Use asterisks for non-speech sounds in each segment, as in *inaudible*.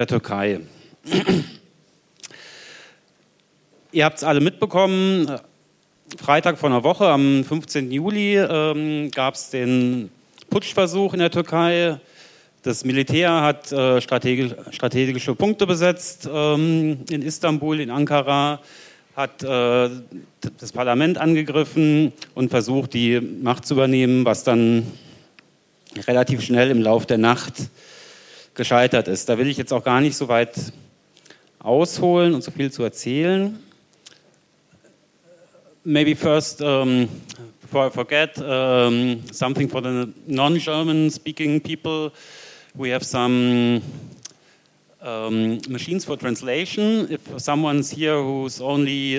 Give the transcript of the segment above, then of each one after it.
der Türkei. Ihr habt es alle mitbekommen. Freitag vor einer Woche, am 15. Juli, ähm, gab es den Putschversuch in der Türkei. Das Militär hat äh, strategisch, strategische Punkte besetzt ähm, in Istanbul, in Ankara, hat äh, das Parlament angegriffen und versucht, die Macht zu übernehmen, was dann relativ schnell im Lauf der Nacht gescheitert ist. Da will ich jetzt auch gar nicht so weit ausholen und so viel zu erzählen. Maybe first, um, before I forget, um, something for the non-German speaking people. We have some um, machines for translation. If someone's here who's only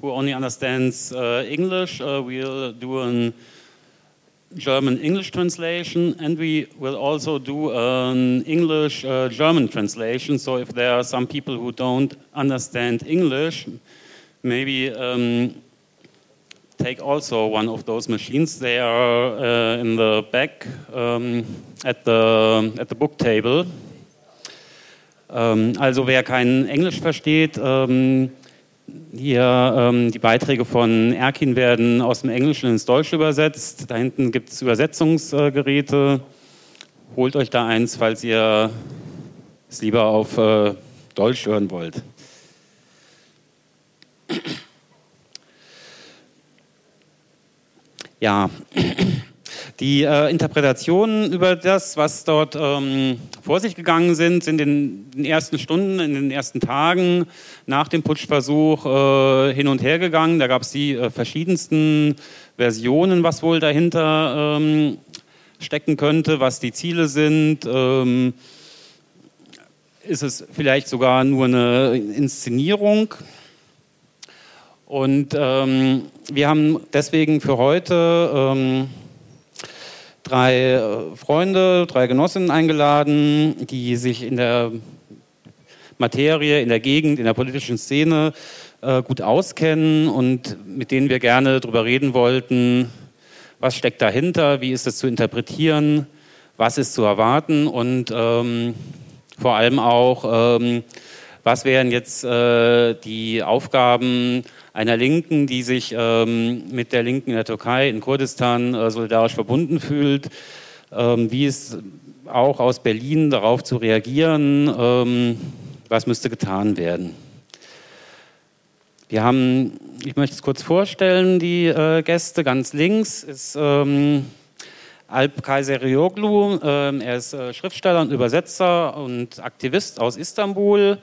who only understands uh, English, uh, we'll do an German English translation, and we will also do an English uh, German translation. So if there are some people who don't understand English, maybe um, take also one of those machines. They are uh, in the back um, at the at the book table. Um, also wer kein Englisch versteht, um, Hier ähm, die Beiträge von Erkin werden aus dem Englischen ins Deutsche übersetzt. Da hinten gibt es Übersetzungsgeräte. Holt euch da eins, falls ihr es lieber auf äh, Deutsch hören wollt. Ja, die äh, Interpretationen über das, was dort ähm, vor sich gegangen sind, sind in den ersten Stunden, in den ersten Tagen nach dem Putschversuch äh, hin und her gegangen. Da gab es die äh, verschiedensten Versionen, was wohl dahinter ähm, stecken könnte, was die Ziele sind. Ähm, ist es vielleicht sogar nur eine Inszenierung? Und ähm, wir haben deswegen für heute ähm, drei äh, Freunde, drei Genossinnen eingeladen, die sich in der Materie, in der Gegend, in der politischen Szene äh, gut auskennen und mit denen wir gerne darüber reden wollten, was steckt dahinter, wie ist es zu interpretieren, was ist zu erwarten und ähm, vor allem auch, ähm, was wären jetzt äh, die Aufgaben einer Linken, die sich ähm, mit der Linken in der Türkei, in Kurdistan äh, solidarisch verbunden fühlt, ähm, wie es auch aus Berlin darauf zu reagieren, ähm, was müsste getan werden. Wir haben, ich möchte es kurz vorstellen, die äh, Gäste. Ganz links ist ähm, Alp Kayserioglu. Ähm, er ist äh, Schriftsteller und Übersetzer und Aktivist aus Istanbul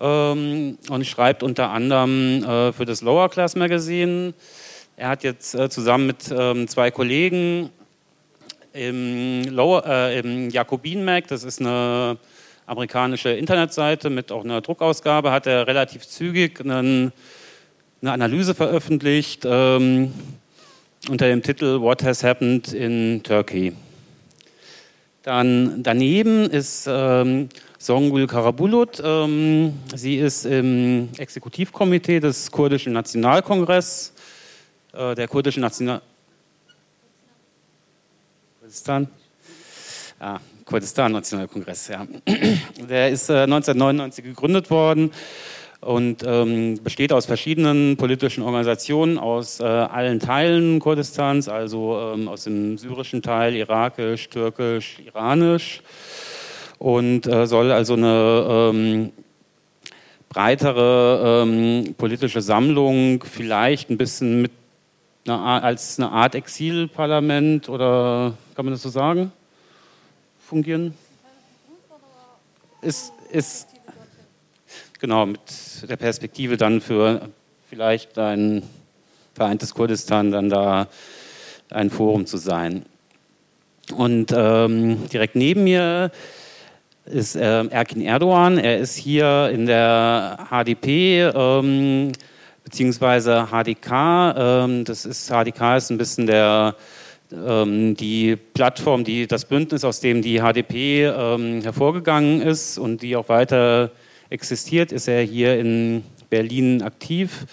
ähm, und schreibt unter anderem äh, für das Lower Class Magazine. Er hat jetzt äh, zusammen mit ähm, zwei Kollegen im, Lower, äh, im Jakobin Mag, das ist eine amerikanische Internetseite mit auch einer Druckausgabe, hat er relativ zügig einen, eine Analyse veröffentlicht ähm, unter dem Titel What Has Happened in Turkey. Dann daneben ist ähm, Songül Karabulut. Ähm, sie ist im Exekutivkomitee des kurdischen Nationalkongresses, äh, der kurdischen National... Kurdistan? Ah, Kurdistan Nationalkongress, ja. *clears throat* Der ist äh, 1999 gegründet worden und ähm, besteht aus verschiedenen politischen Organisationen aus äh, allen Teilen Kurdistans, also ähm, aus dem syrischen Teil, irakisch, türkisch, iranisch und äh, soll also eine ähm, breitere ähm, politische Sammlung vielleicht ein bisschen mit einer, als eine Art Exilparlament oder kann man das so sagen fungieren? Ist, ist genau mit der Perspektive dann für vielleicht ein vereintes Kurdistan dann da ein Forum zu sein. Und ähm, direkt neben mir ist äh, Erkin Erdogan. Er ist hier in der HDP ähm, beziehungsweise HDK. Ähm, das ist HDK ist ein bisschen der ähm, die Plattform, die das Bündnis, aus dem die HDP ähm, hervorgegangen ist und die auch weiter existiert, ist er hier in Berlin aktiv.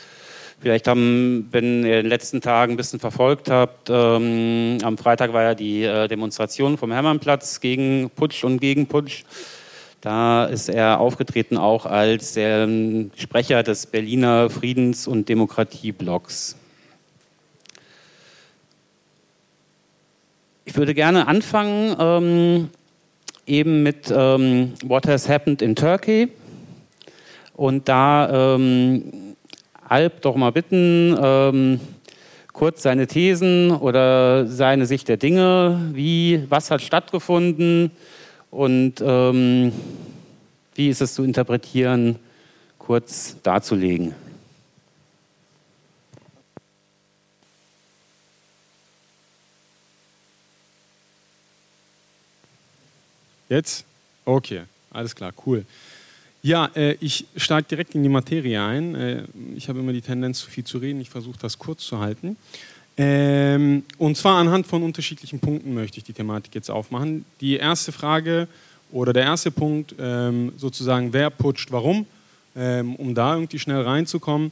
Vielleicht haben, wenn ihr in den letzten Tagen ein bisschen verfolgt habt, ähm, am Freitag war ja die äh, Demonstration vom Hermannplatz gegen Putsch und gegen Putsch. Da ist er aufgetreten auch als der Sprecher des Berliner Friedens- und Demokratieblocks. Ich würde gerne anfangen ähm, eben mit ähm, What Has Happened in Turkey und da ähm, Alp doch mal bitten, ähm, kurz seine Thesen oder seine Sicht der Dinge, wie, was hat stattgefunden und ähm, wie ist es zu interpretieren, kurz darzulegen. Jetzt? Okay, alles klar, cool. Ja, äh, ich steige direkt in die Materie ein. Äh, ich habe immer die Tendenz, zu viel zu reden. Ich versuche das kurz zu halten. Ähm, und zwar anhand von unterschiedlichen Punkten möchte ich die Thematik jetzt aufmachen. Die erste Frage oder der erste Punkt, ähm, sozusagen, wer putscht warum, ähm, um da irgendwie schnell reinzukommen.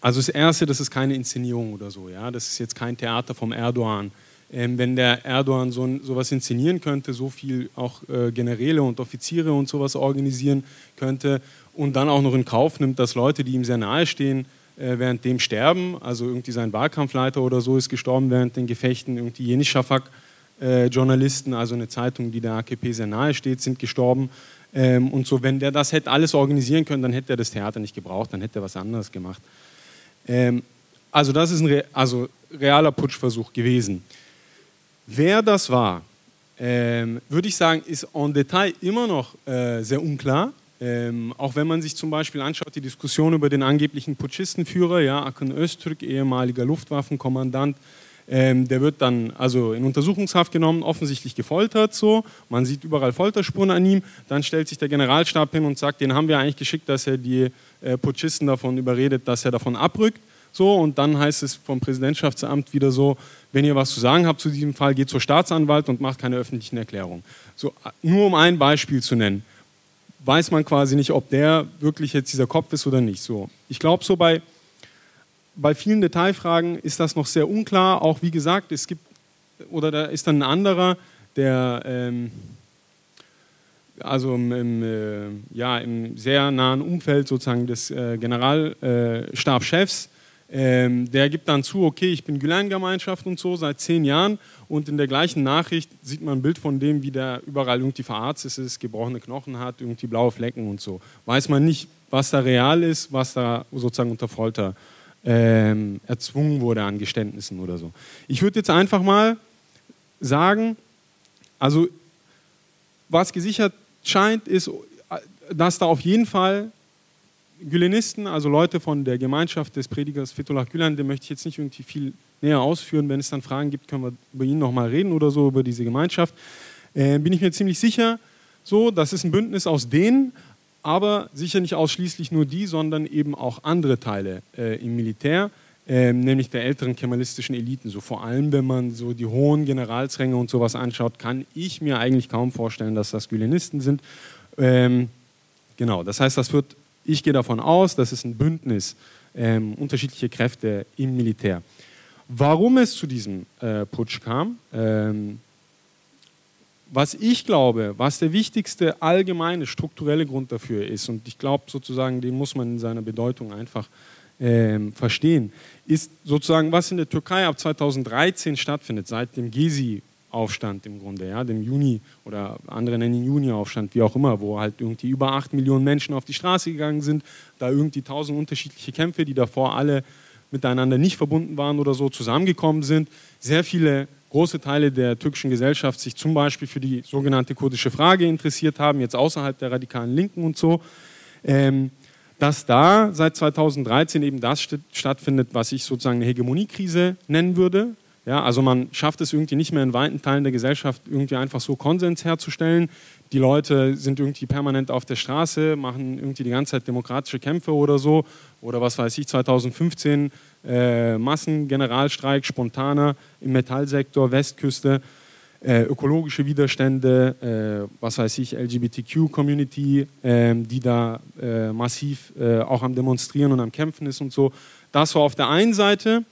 Also das Erste, das ist keine Inszenierung oder so. Ja? Das ist jetzt kein Theater vom Erdogan ähm, wenn der Erdogan so sowas inszenieren könnte, so viel auch äh, Generäle und Offiziere und sowas organisieren könnte und dann auch noch in Kauf nimmt, dass Leute, die ihm sehr nahe stehen, äh, während dem sterben, also irgendwie sein Wahlkampfleiter oder so ist gestorben während den Gefechten, irgendwie Yeni Shafak äh, Journalisten, also eine Zeitung, die der AKP sehr nahe steht, sind gestorben. Ähm, und so, wenn der das hätte alles organisieren können, dann hätte er das Theater nicht gebraucht, dann hätte er was anderes gemacht. Ähm, also das ist ein Re also realer Putschversuch gewesen. Wer das war, ähm, würde ich sagen, ist en Detail immer noch äh, sehr unklar. Ähm, auch wenn man sich zum Beispiel anschaut, die Diskussion über den angeblichen Putschistenführer, ja, Akın Öztürk, ehemaliger Luftwaffenkommandant, ähm, der wird dann also in Untersuchungshaft genommen, offensichtlich gefoltert. So. Man sieht überall Folterspuren an ihm. Dann stellt sich der Generalstab hin und sagt, den haben wir eigentlich geschickt, dass er die äh, Putschisten davon überredet, dass er davon abrückt. So, und dann heißt es vom Präsidentschaftsamt wieder so, wenn ihr was zu sagen habt zu diesem Fall, geht zur Staatsanwalt und macht keine öffentlichen Erklärungen. So, nur um ein Beispiel zu nennen, weiß man quasi nicht, ob der wirklich jetzt dieser Kopf ist oder nicht. So, ich glaube, so bei, bei vielen Detailfragen ist das noch sehr unklar. Auch wie gesagt, es gibt, oder da ist dann ein anderer, der ähm, also im, im, äh, ja, im sehr nahen Umfeld sozusagen des äh, Generalstabschefs, ähm, der gibt dann zu, okay, ich bin Gülen-Gemeinschaft und so seit zehn Jahren und in der gleichen Nachricht sieht man ein Bild von dem, wie der überall irgendwie verarztet ist, gebrochene Knochen hat, irgendwie blaue Flecken und so. Weiß man nicht, was da real ist, was da sozusagen unter Folter ähm, erzwungen wurde an Geständnissen oder so. Ich würde jetzt einfach mal sagen, also was gesichert scheint, ist, dass da auf jeden Fall Gülenisten, also Leute von der Gemeinschaft des Predigers Fethullah Gülen, den möchte ich jetzt nicht irgendwie viel näher ausführen. Wenn es dann Fragen gibt, können wir über ihn nochmal reden oder so, über diese Gemeinschaft. Äh, bin ich mir ziemlich sicher, so, das ist ein Bündnis aus denen, aber sicher nicht ausschließlich nur die, sondern eben auch andere Teile äh, im Militär, äh, nämlich der älteren kemalistischen Eliten. So vor allem, wenn man so die hohen Generalsränge und sowas anschaut, kann ich mir eigentlich kaum vorstellen, dass das Gülenisten sind. Ähm, genau, das heißt, das wird ich gehe davon aus, dass es ein Bündnis ähm, unterschiedliche Kräfte im Militär. Warum es zu diesem äh, Putsch kam, ähm, was ich glaube, was der wichtigste allgemeine strukturelle Grund dafür ist, und ich glaube sozusagen, den muss man in seiner Bedeutung einfach ähm, verstehen, ist sozusagen, was in der Türkei ab 2013 stattfindet, seit dem Gezi Aufstand im Grunde, ja, dem Juni oder andere nennen ihn Juni-Aufstand, wie auch immer, wo halt irgendwie über acht Millionen Menschen auf die Straße gegangen sind, da irgendwie tausend unterschiedliche Kämpfe, die davor alle miteinander nicht verbunden waren oder so, zusammengekommen sind. Sehr viele große Teile der türkischen Gesellschaft sich zum Beispiel für die sogenannte kurdische Frage interessiert haben, jetzt außerhalb der radikalen Linken und so. Ähm, dass da seit 2013 eben das stattfindet, was ich sozusagen eine Hegemoniekrise nennen würde, ja, also man schafft es irgendwie nicht mehr in weiten Teilen der Gesellschaft irgendwie einfach so Konsens herzustellen. Die Leute sind irgendwie permanent auf der Straße, machen irgendwie die ganze Zeit demokratische Kämpfe oder so. Oder was weiß ich, 2015 äh, Massengeneralstreik, spontaner im Metallsektor, Westküste, äh, ökologische Widerstände, äh, was weiß ich, LGBTQ-Community, ähm, die da äh, massiv äh, auch am Demonstrieren und am Kämpfen ist und so. Das war auf der einen Seite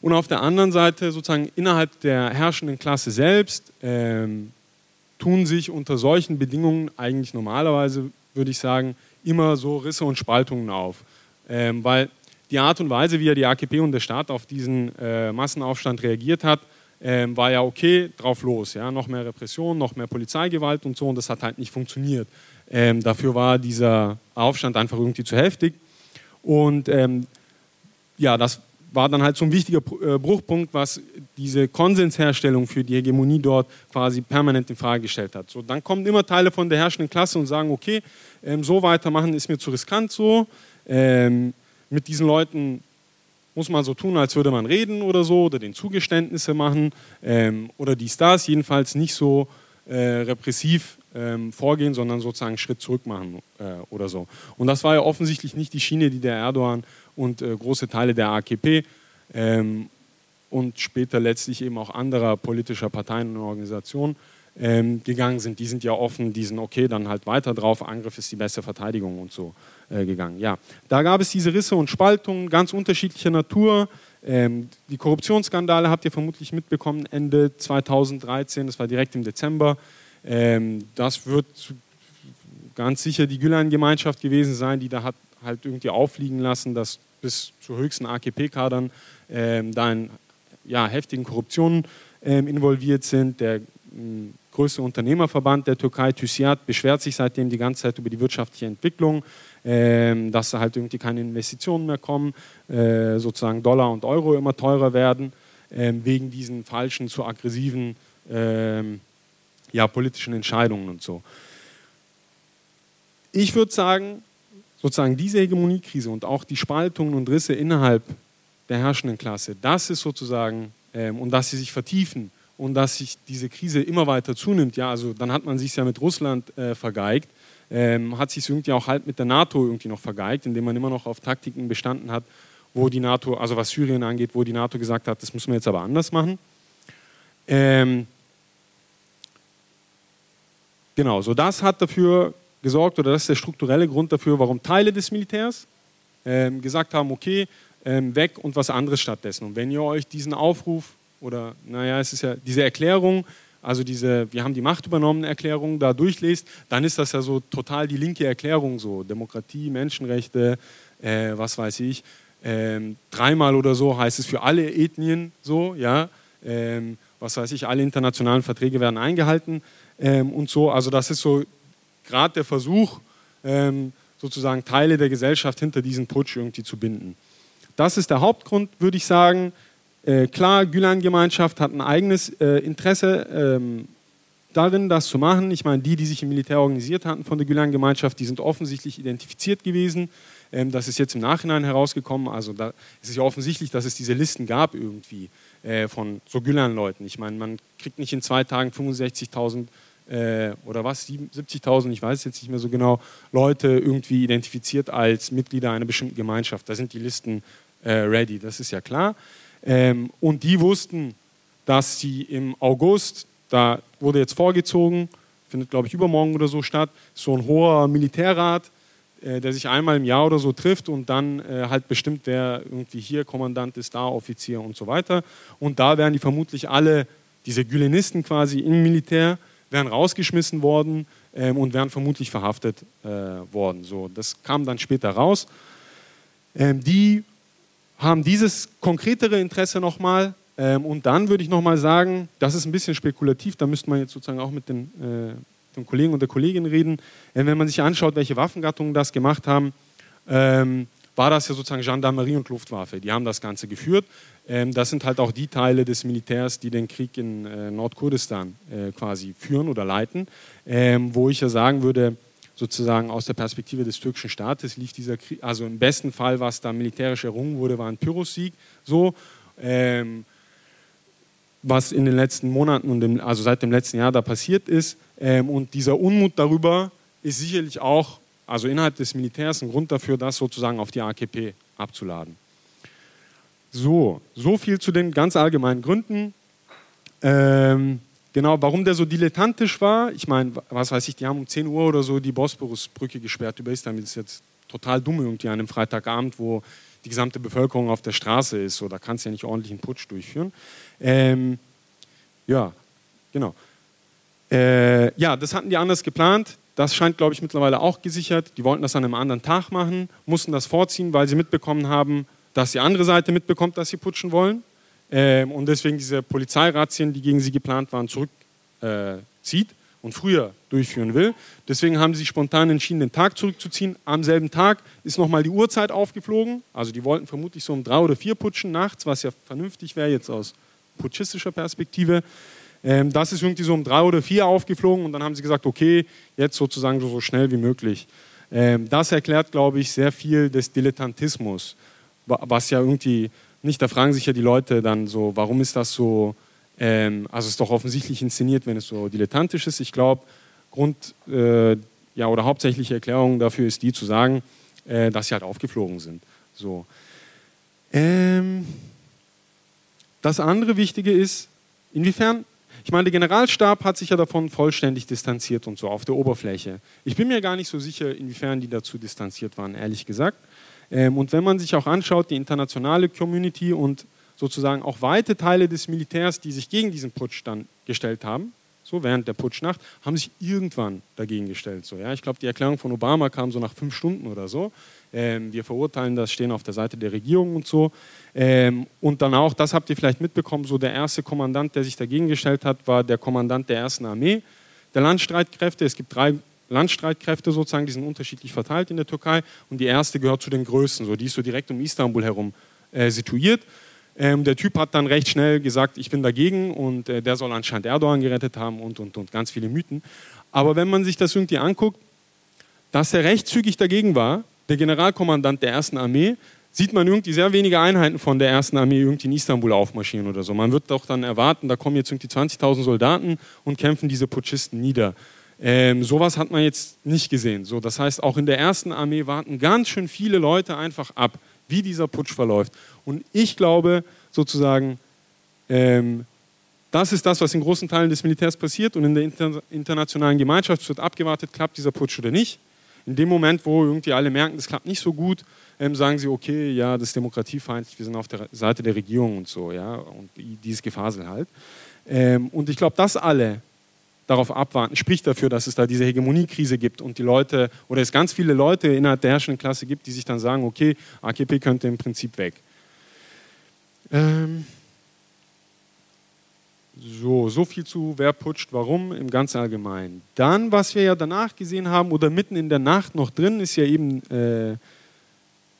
und auf der anderen Seite sozusagen innerhalb der herrschenden Klasse selbst ähm, tun sich unter solchen Bedingungen eigentlich normalerweise, würde ich sagen, immer so Risse und Spaltungen auf. Ähm, weil die Art und Weise, wie ja die AKP und der Staat auf diesen äh, Massenaufstand reagiert hat, ähm, war ja okay, drauf los. Ja? Noch mehr Repression, noch mehr Polizeigewalt und so, und das hat halt nicht funktioniert. Ähm, dafür war dieser Aufstand einfach irgendwie zu heftig. Und ähm, ja, das war dann halt so ein wichtiger äh, Bruchpunkt, was diese Konsensherstellung für die Hegemonie dort quasi permanent in Frage gestellt hat. So, dann kommen immer Teile von der herrschenden Klasse und sagen, okay, ähm, so weitermachen ist mir zu riskant so. Ähm, mit diesen Leuten muss man so tun, als würde man reden oder so oder den Zugeständnisse machen ähm, oder dies, das. Jedenfalls nicht so äh, repressiv ähm, vorgehen, sondern sozusagen einen Schritt zurück machen äh, oder so. Und das war ja offensichtlich nicht die Schiene, die der Erdogan und äh, große Teile der AKP ähm, und später letztlich eben auch anderer politischer Parteien und Organisationen ähm, gegangen sind. Die sind ja offen, die sind okay, dann halt weiter drauf, Angriff ist die beste Verteidigung und so äh, gegangen. Ja, da gab es diese Risse und Spaltungen ganz unterschiedlicher Natur. Ähm, die Korruptionsskandale habt ihr vermutlich mitbekommen Ende 2013, das war direkt im Dezember. Ähm, das wird ganz sicher die Gülen-Gemeinschaft gewesen sein, die da hat halt irgendwie auffliegen lassen, dass bis zu höchsten AKP-Kadern ähm, da in ja, heftigen Korruptionen ähm, involviert sind. Der ähm, größte Unternehmerverband der Türkei, TÜSİAD, beschwert sich seitdem die ganze Zeit über die wirtschaftliche Entwicklung, ähm, dass da halt irgendwie keine Investitionen mehr kommen, äh, sozusagen Dollar und Euro immer teurer werden, ähm, wegen diesen falschen, zu aggressiven ähm, ja, politischen Entscheidungen und so. Ich würde sagen, sozusagen diese Hegemoniekrise und auch die Spaltungen und Risse innerhalb der herrschenden Klasse, das ist sozusagen, ähm, und dass sie sich vertiefen und dass sich diese Krise immer weiter zunimmt, ja, also dann hat man sich ja mit Russland äh, vergeigt, ähm, hat sich irgendwie auch halt mit der NATO irgendwie noch vergeigt, indem man immer noch auf Taktiken bestanden hat, wo die NATO, also was Syrien angeht, wo die NATO gesagt hat, das müssen wir jetzt aber anders machen. Ähm, genau, so das hat dafür gesorgt, oder das ist der strukturelle Grund dafür, warum Teile des Militärs ähm, gesagt haben, okay, ähm, weg und was anderes stattdessen. Und wenn ihr euch diesen Aufruf oder, naja, es ist ja diese Erklärung, also diese, wir haben die Macht übernommen Erklärung da durchlest, dann ist das ja so total die linke Erklärung, so Demokratie, Menschenrechte, äh, was weiß ich. Ähm, dreimal oder so heißt es für alle Ethnien so, ja. Ähm, was weiß ich, alle internationalen Verträge werden eingehalten ähm, und so. Also das ist so gerade der Versuch, ähm, sozusagen Teile der Gesellschaft hinter diesen Putsch irgendwie zu binden. Das ist der Hauptgrund, würde ich sagen. Äh, klar, Gülen-Gemeinschaft hat ein eigenes äh, Interesse ähm, darin, das zu machen. Ich meine, die, die sich im Militär organisiert hatten von der Gülen-Gemeinschaft, die sind offensichtlich identifiziert gewesen. Ähm, das ist jetzt im Nachhinein herausgekommen. Also da ist es ja offensichtlich, dass es diese Listen gab irgendwie äh, von so Gülen-Leuten. Ich meine, man kriegt nicht in zwei Tagen 65.000 äh, oder was, 70.000, ich weiß jetzt nicht mehr so genau, Leute irgendwie identifiziert als Mitglieder einer bestimmten Gemeinschaft. Da sind die Listen äh, ready, das ist ja klar. Ähm, und die wussten, dass sie im August, da wurde jetzt vorgezogen, findet glaube ich übermorgen oder so statt, so ein hoher Militärrat, äh, der sich einmal im Jahr oder so trifft und dann äh, halt bestimmt, wer irgendwie hier Kommandant ist, da Offizier und so weiter. Und da werden die vermutlich alle, diese Gülenisten quasi im Militär, wären rausgeschmissen worden ähm, und wären vermutlich verhaftet äh, worden. So, das kam dann später raus. Ähm, die haben dieses konkretere Interesse nochmal. Ähm, und dann würde ich nochmal sagen, das ist ein bisschen spekulativ, da müsste man jetzt sozusagen auch mit den, äh, den Kollegen und der Kollegin reden. Äh, wenn man sich anschaut, welche Waffengattungen das gemacht haben, ähm, war das ja sozusagen Gendarmerie und Luftwaffe. Die haben das Ganze geführt. Ähm, das sind halt auch die Teile des Militärs, die den Krieg in äh, Nordkurdistan äh, quasi führen oder leiten, ähm, wo ich ja sagen würde, sozusagen aus der Perspektive des türkischen Staates lief dieser Krieg, also im besten Fall, was da militärisch errungen wurde, war ein Pyrrhus-Sieg. So, ähm, was in den letzten Monaten und im, also seit dem letzten Jahr da passiert ist. Ähm, und dieser Unmut darüber ist sicherlich auch, also innerhalb des Militärs, ein Grund dafür, das sozusagen auf die AKP abzuladen. So, so viel zu den ganz allgemeinen Gründen. Ähm, genau, warum der so dilettantisch war, ich meine, was weiß ich, die haben um 10 Uhr oder so die Bosporusbrücke gesperrt über Istanbul. Das ist jetzt total dumm irgendwie an einem Freitagabend, wo die gesamte Bevölkerung auf der Straße ist. So, da kannst du ja nicht ordentlich einen Putsch durchführen. Ähm, ja, genau. Äh, ja, das hatten die anders geplant. Das scheint, glaube ich, mittlerweile auch gesichert. Die wollten das an einem anderen Tag machen, mussten das vorziehen, weil sie mitbekommen haben, dass die andere Seite mitbekommt, dass sie putschen wollen. Ähm, und deswegen diese Polizeirazzien, die gegen sie geplant waren, zurückzieht äh, und früher durchführen will. Deswegen haben sie spontan entschieden, den Tag zurückzuziehen. Am selben Tag ist nochmal die Uhrzeit aufgeflogen. Also die wollten vermutlich so um drei oder vier putschen nachts, was ja vernünftig wäre jetzt aus putschistischer Perspektive. Ähm, das ist irgendwie so um drei oder vier aufgeflogen und dann haben sie gesagt, okay, jetzt sozusagen so, so schnell wie möglich. Ähm, das erklärt, glaube ich, sehr viel des Dilettantismus, was ja irgendwie nicht, da fragen sich ja die Leute dann so, warum ist das so, ähm, also es ist doch offensichtlich inszeniert, wenn es so dilettantisch ist. Ich glaube, Grund äh, ja, oder hauptsächliche Erklärung dafür ist die zu sagen, äh, dass sie halt aufgeflogen sind. So. Ähm, das andere Wichtige ist, inwiefern ich meine, der Generalstab hat sich ja davon vollständig distanziert und so auf der Oberfläche. Ich bin mir gar nicht so sicher, inwiefern die dazu distanziert waren, ehrlich gesagt. Ähm, und wenn man sich auch anschaut, die internationale Community und sozusagen auch weite Teile des Militärs, die sich gegen diesen Putsch dann gestellt haben, so während der Putschnacht, haben sich irgendwann dagegen gestellt. So, ja. Ich glaube, die Erklärung von Obama kam so nach fünf Stunden oder so. Ähm, wir verurteilen das, stehen auf der Seite der Regierung und so. Ähm, und dann auch, das habt ihr vielleicht mitbekommen, so der erste Kommandant, der sich dagegen gestellt hat, war der Kommandant der ersten Armee der Landstreitkräfte. Es gibt drei Landstreitkräfte sozusagen, die sind unterschiedlich verteilt in der Türkei und die erste gehört zu den größten, so die ist so direkt um Istanbul herum äh, situiert. Ähm, der Typ hat dann recht schnell gesagt, ich bin dagegen und äh, der soll anscheinend Erdogan gerettet haben und, und, und ganz viele Mythen. Aber wenn man sich das irgendwie anguckt, dass er recht zügig dagegen war, der Generalkommandant der ersten Armee, sieht man irgendwie sehr wenige Einheiten von der ersten Armee irgendwie in Istanbul aufmarschieren oder so. Man wird doch dann erwarten, da kommen jetzt irgendwie 20.000 Soldaten und kämpfen diese Putschisten nieder. Ähm, sowas hat man jetzt nicht gesehen. So, das heißt, auch in der ersten Armee warten ganz schön viele Leute einfach ab, wie dieser Putsch verläuft. Und ich glaube sozusagen, ähm, das ist das, was in großen Teilen des Militärs passiert und in der inter internationalen Gemeinschaft wird abgewartet, klappt dieser Putsch oder nicht. In dem Moment, wo irgendwie alle merken, das klappt nicht so gut, ähm, sagen sie, okay, ja, das ist demokratiefeindlich, wir sind auf der Seite der Regierung und so, ja, und dieses Gefasel halt. Ähm, und ich glaube, dass alle darauf abwarten, spricht dafür, dass es da diese Hegemoniekrise gibt und die Leute, oder es ganz viele Leute innerhalb der herrschenden Klasse gibt, die sich dann sagen, okay, AKP könnte im Prinzip weg. Ähm, so, so viel zu wer putscht, warum im ganz allgemein. Dann, was wir ja danach gesehen haben oder mitten in der Nacht noch drin, ist ja eben äh,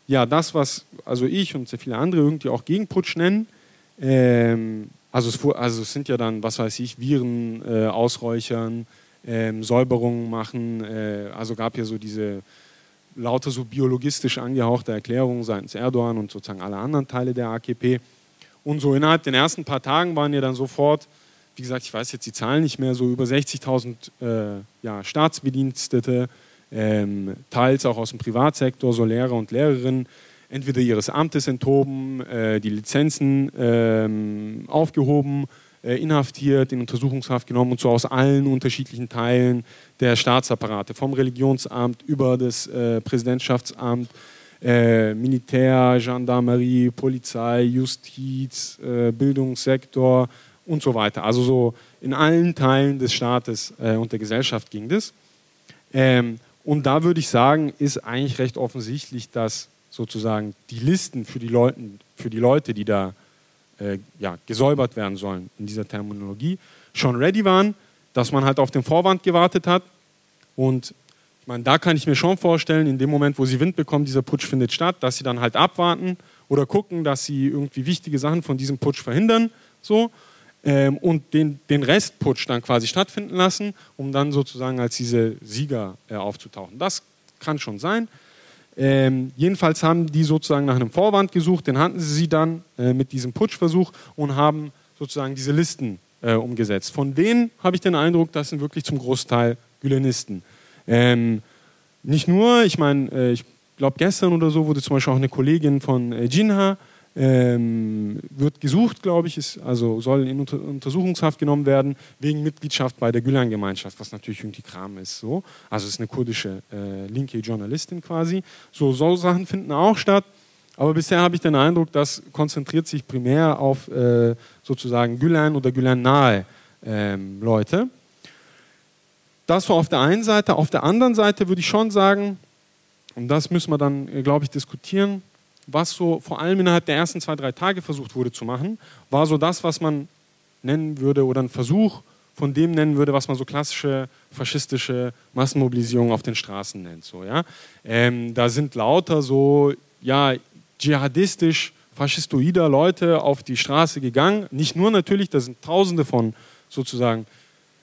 ja, das, was also ich und sehr viele andere irgendwie auch Gegenputsch nennen. Ähm, also, es, also es sind ja dann, was weiß ich, Viren äh, ausräuchern, ähm, Säuberungen machen. Äh, also gab ja so diese lauter so biologistisch angehauchte Erklärungen seitens Erdogan und sozusagen alle anderen Teile der AKP. Und so innerhalb den ersten paar Tagen waren ja dann sofort, wie gesagt, ich weiß jetzt die Zahlen nicht mehr, so über 60.000 äh, ja, Staatsbedienstete, ähm, teils auch aus dem Privatsektor, so Lehrer und Lehrerinnen, entweder ihres Amtes enthoben, äh, die Lizenzen ähm, aufgehoben, äh, inhaftiert, in Untersuchungshaft genommen und so aus allen unterschiedlichen Teilen der Staatsapparate, vom Religionsamt über das äh, Präsidentschaftsamt, äh, Militär, Gendarmerie, Polizei, Justiz, äh, Bildungssektor und so weiter. Also so in allen Teilen des Staates äh, und der Gesellschaft ging das. Ähm, und da würde ich sagen, ist eigentlich recht offensichtlich, dass sozusagen die Listen für die, Leuten, für die Leute, die da äh, ja, gesäubert werden sollen in dieser Terminologie, schon ready waren, dass man halt auf den Vorwand gewartet hat. Und ich meine, da kann ich mir schon vorstellen, in dem Moment, wo sie Wind bekommen, dieser Putsch findet statt, dass sie dann halt abwarten oder gucken, dass sie irgendwie wichtige Sachen von diesem Putsch verhindern. So ähm, und den, den Restputsch dann quasi stattfinden lassen, um dann sozusagen als diese Sieger äh, aufzutauchen. Das kann schon sein. Ähm, jedenfalls haben die sozusagen nach einem Vorwand gesucht, den hatten sie dann äh, mit diesem Putschversuch und haben sozusagen diese Listen äh, umgesetzt. Von denen habe ich den Eindruck, das sind wirklich zum Großteil Gülenisten. Ähm, nicht nur, ich meine, äh, ich glaube gestern oder so wurde zum Beispiel auch eine Kollegin von äh, Jinha ähm, wird gesucht, glaube ich, ist, also soll in Unter Untersuchungshaft genommen werden wegen Mitgliedschaft bei der Gülen-Gemeinschaft, was natürlich irgendwie Kram ist. So. Also es ist eine kurdische äh, linke Journalistin quasi. So, so Sachen finden auch statt. Aber bisher habe ich den Eindruck, das konzentriert sich primär auf äh, sozusagen Gülen oder Gülen-nahe ähm, Leute. das war auf der einen Seite. Auf der anderen Seite würde ich schon sagen, und das müssen wir dann, äh, glaube ich, diskutieren, was so vor allem innerhalb der ersten zwei, drei Tage versucht wurde zu machen, war so das, was man nennen würde oder ein Versuch von dem nennen würde, was man so klassische faschistische Massenmobilisierung auf den Straßen nennt. So, ja? Ähm, da sind lauter so ja, dschihadistisch, faschistoider Leute auf die Straße gegangen. Nicht nur natürlich, da sind Tausende von sozusagen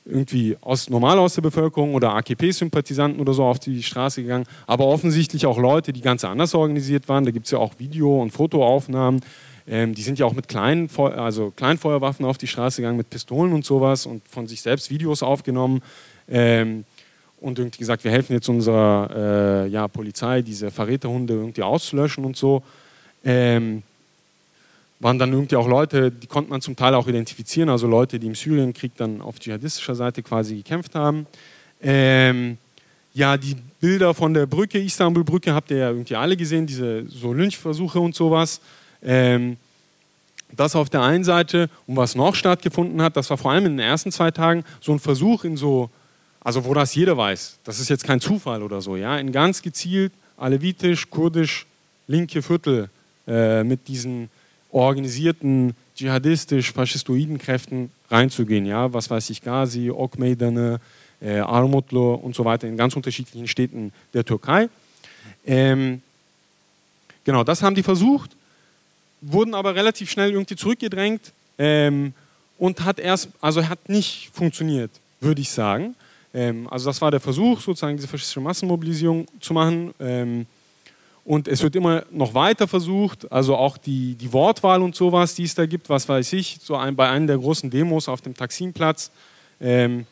irgendwie aus, normal aus der Bevölkerung oder AKP-Sympathisanten oder so auf die Straße gegangen, aber offensichtlich auch Leute, die ganz anders organisiert waren. Da gibt es ja auch Video- und Fotoaufnahmen. Ähm, die sind ja auch mit kleinen, also Kleinfeuerwaffen auf die Straße gegangen, mit Pistolen und sowas und von sich selbst Videos aufgenommen. Ähm, und irgendwie gesagt, wir helfen jetzt unserer äh, ja, Polizei, diese Verräterhunde irgendwie auszulöschen und so. Ähm, waren dann irgendwie auch Leute, die konnte man zum Teil auch identifizieren, also Leute, die im Syrienkrieg dann auf dschihadistischer Seite quasi gekämpft haben. Ähm, ja, die Bilder von der Brücke, Istanbul-Brücke, habt ihr ja irgendwie alle gesehen, diese so Lynchversuche und sowas. Ähm, das auf der einen Seite und was noch stattgefunden hat, das war vor allem in den ersten zwei Tagen so ein Versuch in so, also wo das jeder weiß, das ist jetzt kein Zufall oder so, ja, in ganz gezielt alevitisch, kurdisch, linke Viertel äh, mit diesen organisierten dschihadistisch-faschistoiden Kräften reinzugehen. Ja? Was weiß ich, Ghazi, Okmeydane, äh, Armutlu und so weiter in ganz unterschiedlichen Städten der Türkei. Ähm, genau, das haben die versucht, wurden aber relativ schnell irgendwie zurückgedrängt ähm, und hat erst, also hat nicht funktioniert, würde ich sagen. Ähm, also das war der Versuch, sozusagen diese faschistische Massenmobilisierung zu machen. Und es wird immer noch weiter versucht, also auch die, die Wortwahl und sowas, die es da gibt, was weiß ich, so ein, bei einer der großen Demos auf dem Taksimplatz, ähm,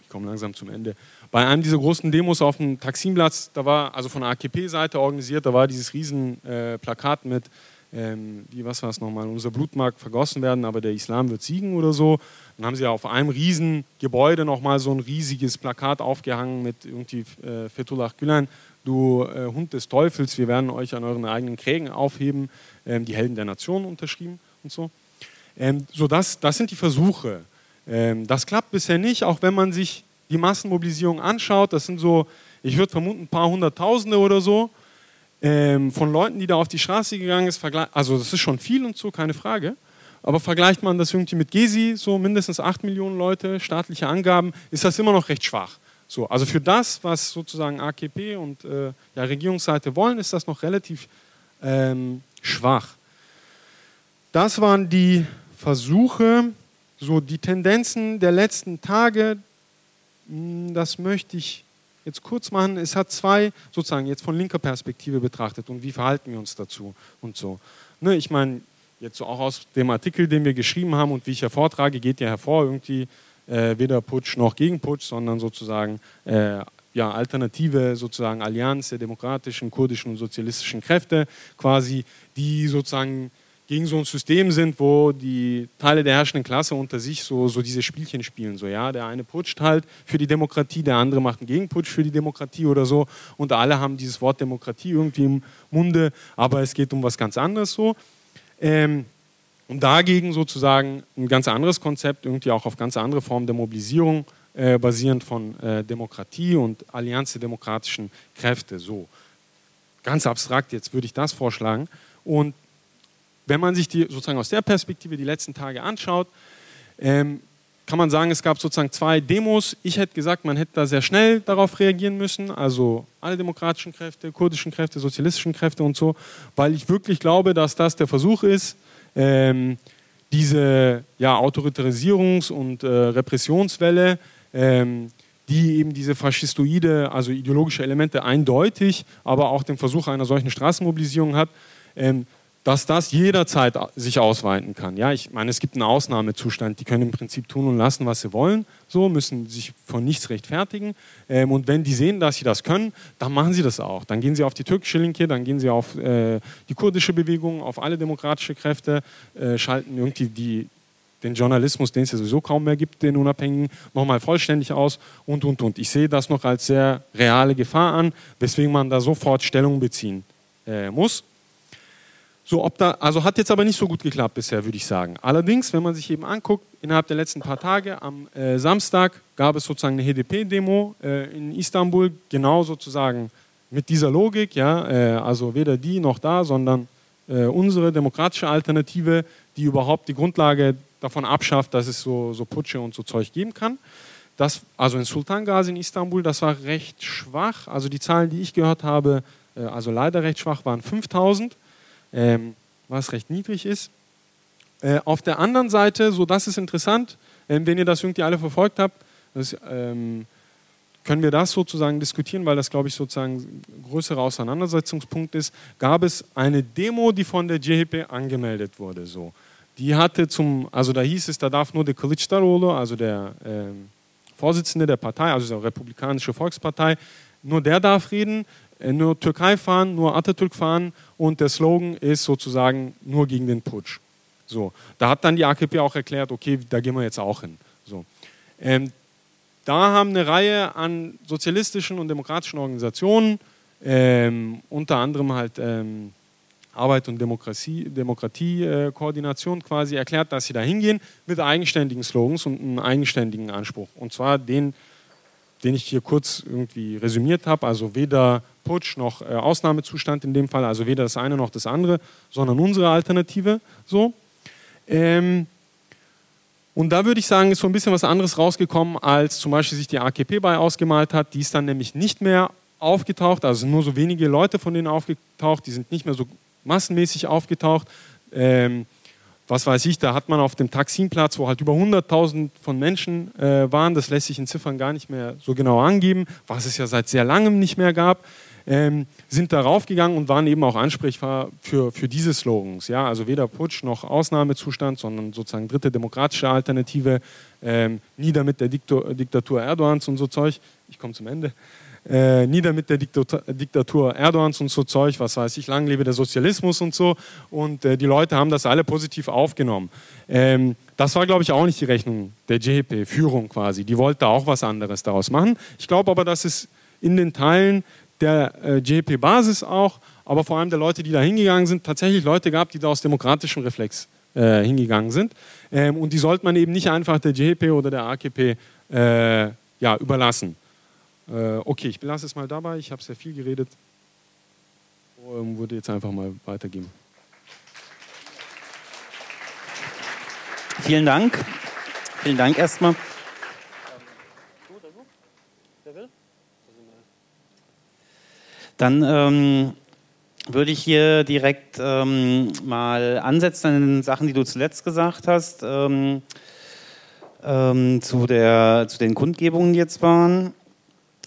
ich komme langsam zum Ende, bei einem dieser großen Demos auf dem Taksimplatz, da war also von der AKP-Seite organisiert, da war dieses riesen äh, mit, ähm, wie, was war es nochmal, unser Blut mag vergossen werden, aber der Islam wird siegen oder so. Dann haben sie auf einem riesen Gebäude nochmal so ein riesiges Plakat aufgehangen mit irgendwie äh, Fethullah Gülen, du äh, Hund des Teufels, wir werden euch an euren eigenen Krägen aufheben, ähm, die Helden der Nation unterschrieben und so. Ähm, so das, das sind die Versuche. Ähm, das klappt bisher nicht, auch wenn man sich die Massenmobilisierung anschaut. Das sind so, ich würde vermuten, ein paar Hunderttausende oder so ähm, von Leuten, die da auf die Straße gegangen sind. Also das ist schon viel und so, keine Frage. Aber vergleicht man das irgendwie mit Gesi, so mindestens 8 Millionen Leute, staatliche Angaben, ist das immer noch recht schwach. So, also für das, was sozusagen AKP und äh, ja, Regierungsseite wollen, ist das noch relativ ähm, schwach. Das waren die Versuche, so die Tendenzen der letzten Tage. Hm, das möchte ich jetzt kurz machen. Es hat zwei, sozusagen jetzt von linker Perspektive betrachtet und wie verhalten wir uns dazu und so. Ne, ich meine, jetzt so auch aus dem Artikel, den wir geschrieben haben und wie ich ja vortrage, geht ja hervor, irgendwie äh, weder Putsch noch Gegenputsch, sondern sozusagen äh, ja, alternative sozusagen Allianz der demokratischen, kurdischen und sozialistischen Kräfte, quasi, die sozusagen gegen so ein System sind, wo die Teile der herrschenden Klasse unter sich so, so diese Spielchen spielen. So, ja, der eine putscht halt für die Demokratie, der andere macht einen Gegenputsch für die Demokratie oder so. Und alle haben dieses Wort Demokratie irgendwie im Munde, aber es geht um was ganz anderes so. Ähm, und dagegen sozusagen ein ganz anderes Konzept, irgendwie auch auf ganz andere Formen der Mobilisierung, äh, basierend von äh, Demokratie und Allianz der demokratischen Kräfte. So, ganz abstrakt, jetzt würde ich das vorschlagen. Und wenn man sich die sozusagen aus der Perspektive die letzten Tage anschaut, ähm, kann man sagen, es gab sozusagen zwei Demos. Ich hätte gesagt, man hätte da sehr schnell darauf reagieren müssen, also alle demokratischen Kräfte, kurdischen Kräfte, sozialistischen Kräfte und so, weil ich wirklich glaube, dass das der Versuch ist, ähm, diese ja, Autoritarisierungs- und äh, Repressionswelle, ähm, die eben diese faschistoide, also ideologische Elemente eindeutig, aber auch den Versuch einer solchen Straßenmobilisierung hat, ähm, dass das jederzeit sich ausweiten kann. Ja, ich meine, es gibt einen Ausnahmezustand, die können im Prinzip tun und lassen, was sie wollen, so müssen sich von nichts rechtfertigen. Ähm, und wenn die sehen, dass sie das können, dann machen sie das auch. Dann gehen sie auf die türkische Linke, dann gehen sie auf äh, die kurdische Bewegung, auf alle demokratische Kräfte, äh, schalten irgendwie die, den Journalismus, den es ja sowieso kaum mehr gibt, den Unabhängigen, nochmal vollständig aus und, und, und. Ich sehe das noch als sehr reale Gefahr an, weswegen man da sofort Stellung beziehen äh, muss. So, ob da, also hat jetzt aber nicht so gut geklappt bisher, würde ich sagen. Allerdings, wenn man sich eben anguckt, innerhalb der letzten paar Tage, am äh, Samstag gab es sozusagen eine HDP-Demo äh, in Istanbul, genau sozusagen mit dieser Logik, ja, äh, also weder die noch da, sondern äh, unsere demokratische Alternative, die überhaupt die Grundlage davon abschafft, dass es so, so Putsche und so Zeug geben kann. Das, also in Sultan Gazi in Istanbul, das war recht schwach. Also die Zahlen, die ich gehört habe, äh, also leider recht schwach, waren 5000 ähm, was recht niedrig ist. Äh, auf der anderen Seite, so das ist interessant, äh, wenn ihr das irgendwie alle verfolgt habt, das, ähm, können wir das sozusagen diskutieren, weil das, glaube ich, sozusagen ein größerer Auseinandersetzungspunkt ist, gab es eine Demo, die von der JHP angemeldet wurde. So. Die hatte zum, also da hieß es, da darf nur der Kılıçdaroğlu, also der äh, Vorsitzende der Partei, also der Republikanische Volkspartei, nur der darf reden. Äh, nur Türkei fahren, nur Atatürk fahren und der Slogan ist sozusagen nur gegen den Putsch. So, da hat dann die AKP auch erklärt, okay, da gehen wir jetzt auch hin. So. Ähm, da haben eine Reihe an sozialistischen und demokratischen Organisationen, ähm, unter anderem halt ähm, Arbeit und Demokratie, Demokratiekoordination äh, quasi erklärt, dass sie da hingehen mit eigenständigen Slogans und einem eigenständigen Anspruch. Und zwar den, den ich hier kurz irgendwie resümiert habe, also weder Putsch noch äh, Ausnahmezustand in dem Fall, also weder das eine noch das andere, sondern unsere Alternative. So. Ähm, und da würde ich sagen, ist so ein bisschen was anderes rausgekommen, als zum Beispiel sich die AKP bei ausgemalt hat. Die ist dann nämlich nicht mehr aufgetaucht, also nur so wenige Leute von denen aufgetaucht, die sind nicht mehr so massenmäßig aufgetaucht. Ähm, was weiß ich, da hat man auf dem Taximplatz, wo halt über 100.000 von Menschen äh, waren, das lässt sich in Ziffern gar nicht mehr so genau angeben, was es ja seit sehr langem nicht mehr gab, ähm, sind darauf gegangen und waren eben auch ansprechbar für, für diese Slogans. Ja? Also weder Putsch noch Ausnahmezustand, sondern sozusagen dritte demokratische Alternative, ähm, nieder mit der Diktor, Diktatur Erdogans und so Zeug. Ich komme zum Ende äh, nieder mit der Diktatur, Diktatur Erdogans und so Zeug, was weiß ich, lang lebe der Sozialismus und so. Und äh, die Leute haben das alle positiv aufgenommen. Ähm, das war, glaube ich, auch nicht die Rechnung der JP-Führung quasi. Die wollte auch was anderes daraus machen. Ich glaube aber, dass es in den Teilen der äh, JP-Basis auch, aber vor allem der Leute, die da hingegangen sind, tatsächlich Leute gab, die da aus demokratischem Reflex äh, hingegangen sind. Ähm, und die sollte man eben nicht einfach der JP oder der AKP äh, ja, überlassen. Äh, okay, ich belasse es mal dabei. Ich habe sehr viel geredet. Ähm, würde jetzt einfach mal weitergeben. Vielen Dank. Vielen Dank erstmal. Dann ähm, würde ich hier direkt ähm, mal ansetzen an den Sachen, die du zuletzt gesagt hast, ähm, ähm zu, der, zu den Kundgebungen, die jetzt waren.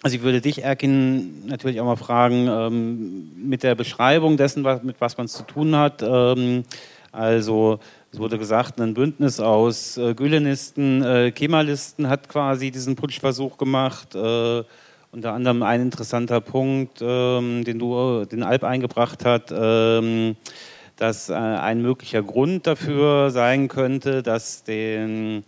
Also ich würde dich, Erkin, natürlich auch mal fragen, ähm, mit der Beschreibung dessen, was, mit was man es zu tun hat. Ähm, also es wurde gesagt, ein Bündnis aus äh, Gülenisten, äh, Kemalisten hat quasi diesen Putschversuch gemacht. Äh, unter anderem ein interessanter Punkt, ähm, den du, den Alp eingebracht hat, ähm, dass äh, ein möglicher Grund dafür sein könnte, dass den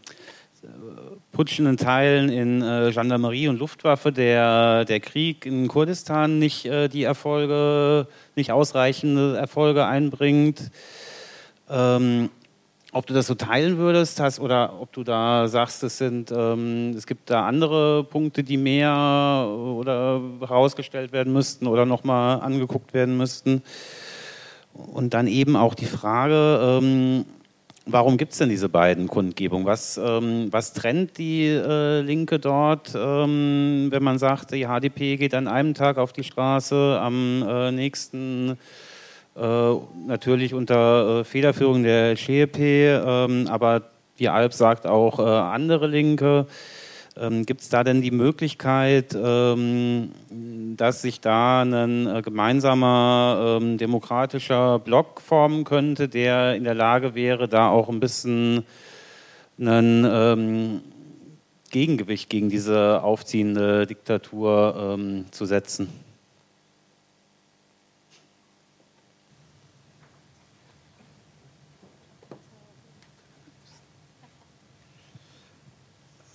putschenden Teilen in äh, Gendarmerie und Luftwaffe der, der Krieg in Kurdistan nicht äh, die Erfolge, nicht ausreichende Erfolge einbringt. Ähm, ob du das so teilen würdest hast oder ob du da sagst, es sind, ähm, es gibt da andere Punkte, die mehr oder herausgestellt werden müssten oder nochmal angeguckt werden müssten. Und dann eben auch die Frage, ähm, Warum gibt es denn diese beiden Kundgebungen? Was, ähm, was trennt die äh, Linke dort, ähm, wenn man sagt, die HDP geht an einem Tag auf die Straße, am äh, nächsten äh, natürlich unter äh, Federführung der CEP, ähm, aber die Alp sagt auch äh, andere Linke. Ähm, Gibt es da denn die Möglichkeit, ähm, dass sich da ein äh, gemeinsamer ähm, demokratischer Block formen könnte, der in der Lage wäre, da auch ein bisschen ein ähm, Gegengewicht gegen diese aufziehende Diktatur ähm, zu setzen?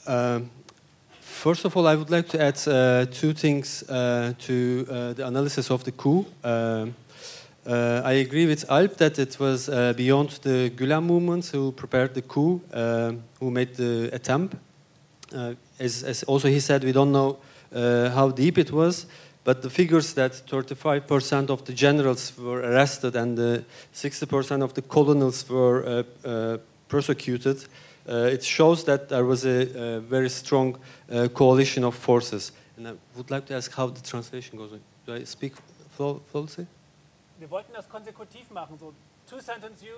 Um, First of all, I would like to add uh, two things uh, to uh, the analysis of the coup. Um, Uh, I agree with Alp that it was uh, beyond the Gulen movement who prepared the coup, uh, who made the attempt. Uh, as, as also he said, we don't know uh, how deep it was, but the figures that 35% of the generals were arrested and uh, 60% of the colonels were uh, uh, persecuted, uh, it shows that there was a, a very strong uh, coalition of forces. And I would like to ask how the translation goes. Do I speak flo- flawlessly? Wir wollten das konsekutiv machen, so two sentence you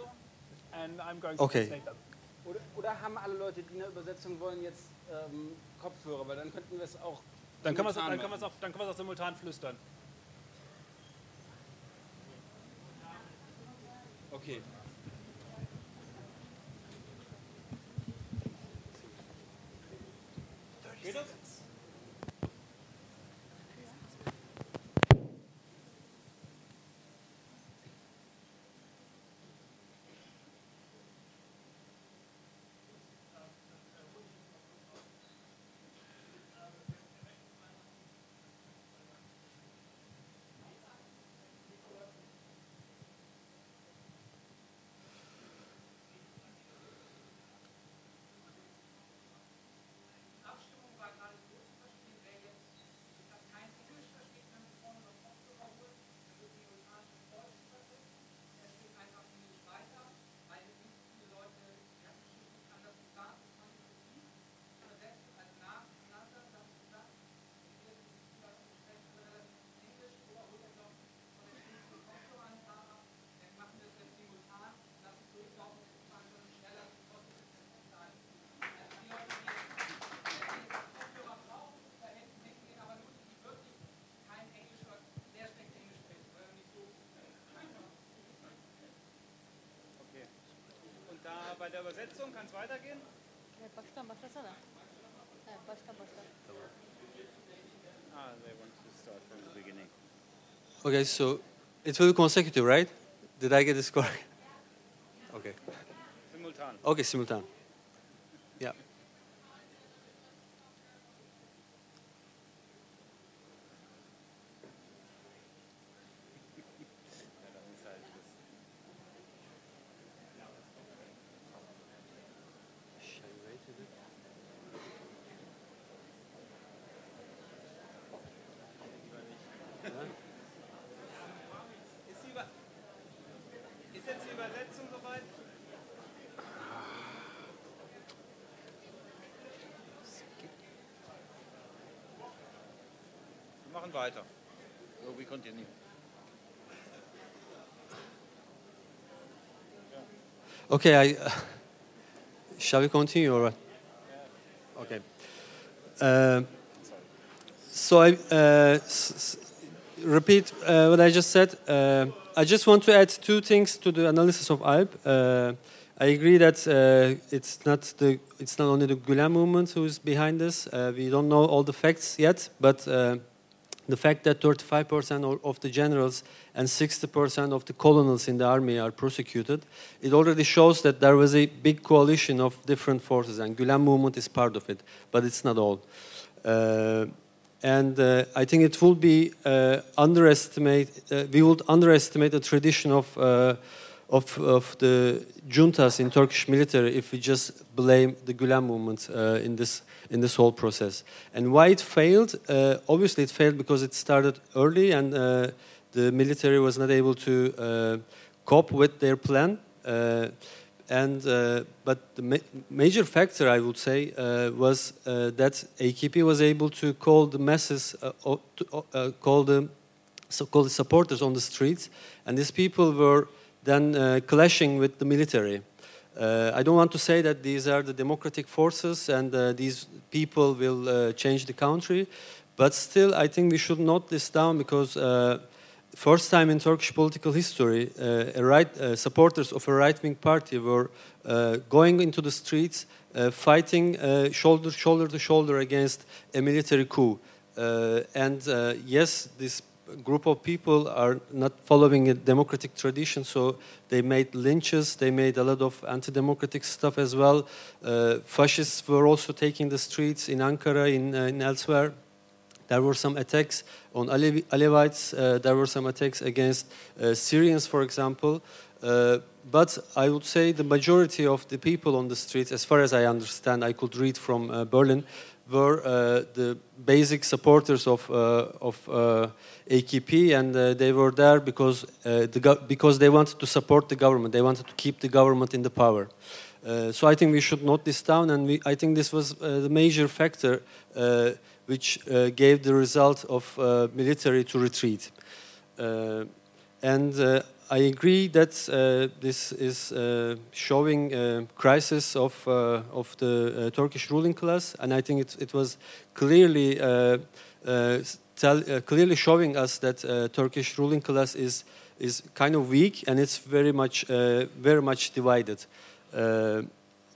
and I'm going Okay. to translate them. Oder, oder haben alle Leute, die eine Übersetzung wollen, jetzt ähm, Kopfhörer? Weil dann könnten wir es auch. Dann können wir es simultan dann können wir es machen. auch, dann können wir es auch simultan flüstern. Okay. Geht bei der Übersetzung kann es weitergehen? baştan başlasana. Evet, baştan başla. Ah, they want to start from the beginning. Okay, so it will be consecutive, right? Did I get this correct? *laughs* Okay. Simultan. Okay, simultan. Machen weiter. So, we continue. Okay, I, shall we continue or what? Okay. Uh, so I uh, s- s- repeat uh, what I just said. Uh, I just want to add two things to the analysis of Alp. Uh, I agree that uh, it's not the it's not only the Gulen movement who is behind this. Uh, we don't know all the facts yet, but uh, the fact that 35% of- the generals and 60% of the colonels in the army are prosecuted, it already shows that there was a big coalition of different forces, and Gulen movement is part of it, but it's not all. Uh, and uh, I think it will be uh, underestimate. Uh, we would underestimate the tradition of. Of, of the juntas in Turkish military if we just blame the Gulen movement uh, in this in this whole process. And why it failed? Uh, obviously, it failed because it started early and uh, the military was not able to uh, cope with their plan. Uh, and uh, but the ma- major factor I would say was that AKP was able to call the masses, to, call the so-called supporters on the streets, and these people were then uh, clashing with the military. Uh, I don't want to say that these are the democratic forces and uh, these people will change the country, but still, I think we should note this down because first time in Turkish political history, uh, right, uh, supporters of a right-wing party were uh, going into the streets, fighting shoulder shoulder to shoulder against a military coup. And yes, this group of people are not following a democratic tradition, so they made lynches, they made a lot of anti-democratic stuff as well. Uh, fascists were also taking the streets in Ankara, in, uh, in elsewhere. There were some attacks on Alevi- Alevites. Uh, there were some attacks against uh, Syrians, for example. Uh, but I would say the majority of the people on the streets, as far as I understand, I could read from uh, Berlin, were uh, the basic supporters of uh, of uh, AKP, and uh, they were there because uh, the because they wanted to support the government. They wanted to keep the government in the power. Uh, so I think we should note this down, and we, I think this was the major factor which gave the result of military to retreat. And I agree that uh, this is uh, showing a crisis of, uh, of the uh, Turkish ruling class, and I think it, it was clearly uh, uh, tell, uh, clearly showing us that uh, Turkish ruling class is is kind of weak and it's very much uh, very much divided.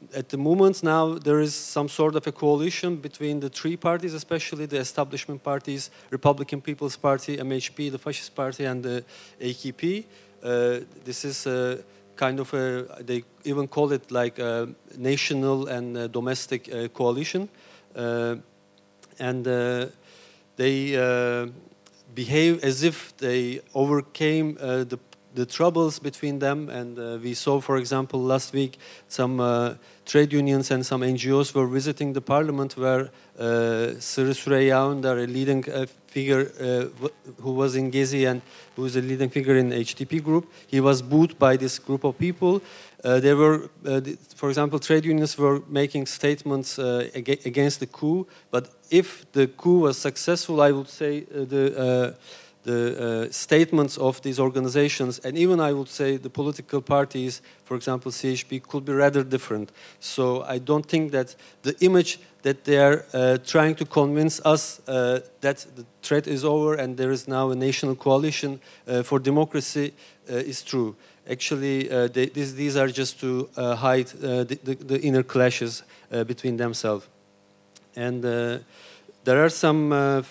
Uh, at the moment now there is some sort of a coalition between the three parties, especially the establishment parties, Republican People's Party, MHP, the Fascist Party, and the AKP. Uh, this is a kind of a they even call it like a national and uh domestic uh, coalition, uh, and uh, they uh, behave as if they overcame uh, the the troubles between them. And uh, we saw, for example, last week some uh, trade unions and some NGOs were visiting the parliament where uh, Sırrı a leading uh, figure uh, who was in Gezi and who is a leading figure in HDP group, he was booed by this group of people. Uh, there were, uh, for example, trade unions were making statements against the coup. But if the coup was successful, I would say the the uh, statements of these organizations, and even I would say the political parties, for example, CHP, could be rather different. So I don't think that the image that they are uh, trying to convince us uh, that the threat is over and there is now a national coalition uh, for democracy uh, is true. Actually, uh, they, these, these are just to hide the, the, the inner clashes between themselves. And there are some uh,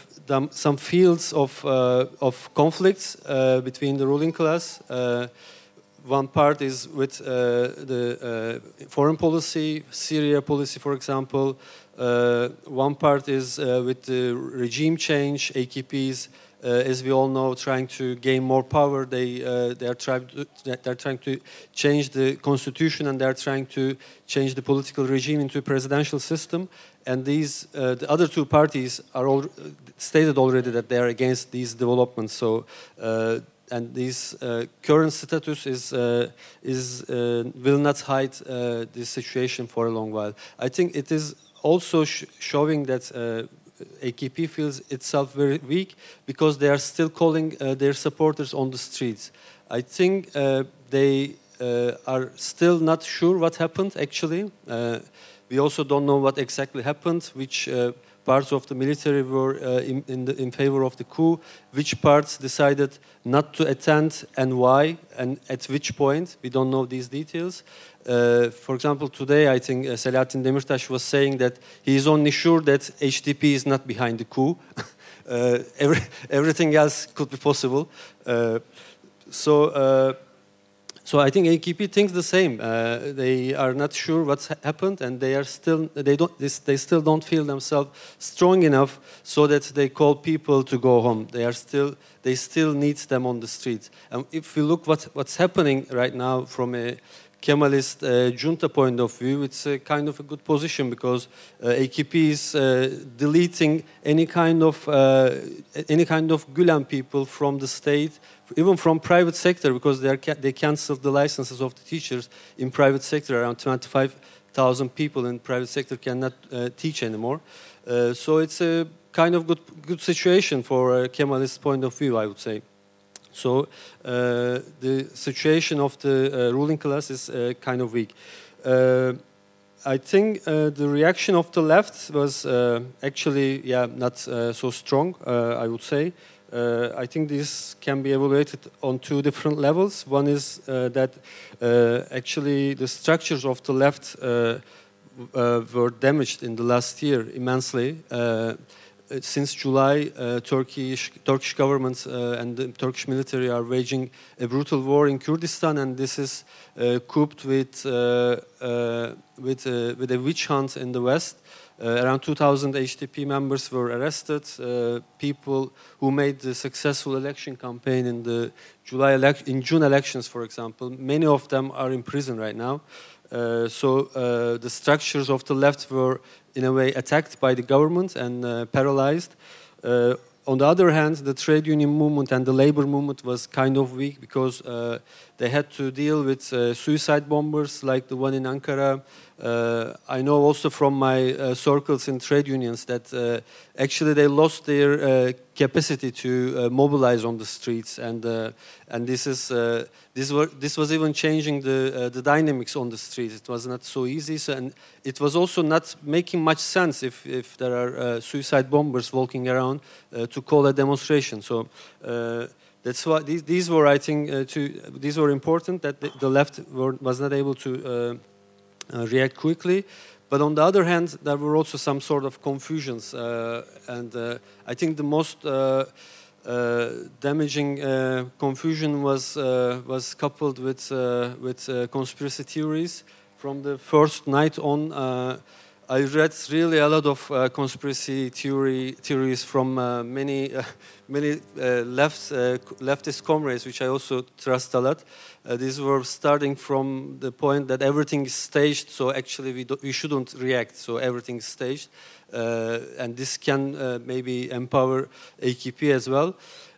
some fields of uh, of conflicts uh, between the ruling class. Uh, one part is with the foreign policy, Syria policy, for example. One part is with the regime change, AKPs. Uh, as we all know, trying to gain more power, they uh, they are trying to they're trying to change the constitution and they are trying to change the political regime into a presidential system. And these uh, the other two parties are all stated already that they are against these developments. So. Uh, and this uh, current status is uh, is uh, will not hide uh, this situation for a long while. I think it is also sh- showing that uh, AKP feels itself very weak because they are still calling uh, their supporters on the streets. I think they are still not sure what happened actually. Uh, we also don't know what exactly happened, which uh, parts of the military were uh, in, in, the, in favor of the coup, which parts decided not to attend and why, and at which point. We don't know these details. Uh, for example, today I think uh, Selahattin Demirtas was saying that he is only sure that HDP is not behind the coup. *laughs* uh, every, everything else could be possible. Uh, so. So I think AKP thinks the same. Uh, they are not sure what's happened, and they are still they don't this, they still don't feel themselves strong enough so that they call people to go home. They are still they still need them on the streets. And if we look what what's happening right now from a Kemalist uh, junta point of view, it's a kind of a good position because uh, AKP is uh, deleting any kind of uh, any kind of Gulen people from the state, even from private sector, because they are they canceled the licenses of the teachers in private sector. Around 25,000 people in private sector cannot uh, teach anymore. Uh, so it's a kind of good good situation for a Kemalist point of view, I would say. So uh, the situation of the uh, ruling class is uh, kind of weak. Uh, I think uh, the reaction of the left was uh, actually, yeah, not uh, so strong. Uh, I would say. Uh, I think this can be evaluated on two different levels. One is uh, that uh, actually the structures of the left uh, uh, were damaged in the last year immensely. Since July, Turkish Turkish government and the Turkish military are waging a brutal war in Kurdistan, and this is couped with with with a witch hunt in the west. Uh, around 2,000 HDP members were arrested. Uh, people who made the successful election campaign in the July in June elections, for example, many of them are in prison right now. Uh, so uh, the structures of the left were, in a way, attacked by the government and uh, paralyzed. Uh, on the other hand, the trade union movement and the labor movement was kind of weak because they had to deal with uh, suicide bombers like the one in Ankara. Uh, I know also from my uh, circles in trade unions that actually they lost their capacity to mobilize on the streets, and and this is this were this was even changing the the dynamics on the streets. It was not so easy, so, and it was also not making much sense if if there are suicide bombers walking around to call a demonstration. So. Uh, that's why these, these were, I think, uh, to, these were important that the, the left were, was not able to uh, uh, react quickly. But on the other hand, there were also some sort of confusions, uh, and uh, I think the most damaging confusion was was coupled with with conspiracy theories. From the first night on, I read really a lot of uh, conspiracy theory theories from uh, many uh, *laughs* many uh, left uh, leftist comrades, which I also trust a lot. Uh, these were starting from the point that everything is staged, so actually we, we shouldn't react, so everything is staged. And this can maybe empower AKP as well.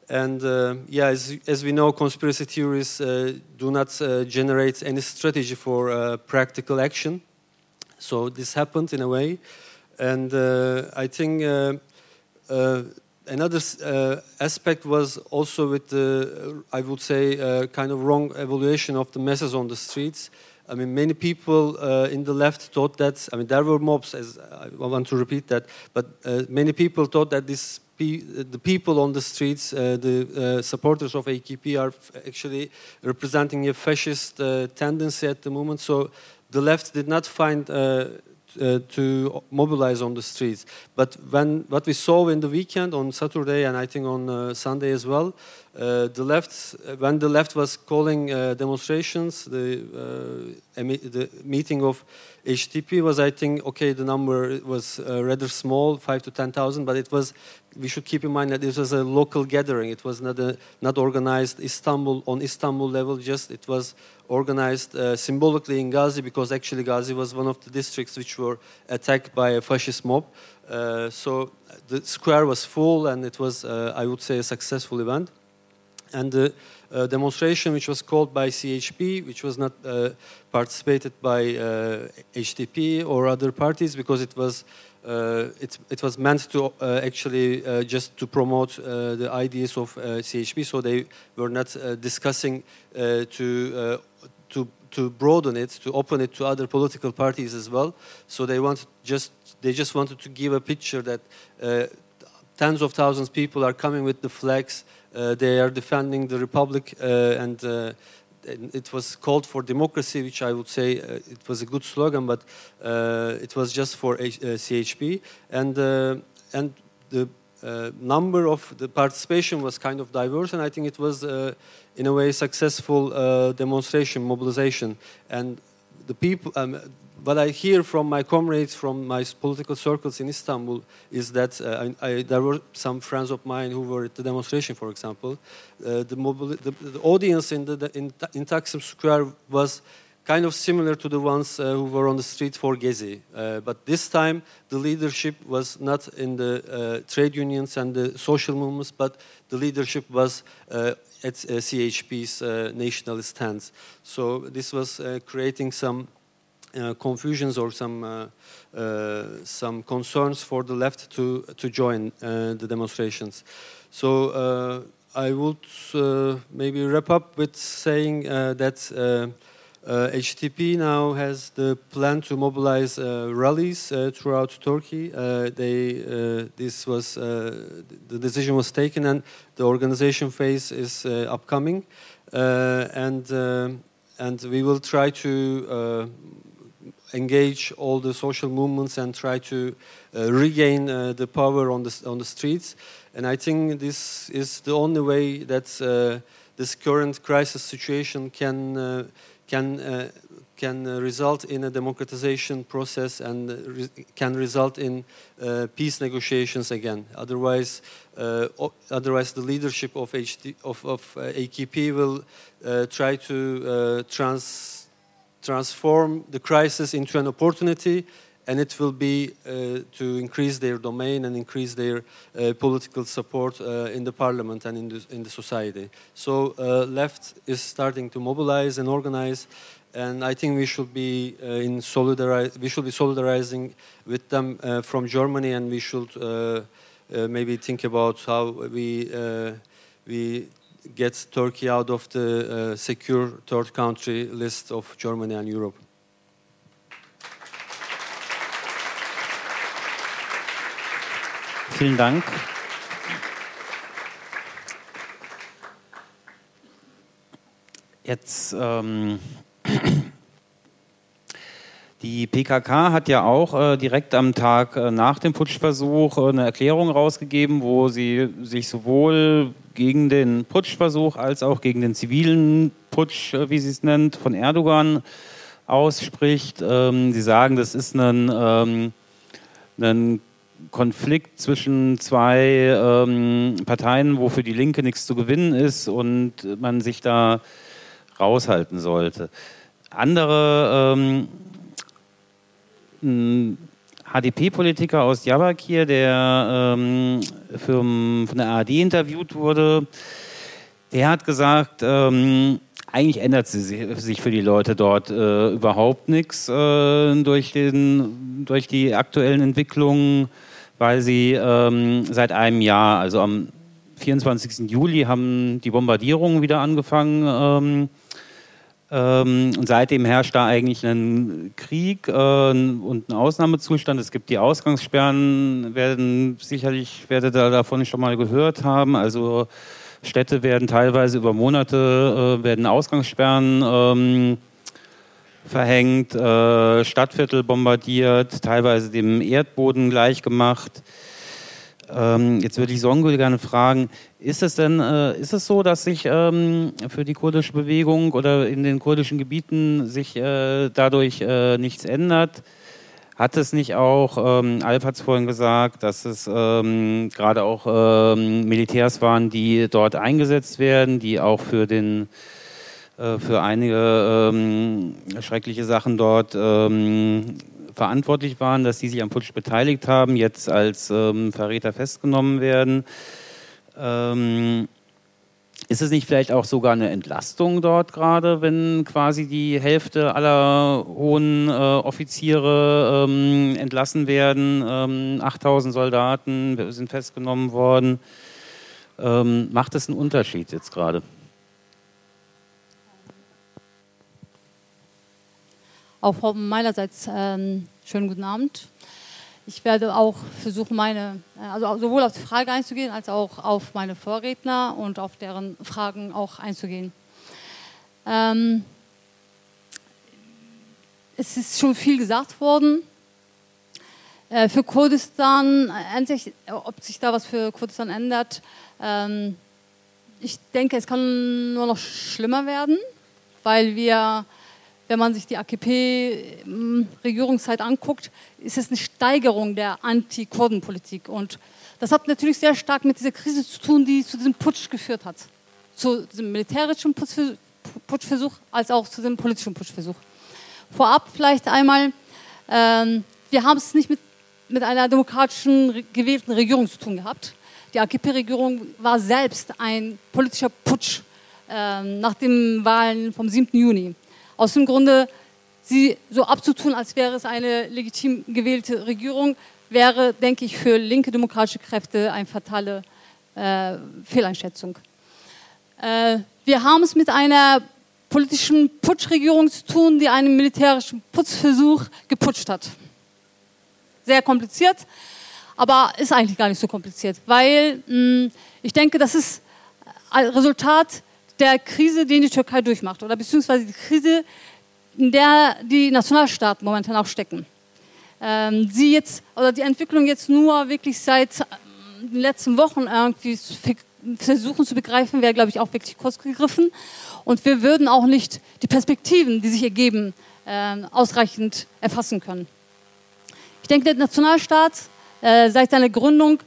And yeah, as, as we know, conspiracy theories do not generate any strategy for practical action. So this happened in a way. And uh, I think uh, uh, another aspect was also with the, I would say, kind of wrong evaluation of the masses on the streets. I mean, many people uh, in the left thought that, I mean, there were mobs, as I want to repeat that, but uh, many people thought that this the people on the streets, uh, the supporters of AKP, are actually representing a fascist tendency at the moment. So the left did not find uh, uh, to mobilize on the streets. But when what we saw in the weekend on Saturday and I think on uh, Sunday as well, uh, the left when the left was calling uh, demonstrations, the uh, the meeting of HTP was I think okay the number was uh, rather small, five to ten thousand, but it was we should keep in mind that this was a local gathering. It was not a, not organized Istanbul on Istanbul level. Just it was organized uh, symbolically in Gazi because actually Gazi was one of the districts which were attacked by a fascist mob. Uh, so the square was full and it was, uh, I would say, a successful event. And the uh, demonstration, which was called by CHP, which was not uh, participated by uh, HDP or other parties because it was uh, it, it was meant to uh, actually uh, just to promote uh, the ideas of uh, CHP, so they were not uh, discussing uh, to uh, to to broaden it, to open it to other political parties as well. So they wanted just they just wanted to give a picture that uh, tens of thousands of people are coming with the flags. Uh, they are defending the republic, uh, and uh, it was called for democracy, which I would say uh, it was a good slogan, but uh, it was just for H- uh, CHP, and and the number of the participation was kind of diverse, and I think it was in a way successful demonstration, mobilization, and the people. Um, what I hear from my comrades from my political circles in Istanbul is that uh, I, I, there were some friends of mine who were at the demonstration, for example. Uh, the, the, the audience in, the, the in, in Taksim Square was kind of similar to the ones uh, who were on the street for Gezi. Uh, but this time, the leadership was not in the uh, trade unions and the social movements, but the leadership was uh, at CHP's nationalist hands. So this was creating some confusions or some uh, uh, some concerns for the left to to join uh, the demonstrations. So uh, I would uh, maybe wrap up with saying uh, that. Uh, uh, HTP now has the plan to mobilize uh, rallies uh, throughout Turkey. Uh, they, uh, this was uh, the decision was taken, and the organization phase is uh, upcoming, uh, and and we will try to uh, engage all the social movements and try to uh, regain uh, the power on the on the streets. And I think this is the only way that uh, this current crisis situation can uh, can uh, can uh, result in a democratization process and re- can result in peace negotiations again. Otherwise, otherwise the leadership of HD, of, of AKP will try to trans, transform the crisis into an opportunity, and it will be uh, to increase their domain and increase their uh, political support uh, in the parliament and in the, in the society. So left is starting to mobilize and organize, and I think we should be uh, in solidari- we should be solidarizing with them uh, from Germany, and we should uh, maybe think about how we we get Turkey out of the uh, secure third country list of Germany and Europe. Vielen Dank. Jetzt ähm, *clears throat* die PKK hat ja auch äh, direkt am Tag äh, nach dem Putschversuch äh, eine Erklärung rausgegeben, wo sie sich sowohl gegen den Putschversuch als auch gegen den zivilen Putsch, äh, wie sie es nennt, von Erdogan ausspricht. Ähm, sie sagen, das ist ein, ähm, ein Konflikt zwischen zwei ähm, Parteien, wo für die Linke nichts zu gewinnen ist und man sich da raushalten sollte. Andere HDP-Politiker aus Diyarbakir, der ähm, für, von der ARD interviewt wurde, der hat gesagt, ähm, eigentlich ändert sich für die Leute dort äh, überhaupt nichts äh, durch, durch die aktuellen Entwicklungen, weil sie ähm, seit einem Jahr, also am 24. Juli, haben die Bombardierungen wieder angefangen. Ähm, seitdem herrscht da eigentlich ein Krieg äh, und ein Ausnahmezustand. Es gibt die Ausgangssperren, werden sicherlich werdet ihr davon schon mal gehört haben. Also Städte werden teilweise über Monate äh, werden Ausgangssperren ähm, verhängt, äh, Stadtviertel bombardiert, teilweise dem Erdboden gleichgemacht. Ähm, jetzt würde ich Songül gerne fragen, ist es denn, äh, ist es so, dass sich ähm, für die kurdische Bewegung oder in den kurdischen Gebieten sich äh, dadurch äh, nichts ändert? Hat es nicht auch, ähm, Alp hat es vorhin gesagt, dass es ähm, gerade auch ähm, Militärs waren, die dort eingesetzt werden, die auch für den äh, für einige ähm, schreckliche Sachen dort ähm, verantwortlich waren, dass sie sich am Putsch beteiligt haben, jetzt als ähm, Verräter festgenommen werden. Ähm, ist es nicht vielleicht auch sogar eine Entlastung dort gerade, wenn quasi die Hälfte aller hohen äh, Offiziere ähm, entlassen werden? Ähm, 8000 Soldaten sind festgenommen worden. Ähm, macht es einen Unterschied jetzt gerade? Auch meinerseits ähm, schönen guten Abend. Ich werde auch versuchen, meine, also sowohl auf die Frage einzugehen, als auch auf meine Vorredner und auf deren Fragen auch einzugehen. Ähm, es ist schon viel gesagt worden. Äh, für Kurdistan, endlich, ob sich da was für Kurdistan ändert, ähm, ich denke, es kann nur noch schlimmer werden, weil wir wenn man sich die AKP-Regierungszeit anguckt, ist es eine Steigerung der Anti-Kurden-Politik. Und das hat natürlich sehr stark mit dieser Krise zu tun, die zu diesem Putsch geführt hat. Zu diesem militärischen Putschversuch als auch zu dem politischen Putschversuch. Vorab vielleicht einmal, ähm, wir haben es nicht mit, mit einer demokratischen gewählten Regierung zu tun gehabt. Die AKP-Regierung war selbst ein politischer Putsch ähm, nach den Wahlen vom 7. Juni. Aus dem Grunde, sie so abzutun, als wäre es eine legitim gewählte Regierung, wäre, denke ich, für linke demokratische Kräfte eine fatale äh, Fehleinschätzung. Äh, wir haben es mit einer politischen Putschregierung zu tun, die einen militärischen Putzversuch geputscht hat. Sehr kompliziert, aber ist eigentlich gar nicht so kompliziert, weil mh, ich denke, das ist ein Resultat der Krise, die die Türkei durchmacht, oder beziehungsweise die Krise, in der die Nationalstaaten momentan auch stecken. Ähm, sie jetzt, oder die Entwicklung jetzt nur wirklich seit den letzten Wochen irgendwie versuchen zu begreifen, wäre, glaube ich, auch wirklich kurz gegriffen. Und wir würden auch nicht die Perspektiven, die sich ergeben, äh, ausreichend erfassen können. Ich denke, der Nationalstaat äh, seit seiner Gründung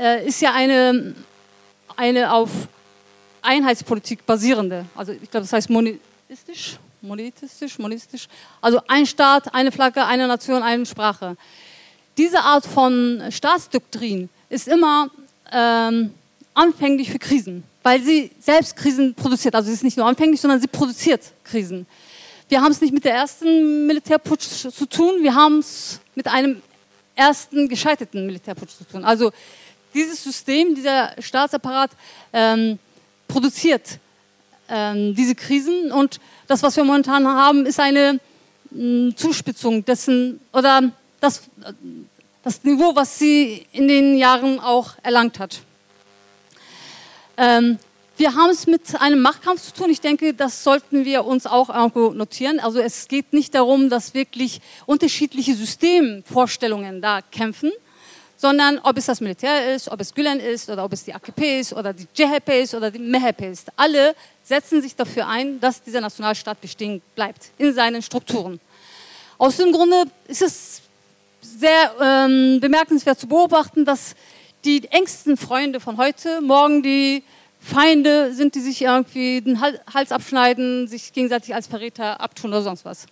äh, ist ja eine, eine auf Einheitspolitik basierende, also ich glaube, das heißt monetistisch, monetistisch, monetistisch, also ein Staat, eine Flagge, eine Nation, eine Sprache. Diese Art von Staatsdoktrin ist immer ähm, anfänglich für Krisen, weil sie selbst Krisen produziert. Also sie ist nicht nur anfänglich, sondern sie produziert Krisen. Wir haben es nicht mit der ersten Militärputsch zu tun, wir haben es mit einem ersten gescheiterten Militärputsch zu tun. Also dieses System, dieser Staatsapparat ähm, produziert ähm, diese Krisen und das, was wir momentan haben, ist eine mh, Zuspitzung dessen oder das, das Niveau, was sie in den Jahren auch erlangt hat. Ähm, wir haben es mit einem Machtkampf zu tun. Ich denke, das sollten wir uns auch irgendwo notieren. Also es geht nicht darum, dass wirklich unterschiedliche Systemvorstellungen da kämpfen, sondern ob es das Militär ist, ob es Gülen ist oder ob es die AKP ist oder die JHP ist oder die MHP ist. Alle setzen sich dafür ein, dass dieser Nationalstaat bestehen bleibt in seinen Strukturen. Aus dem Grunde ist es sehr ähm, bemerkenswert zu beobachten, dass die engsten Freunde von heute morgen die Feinde sind, die sich irgendwie den Hals abschneiden, sich gegenseitig als Verräter abtun oder sonst was.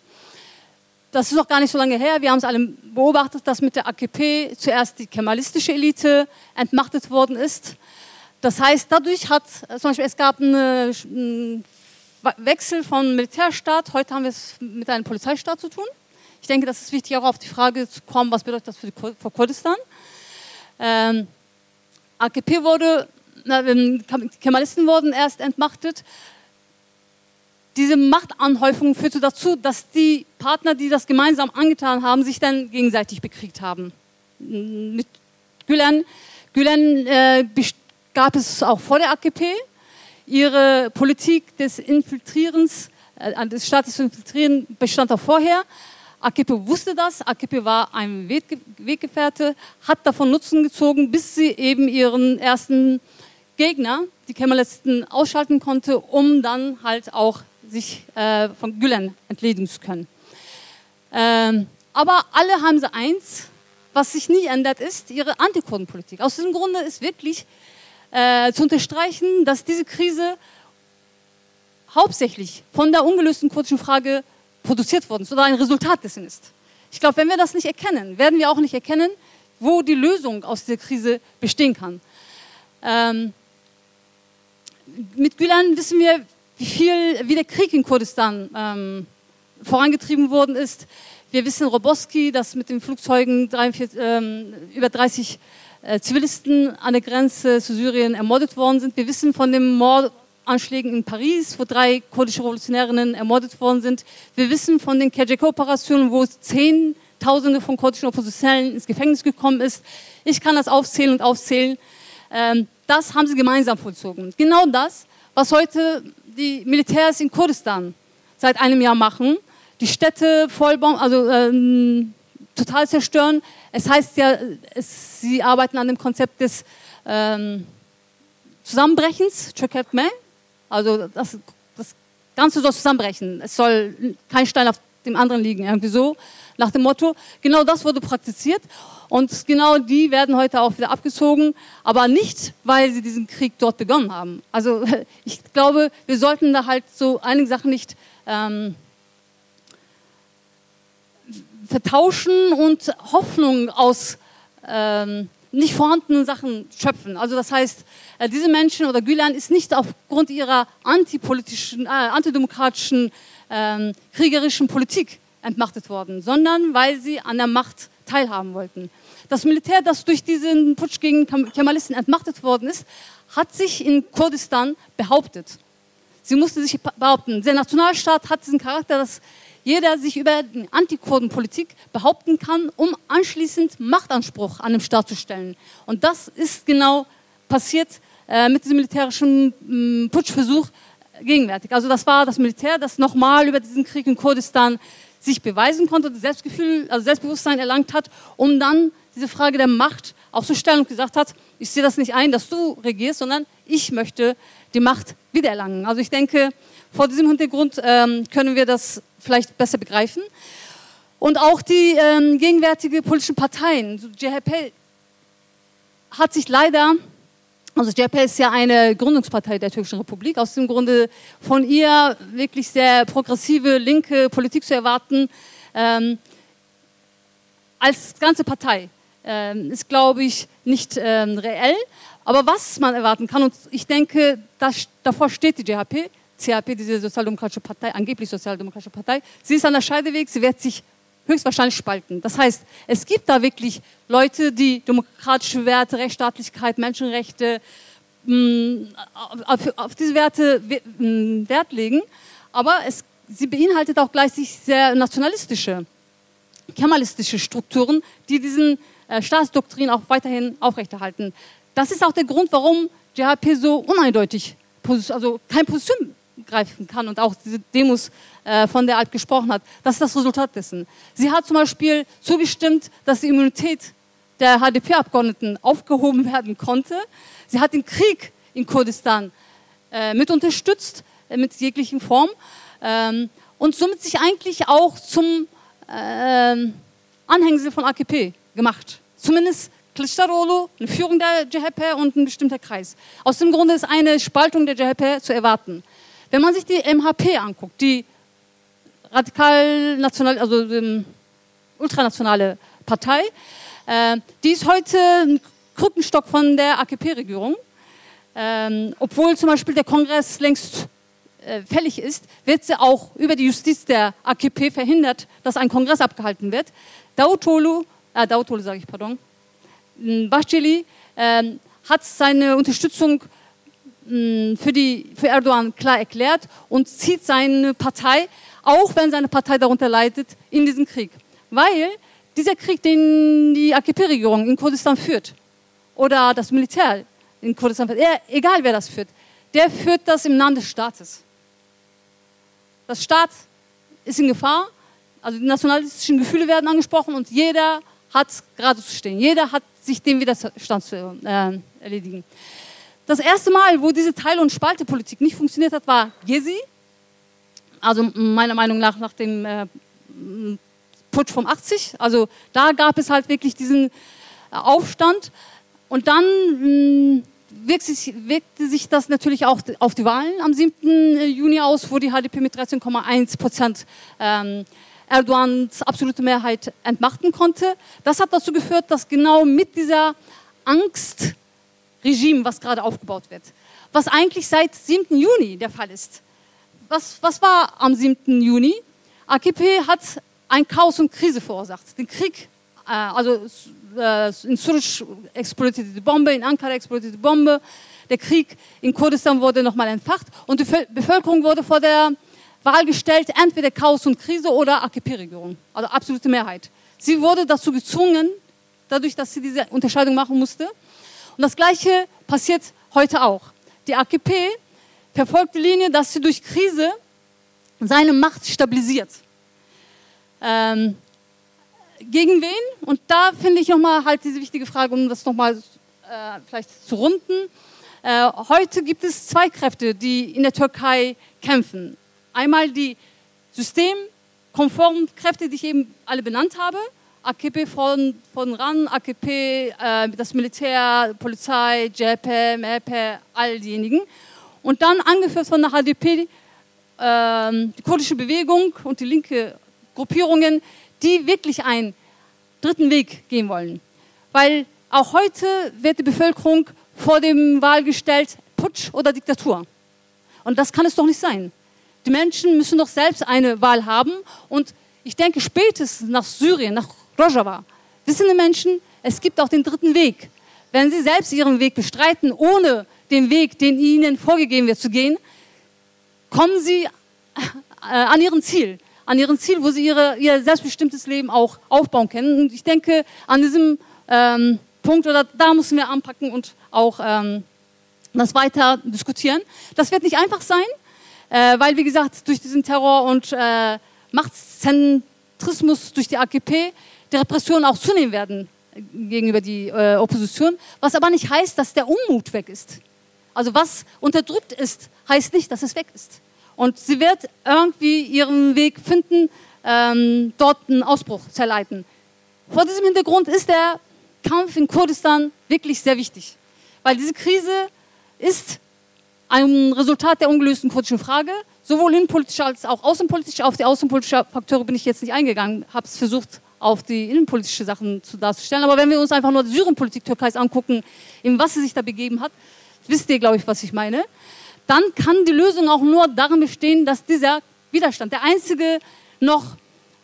Das ist noch gar nicht so lange her. Wir haben es alle beobachtet, dass mit der AKP zuerst die kemalistische Elite entmachtet worden ist. Das heißt, dadurch hat zum Beispiel es gab einen Wechsel von Militärstaat. Heute haben wir es mit einem Polizeistaat zu tun. Ich denke, das ist wichtig, auch auf die Frage zu kommen, was bedeutet das für, die, für Kurdistan. Ähm, AKP wurde die Kemalisten wurden erst entmachtet. Diese Machtanhäufung führte dazu, dass die Partner, die das gemeinsam angetan haben, sich dann gegenseitig bekriegt haben. Mit Gülen, Gülen äh, gab es auch vor der AKP. Ihre Politik des Infiltrierens, äh, des Staates zu infiltrieren, bestand auch vorher. AKP wusste das, AKP war ein Weggefährte, hat davon Nutzen gezogen, bis sie eben ihren ersten Gegner, die Kemalisten, ausschalten konnte, um dann halt auch sich äh, von Gülen entledigen zu können. Ähm, aber alle haben sie eins, was sich nie ändert, ist ihre Antikurdenpolitik. Aus diesem Grunde ist wirklich äh, zu unterstreichen, dass diese Krise hauptsächlich von der ungelösten kurdischen Frage produziert worden ist oder ein Resultat dessen ist. Ich glaube, wenn wir das nicht erkennen, werden wir auch nicht erkennen, wo die Lösung aus dieser Krise bestehen kann. Ähm, mit Gülen wissen wir, wie viel, wie der Krieg in Kurdistan ähm, vorangetrieben worden ist. Wir wissen Roboski, dass mit den Flugzeugen 43, ähm, über 30 äh, Zivilisten an der Grenze zu Syrien ermordet worden sind. Wir wissen von den Mordanschlägen in Paris, wo drei kurdische Revolutionärinnen ermordet worden sind. Wir wissen von den KJK-Operationen, wo Zehntausende von kurdischen Oppositionellen ins Gefängnis gekommen ist. Ich kann das aufzählen und aufzählen. Ähm, das haben sie gemeinsam vollzogen. Genau das, was heute die Militärs in Kurdistan seit einem Jahr machen. Die Städte vollbauen, also ähm, total zerstören. Es heißt ja, es, sie arbeiten an dem Konzept des ähm, Zusammenbrechens. Also das, das Ganze soll zusammenbrechen. Es soll kein Stein auf dem anderen liegen, irgendwie so nach dem Motto. Genau das wurde praktiziert. Und genau die werden heute auch wieder abgezogen, aber nicht, weil sie diesen Krieg dort begonnen haben. Also *laughs* ich glaube, wir sollten da halt so einige Sachen nicht ähm, vertauschen und Hoffnung aus ähm, nicht vorhandenen Sachen schöpfen. Also das heißt, äh, diese Menschen oder Gülen ist nicht aufgrund ihrer antipolitischen, äh, antidemokratischen, ähm, kriegerischen Politik entmachtet worden, sondern weil sie an der Macht teilhaben wollten. Das Militär, das durch diesen Putsch gegen Kemalisten entmachtet worden ist, hat sich in Kurdistan behauptet. Sie musste sich behaupten. Der Nationalstaat hat diesen Charakter, dass jeder sich über die Antikurdenpolitik behaupten kann, um anschließend Machtanspruch an den Staat zu stellen. Und das ist genau passiert äh, mit diesem militärischen mm, Putschversuch gegenwärtig. Also das war das Militär, das nochmal über diesen Krieg in Kurdistan sich beweisen konnte, Selbstgefühl, also Selbstbewusstsein erlangt hat, um dann diese Frage der Macht auch so Stellung gesagt hat, ich sehe das nicht ein, dass du regierst, sondern ich möchte die Macht wiedererlangen. Also ich denke, vor diesem Hintergrund ähm, können wir das vielleicht besser begreifen. Und auch die ähm, gegenwärtigen politischen Parteien, so JHP hat sich leider, also JHP ist ja eine Gründungspartei der Türkischen Republik, aus dem Grunde von ihr wirklich sehr progressive, linke Politik zu erwarten, ähm, als ganze Partei ähm, ist, glaube ich, nicht ähm, reell. Aber was man erwarten kann, und ich denke, das, davor steht die JHP, CHP, diese Sozialdemokratische Partei, angeblich Sozialdemokratische Partei, sie ist an der Scheideweg, sie wird sich höchstwahrscheinlich spalten. Das heißt, es gibt da wirklich Leute, die demokratische Werte, Rechtsstaatlichkeit, Menschenrechte, mh, auf, auf, diese Werte mh, Wert legen, aber es, sie beinhaltet auch gleichzeitig sehr nationalistische, kemalistische Strukturen, die diesen Staatsdoktrin auch weiterhin aufrechterhalten. Das ist auch der Grund, warum JHP so uneindeutig, also keine Position greifen kann und auch diese Demos, äh, von der Alt gesprochen hat. Das ist das Resultat dessen. Sie hat zum Beispiel zugestimmt, dass die Immunität der HDP-Abgeordneten aufgehoben werden konnte. Sie hat den Krieg in Kurdistan äh, mit unterstützt, äh, mit jeglichen Form ähm, und somit sich eigentlich auch zum äh, Anhängsel von AKP gemacht. Zumindest Kılıçdaroğlu, eine Führung der JHP und ein bestimmter Kreis. Aus dem Grunde ist eine Spaltung der JHP zu erwarten. Wenn man sich die MHP anguckt, die radikal national, also ähm, ultranationale Partei, äh, die ist heute ein Krückenstock von der AKP-Regierung. Ähm, obwohl zum Beispiel der Kongress längst äh, fällig ist, wird sie auch über die Justiz der AKP verhindert, dass ein Kongress abgehalten wird. Davutoglu, äh, Davutoglu sage ich, pardon, Bahçeli äh, hat seine Unterstützung für, die, für Erdogan klar erklärt und zieht seine Partei, auch wenn seine Partei darunter leidet, in diesen Krieg. Weil dieser Krieg, den die AKP-Regierung in Kurdistan führt, oder das Militär in Kurdistan führt, egal wer das führt, der führt das im Namen des Staates. Das Staat ist in Gefahr, also die nationalistischen Gefühle werden angesprochen und jeder hat gerade zu stehen. Jeder hat sich dem Widerstand zu äh, erledigen. Das erste Mal, wo diese Teil- und Spaltepolitik nicht funktioniert hat, war Gezi. Also meiner Meinung nach nach dem äh, Putsch vom 80. Also da gab es halt wirklich diesen äh, Aufstand. Und dann mh, wirkte, sich, wirkte sich das natürlich auch auf die Wahlen am 7. Juni aus, wo die HDP mit 13,1 Prozent ähm, Erdogans absolute Mehrheit entmachten konnte. Das hat dazu geführt, dass genau mit dieser Angstregime, was gerade aufgebaut wird, was eigentlich seit 7. Juni der Fall ist. Was, was war am 7. Juni? AKP hat ein Chaos und Krise verursacht. Den Krieg, äh, also äh, in Suruç explodierte die Bombe, in Ankara explodierte die Bombe, der Krieg in Kurdistan wurde nochmal entfacht und die Bevölkerung wurde vor der Wahl gestellt, entweder Chaos und Krise oder AKP-Regierung, also absolute Mehrheit. Sie wurde dazu gezwungen, dadurch, dass sie diese Unterscheidung machen musste. Und das Gleiche passiert heute auch. Die AKP verfolgt die Linie, dass sie durch Krise seine Macht stabilisiert. Ähm, gegen wen? Und da finde ich nochmal halt diese wichtige Frage, um das nochmal äh, vielleicht zu runden. Äh, heute gibt es zwei Kräfte, die in der Türkei kämpfen. Einmal die systemkonformen Kräfte, die ich eben alle benannt habe. AKP von, von RAN, AKP, äh, das Militär, Polizei, JEP, MHP, all diejenigen. Und dann angeführt von der HDP, äh, die kurdische Bewegung und die linke Gruppierungen, die wirklich einen dritten Weg gehen wollen. Weil auch heute wird die Bevölkerung vor dem Wahl gestellt, Putsch oder Diktatur. Und das kann es doch nicht sein. Die Menschen müssen doch selbst eine Wahl haben. Und ich denke, spätestens nach Syrien, nach Rojava, wissen die Menschen, es gibt auch den dritten Weg. Wenn sie selbst ihren Weg bestreiten, ohne den Weg, den ihnen vorgegeben wird, zu gehen, kommen sie äh, an ihren Ziel. An ihren Ziel, wo sie ihre, ihr selbstbestimmtes Leben auch aufbauen können. Und ich denke, an diesem ähm, Punkt oder da müssen wir anpacken und auch ähm, das weiter diskutieren. Das wird nicht einfach sein äh, weil, wie gesagt, durch diesen Terror und äh, Machtzentrismus durch die AKP die Repressionen auch zunehmen werden. gegenüber die äh, Opposition, was aber nicht heißt, dass der Unmut weg ist. Also was unterdrückt ist, heißt nicht, dass es weg ist. Und sie wird irgendwie ihren Weg finden, ähm, dort einen Ausbruch zu erleiten. Vor diesem Hintergrund ist der Kampf in Kurdistan wirklich sehr wichtig, weil diese Krise ist ein Resultat der ungelösten kurdischen Frage, sowohl innenpolitisch als auch außenpolitisch. Auf die außenpolitischen Faktoren bin ich jetzt nicht eingegangen, habe es versucht, auf die innenpolitische Sachen zu darzustellen. Aber wenn wir uns einfach nur die Syrienpolitik Türkeis angucken, in was sie sich da begeben hat, wisst ihr, glaube ich, was ich meine, dann kann die Lösung auch nur darin bestehen, dass dieser Widerstand, der einzige noch,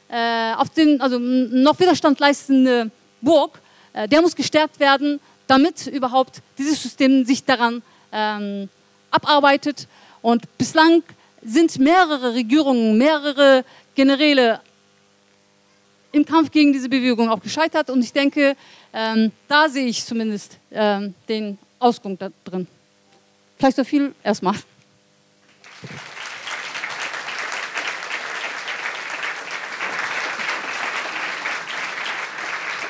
äh, auf den, also noch Widerstand leistende Burg, äh, der muss gestärkt werden, damit überhaupt dieses System sich daran ähm, abarbeitet. Und bislang sind mehrere Regierungen, mehrere Generäle im Kampf gegen diese Bewegung auch gescheitert. Und ich denke, ähm, da sehe ich zumindest ähm, den Ausgang da drin. Vielleicht so viel erstmal.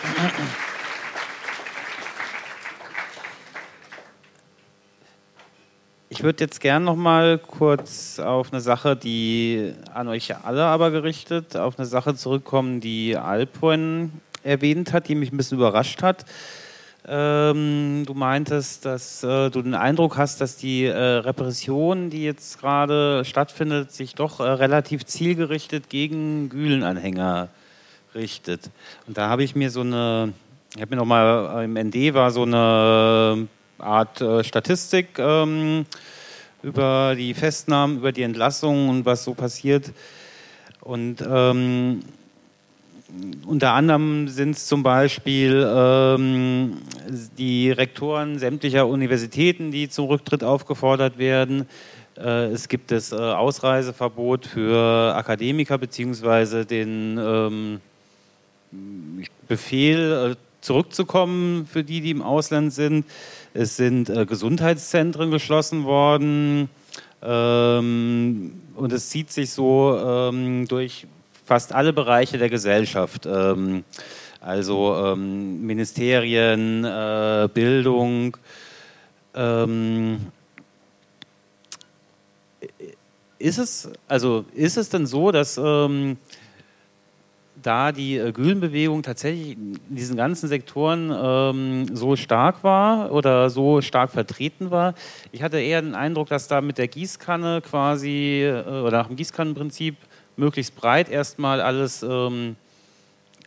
Ich *clears throat* würde jetzt gern noch mal kurz auf eine Sache, die an euch alle aber gerichtet, auf eine Sache zurückkommen, die Alp vorhin erwähnt hat, die mich ein bisschen überrascht hat. Ähm, du meintest, dass äh, du den Eindruck hast, dass die äh, Repression, die jetzt gerade stattfindet, sich doch äh, relativ zielgerichtet gegen Gülenanhänger richtet. Und da habe ich mir so eine, ich habe mir noch mal im ND war so eine Art äh, Statistik ähm, über die Festnahmen, über die Entlassungen und was so passiert. Und ähm, unter anderem sind es zum Beispiel ähm, die Rektoren sämtlicher Universitäten, die zum Rücktritt aufgefordert werden. Äh, es gibt das äh, Ausreiseverbot für Akademiker beziehungsweise den ähm, Befehl, äh, zurückzukommen für die, die im Ausland sind. Es sind äh, Gesundheitszentren geschlossen worden. Ähm, und es zieht sich so ähm, durch fast alle Bereiche der Gesellschaft. Ähm, also ähm, Ministerien, äh, Bildung. Ähm, ist es, also ist es denn so, dass ähm, da die äh, Gülenbewegung tatsächlich in diesen ganzen Sektoren ähm, so stark war oder so stark vertreten war. Ich hatte eher den Eindruck, dass da mit der Gießkanne quasi äh, oder nach dem Gießkannenprinzip möglichst breit erstmal alles ähm,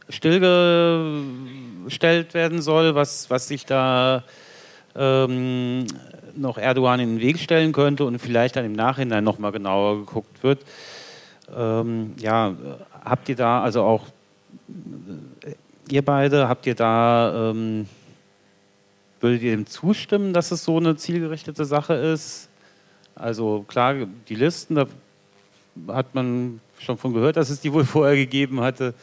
stillgestellt werden soll, was, was sich da ähm, noch Erdogan in den Weg stellen könnte und vielleicht dann im Nachhinein nochmal genauer geguckt wird. Ähm, ja, habt ihr da, also auch äh, ihr beide, habt ihr da, ähm, würdet ihr dem zustimmen, dass es so eine zielgerichtete Sache ist? Also klar, die Listen, da hat man schon von gehört, dass es die wohl vorher gegeben hatte.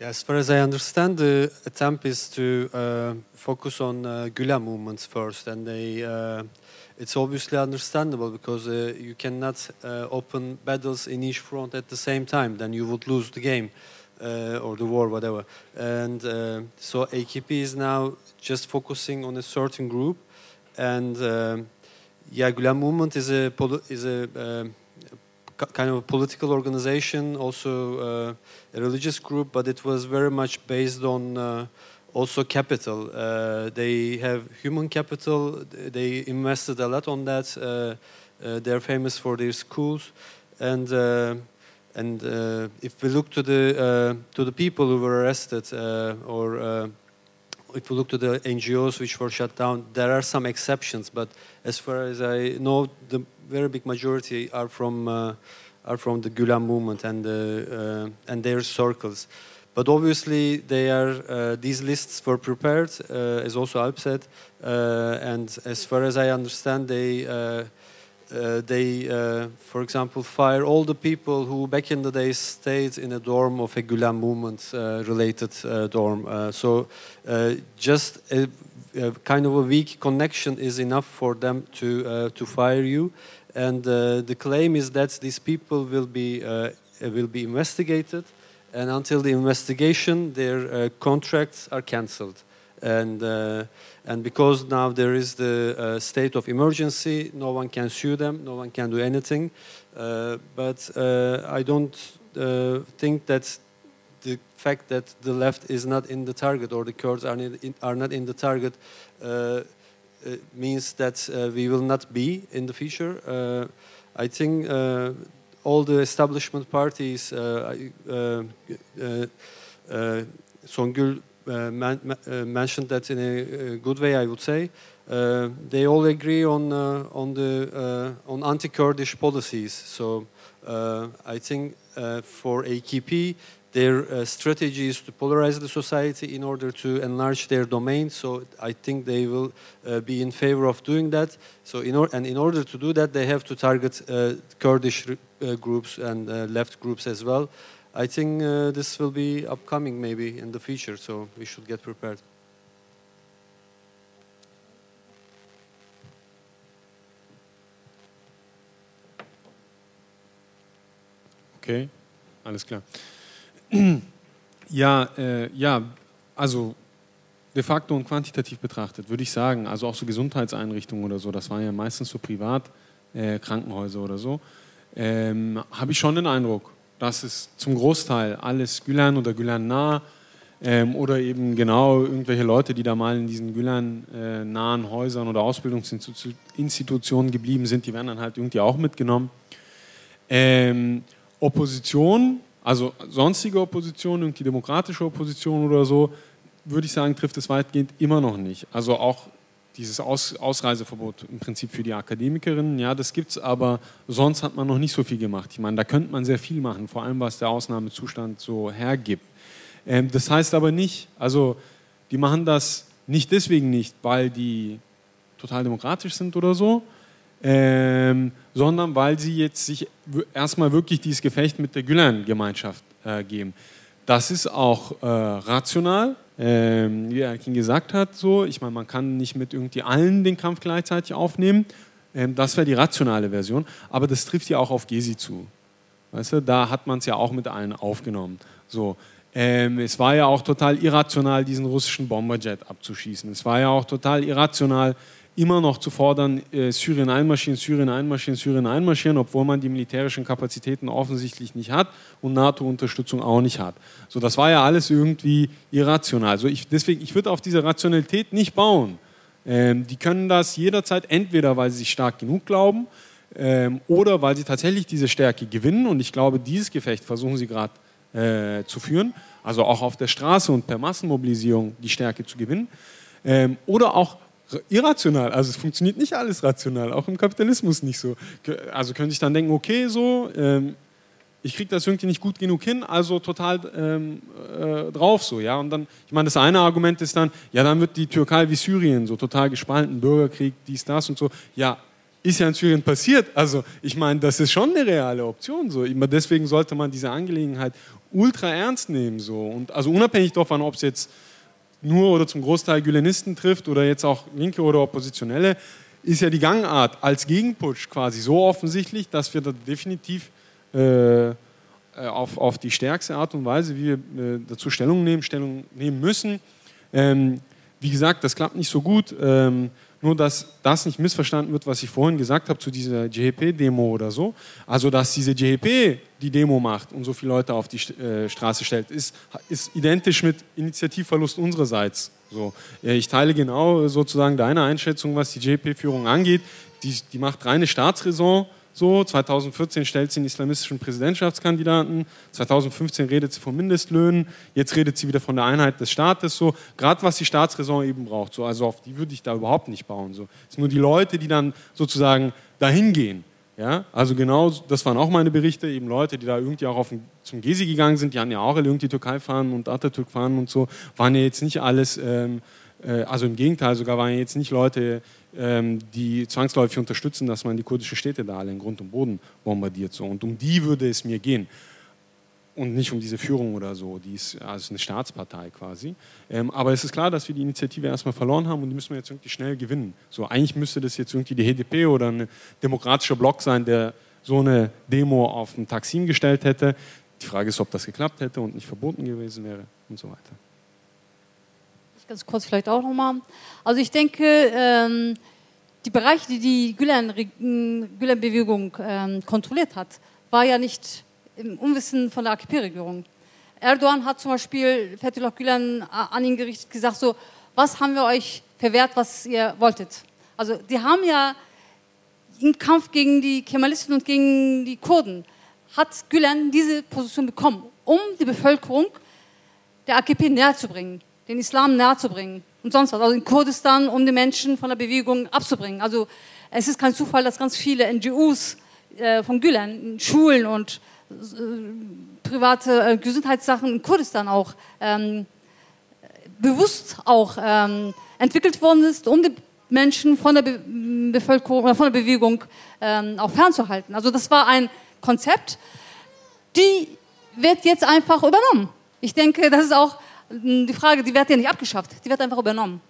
As far as I understand, the attempt is to uh, focus on uh, Gülen movements first, and they, uh, it's obviously understandable because uh, you cannot uh, open battles in each front at the same time. Then you would lose the game uh, or the war, whatever. And uh, so AKP is now just focusing on a certain group, and yeah, Gülen movement is a is a kind of a political organization, also uh, a religious group, but it was very much based on uh, also capital. Uh, they have human capital. They invested a lot on that. Uh, uh, they're famous for their schools, and uh, and if we look to the to the people who were arrested or if we look to the NGOs which were shut down, there are some exceptions, but as far as I know, the very big majority are from uh, are from the Gulen movement and uh, and their circles. But obviously, they are uh, these lists were prepared, uh, as also Alp said, uh, and as far as I understand, they uh, they, uh, for example, fire all the people who back in the day stayed in a dorm of a Gulen movement uh, related uh, dorm. Uh, so uh, just a, a kind of a weak connection is enough for them to, to fire you. And the claim is that these people will be, will be investigated, and until the investigation, their contracts are cancelled. And, uh, and because now there is the uh, state of emergency, no one can sue them, no one can do anything. Uh, but uh, I don't uh, think that the fact that the left is not in the target or the Kurds are, in, are not in the target uh, means that we will not be in the future. I think all the establishment parties, Songül uh, uh, mentioned that in a, uh good way, I would say. They all agree on on the on anti-Kurdish policies. So I think for AKP, their uh, strategy is to polarize the society in order to enlarge their domain. So I think they will uh, be in favor of doing that. So in or- and in order to do that, they have to target uh, Kurdish groups and left groups as well. I think uh, this will be upcoming maybe in the future. So we should get prepared. Okay, alles klar. *clears throat* Ja, äh, ja, also de facto und quantitativ betrachtet würde ich sagen, also auch so Gesundheitseinrichtungen oder so, das waren ja meistens so Privatkrankenhäuser äh, oder so, ähm, habe ich schon den Eindruck, dass es zum Großteil alles Gülen oder Gülen nah ähm, oder eben genau irgendwelche Leute, die da mal in diesen Gülen äh, nahen Häusern oder Ausbildungsinstitutionen geblieben sind, die werden dann halt irgendwie auch mitgenommen. Ähm, Opposition, also sonstige Opposition, irgendwie demokratische Opposition oder so, würde ich sagen, trifft es weitgehend immer noch nicht. Also auch dieses Aus Ausreiseverbot im Prinzip für die Akademikerinnen, ja, das gibt es, aber sonst hat man noch nicht so viel gemacht. Ich meine, da könnte man sehr viel machen, vor allem was der Ausnahmezustand so hergibt. Ähm, das heißt aber nicht, also die machen das nicht deswegen nicht, weil die total demokratisch sind oder so, ähm, sondern weil sie jetzt sich erstmal wirklich dieses Gefecht mit der Gülen-Gemeinschaft äh, geben. Das ist auch äh, rational, ähm, wie Erkin gesagt hat. So. Ich meine, man kann nicht mit irgendwie allen den Kampf gleichzeitig aufnehmen. Ähm, das wäre die rationale Version. Aber das trifft ja auch auf Gesi zu. Weißt du, da hat man es ja auch mit allen aufgenommen. So. Ähm, es war ja auch total irrational, diesen russischen Bomberjet abzuschießen. Es war ja auch total irrational, immer noch zu fordern, äh, Syrien einmarschieren, Syrien einmarschieren, Syrien einmarschieren, obwohl man die militärischen Kapazitäten offensichtlich nicht hat und NATO-Unterstützung auch nicht hat. So, das war ja alles irgendwie irrational. Also ich, deswegen, ich würde auf diese Rationalität nicht bauen. Ähm, die können das jederzeit entweder, weil sie sich stark genug glauben ähm, oder weil sie tatsächlich diese Stärke gewinnen. Und ich glaube, dieses Gefecht versuchen sie gerade äh, zu führen. Also auch auf der Straße und per Massenmobilisierung die Stärke zu gewinnen. Ähm, oder auch irrational. Also es funktioniert nicht alles rational, auch im Kapitalismus nicht so. Also können sich dann denken, okay, so, ähm, ich kriege das irgendwie nicht gut genug hin, also total ähm, äh, drauf so, ja. Und dann, ich meine, das eine Argument ist dann, ja, dann wird die Türkei wie Syrien so total gespalten, Bürgerkrieg, dies, das und so. Ja, ist ja in Syrien passiert. Also ich meine, das ist schon eine reale Option so. Deswegen sollte man diese Angelegenheit ultra ernst nehmen so. Und also unabhängig davon, ob es jetzt nur oder zum Großteil Gülenisten trifft oder jetzt auch Linke oder Oppositionelle, ist ja die Gangart als Gegenputsch quasi so offensichtlich, dass wir da definitiv äh, äh, auf, auf die stärkste Art und Weise, wie wir äh, dazu Stellung nehmen, Stellung nehmen müssen. Ähm, wie gesagt, das klappt nicht so gut. Ähm, nur, dass das nicht missverstanden wird, was ich vorhin gesagt habe zu dieser JHP-Demo oder so. Also, dass diese JHP die Demo macht und so viele Leute auf die äh, Straße stellt, ist, ist identisch mit Initiativverlust unsererseits. So. Äh, Ich teile genau sozusagen deine Einschätzung, was die JHP-Führung angeht. Die, die macht reine Staatsräson. So, 2014 stellt sie einen islamistischen Präsidentschaftskandidaten, 2015 redet sie von Mindestlöhnen, jetzt redet sie wieder von der Einheit des Staates. So, gerade was die Staatsräson eben braucht. So, also auf die würde ich da überhaupt nicht bauen. So, es sind nur die Leute, die dann sozusagen dahin gehen. Ja, also genau, das waren auch meine Berichte, eben Leute, die da irgendwie auch auf den, zum Gezi gegangen sind, die hatten ja auch irgendwie Türkei fahren und Atatürk fahren und so, waren ja jetzt nicht alles ähm, äh, also im Gegenteil, sogar waren jetzt nicht Leute, ähm, die zwangsläufig unterstützen, dass man die kurdische Städte da alle in Grund und Boden bombardiert. So. Und um die würde es mir gehen. Und nicht um diese Führung oder so, die ist also eine Staatspartei quasi. Ähm, aber es ist klar, dass wir die Initiative erstmal verloren haben und die müssen wir jetzt irgendwie schnell gewinnen. So, eigentlich müsste das jetzt irgendwie die HDP oder ein demokratischer Block sein, der so eine Demo auf dem Taksim gestellt hätte. Die Frage ist, ob das geklappt hätte und nicht verboten gewesen wäre und so weiter ganz kurz vielleicht auch nochmal. Also ich denke, ähm, die Bereiche, die die Gülen-Bewegung ähm, kontrolliert hat, war ja nicht im Unwissen von der AKP-Regierung. Erdogan hat zum Beispiel Fethullah Gülen an ihn gerichtet gesagt, so, was haben wir euch verwehrt, was ihr wolltet? Also die haben ja im Kampf gegen die Kemalisten und gegen die Kurden, hat Gülen diese Position bekommen, um die Bevölkerung der AKP näher zu bringen den Islam nahezubringen und sonst was. Also in Kurdistan, um die Menschen von der Bewegung abzubringen. Also es ist kein Zufall, dass ganz viele NGOs äh, von Gülen, Schulen und äh, private äh, Gesundheitssachen in Kurdistan auch ähm, bewusst auch ähm, entwickelt worden ist, um die Menschen von der Be Bevölkerung oder von der Bewegung ähm, auch fernzuhalten. Also das war ein Konzept, die wird jetzt einfach übernommen. Ich denke, das ist auch die Frage, die wird ja nicht abgeschafft, die wird einfach übernommen.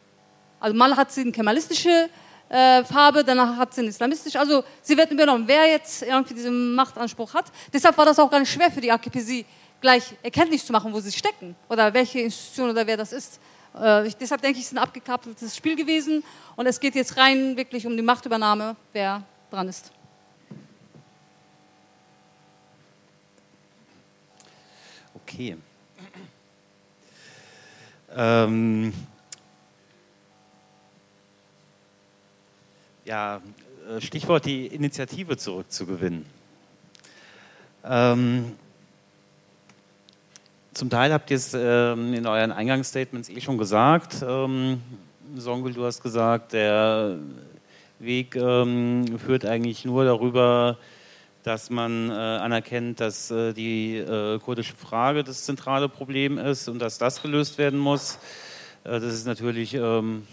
Also mal hat sie eine kemalistische äh, Farbe, danach hat sie eine islamistische, also sie wird übernommen. Wer jetzt irgendwie diesen Machtanspruch hat, deshalb war das auch gar nicht schwer für die AKP, sie gleich erkenntlich zu machen, wo sie stecken oder welche Institution oder wer das ist. Äh, ich, deshalb denke ich, es ist ein abgekapseltes Spiel gewesen und es geht jetzt rein wirklich um die Machtübernahme, wer dran ist. Okay. Ähm, ja, äh, Stichwort die Initiative zurückzugewinnen. Ähm, zum Teil habt ihr es ähm, in euren Eingangsstatements eh schon gesagt. Ähm, Songül, du hast gesagt, der Weg ähm, führt eigentlich nur darüber, dass man äh, anerkennt, dass äh, die äh, kurdische Frage das zentrale Problem ist und dass das gelöst werden muss. Äh, das ist natürlich ähm,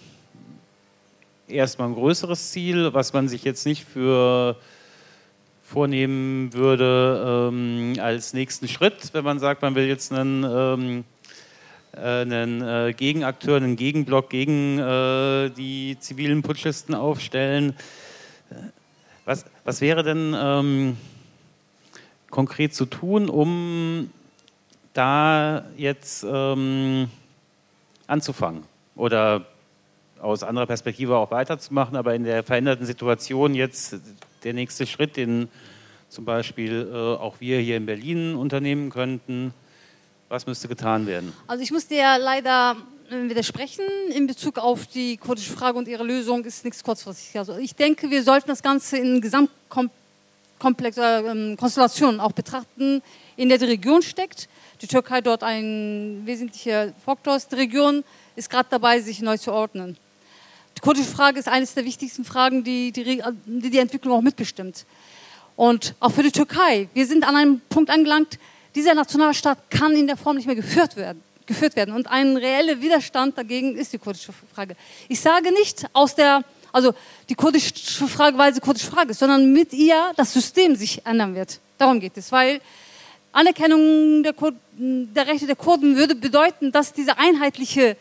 erstmal ein größeres Ziel, was man sich jetzt nicht für vornehmen würde ähm, als nächsten Schritt, wenn man sagt, man will jetzt einen, ähm, äh, einen äh, Gegenakteur, einen Gegenblock gegen die zivilen Putschisten aufstellen was, was wäre denn ähm, konkret zu tun, um da jetzt ähm, anzufangen oder aus anderer Perspektive auch weiterzumachen, aber in der veränderten Situation jetzt der nächste Schritt, den zum Beispiel äh, auch wir hier in Berlin unternehmen könnten, was müsste getan werden? Also ich muss dir leider widersprechen in Bezug auf die kurdische Frage und ihre Lösung ist nichts kurzfristig. Also ich denke, wir sollten das Ganze in Gesamtkomplex äh, Konstellation auch betrachten, in der die Region steckt. Die Türkei dort ein wesentlicher Faktor ist. Die Region ist gerade dabei, sich neu zu ordnen. Die kurdische Frage ist eines der wichtigsten Fragen, die die, die die Entwicklung auch mitbestimmt. Und auch für die Türkei. Wir sind an einem Punkt angelangt, dieser Nationalstaat kann in der Form nicht mehr geführt werden geführt werden. Und ein reeller Widerstand dagegen ist die kurdische Frage. Ich sage nicht aus der, also die kurdische Frage, weil sie kurdische Frage ist, sondern mit ihr das System sich ändern wird. Darum geht es, weil Anerkennung der, Kur der Rechte der Kurden würde bedeuten, dass diese einheitliche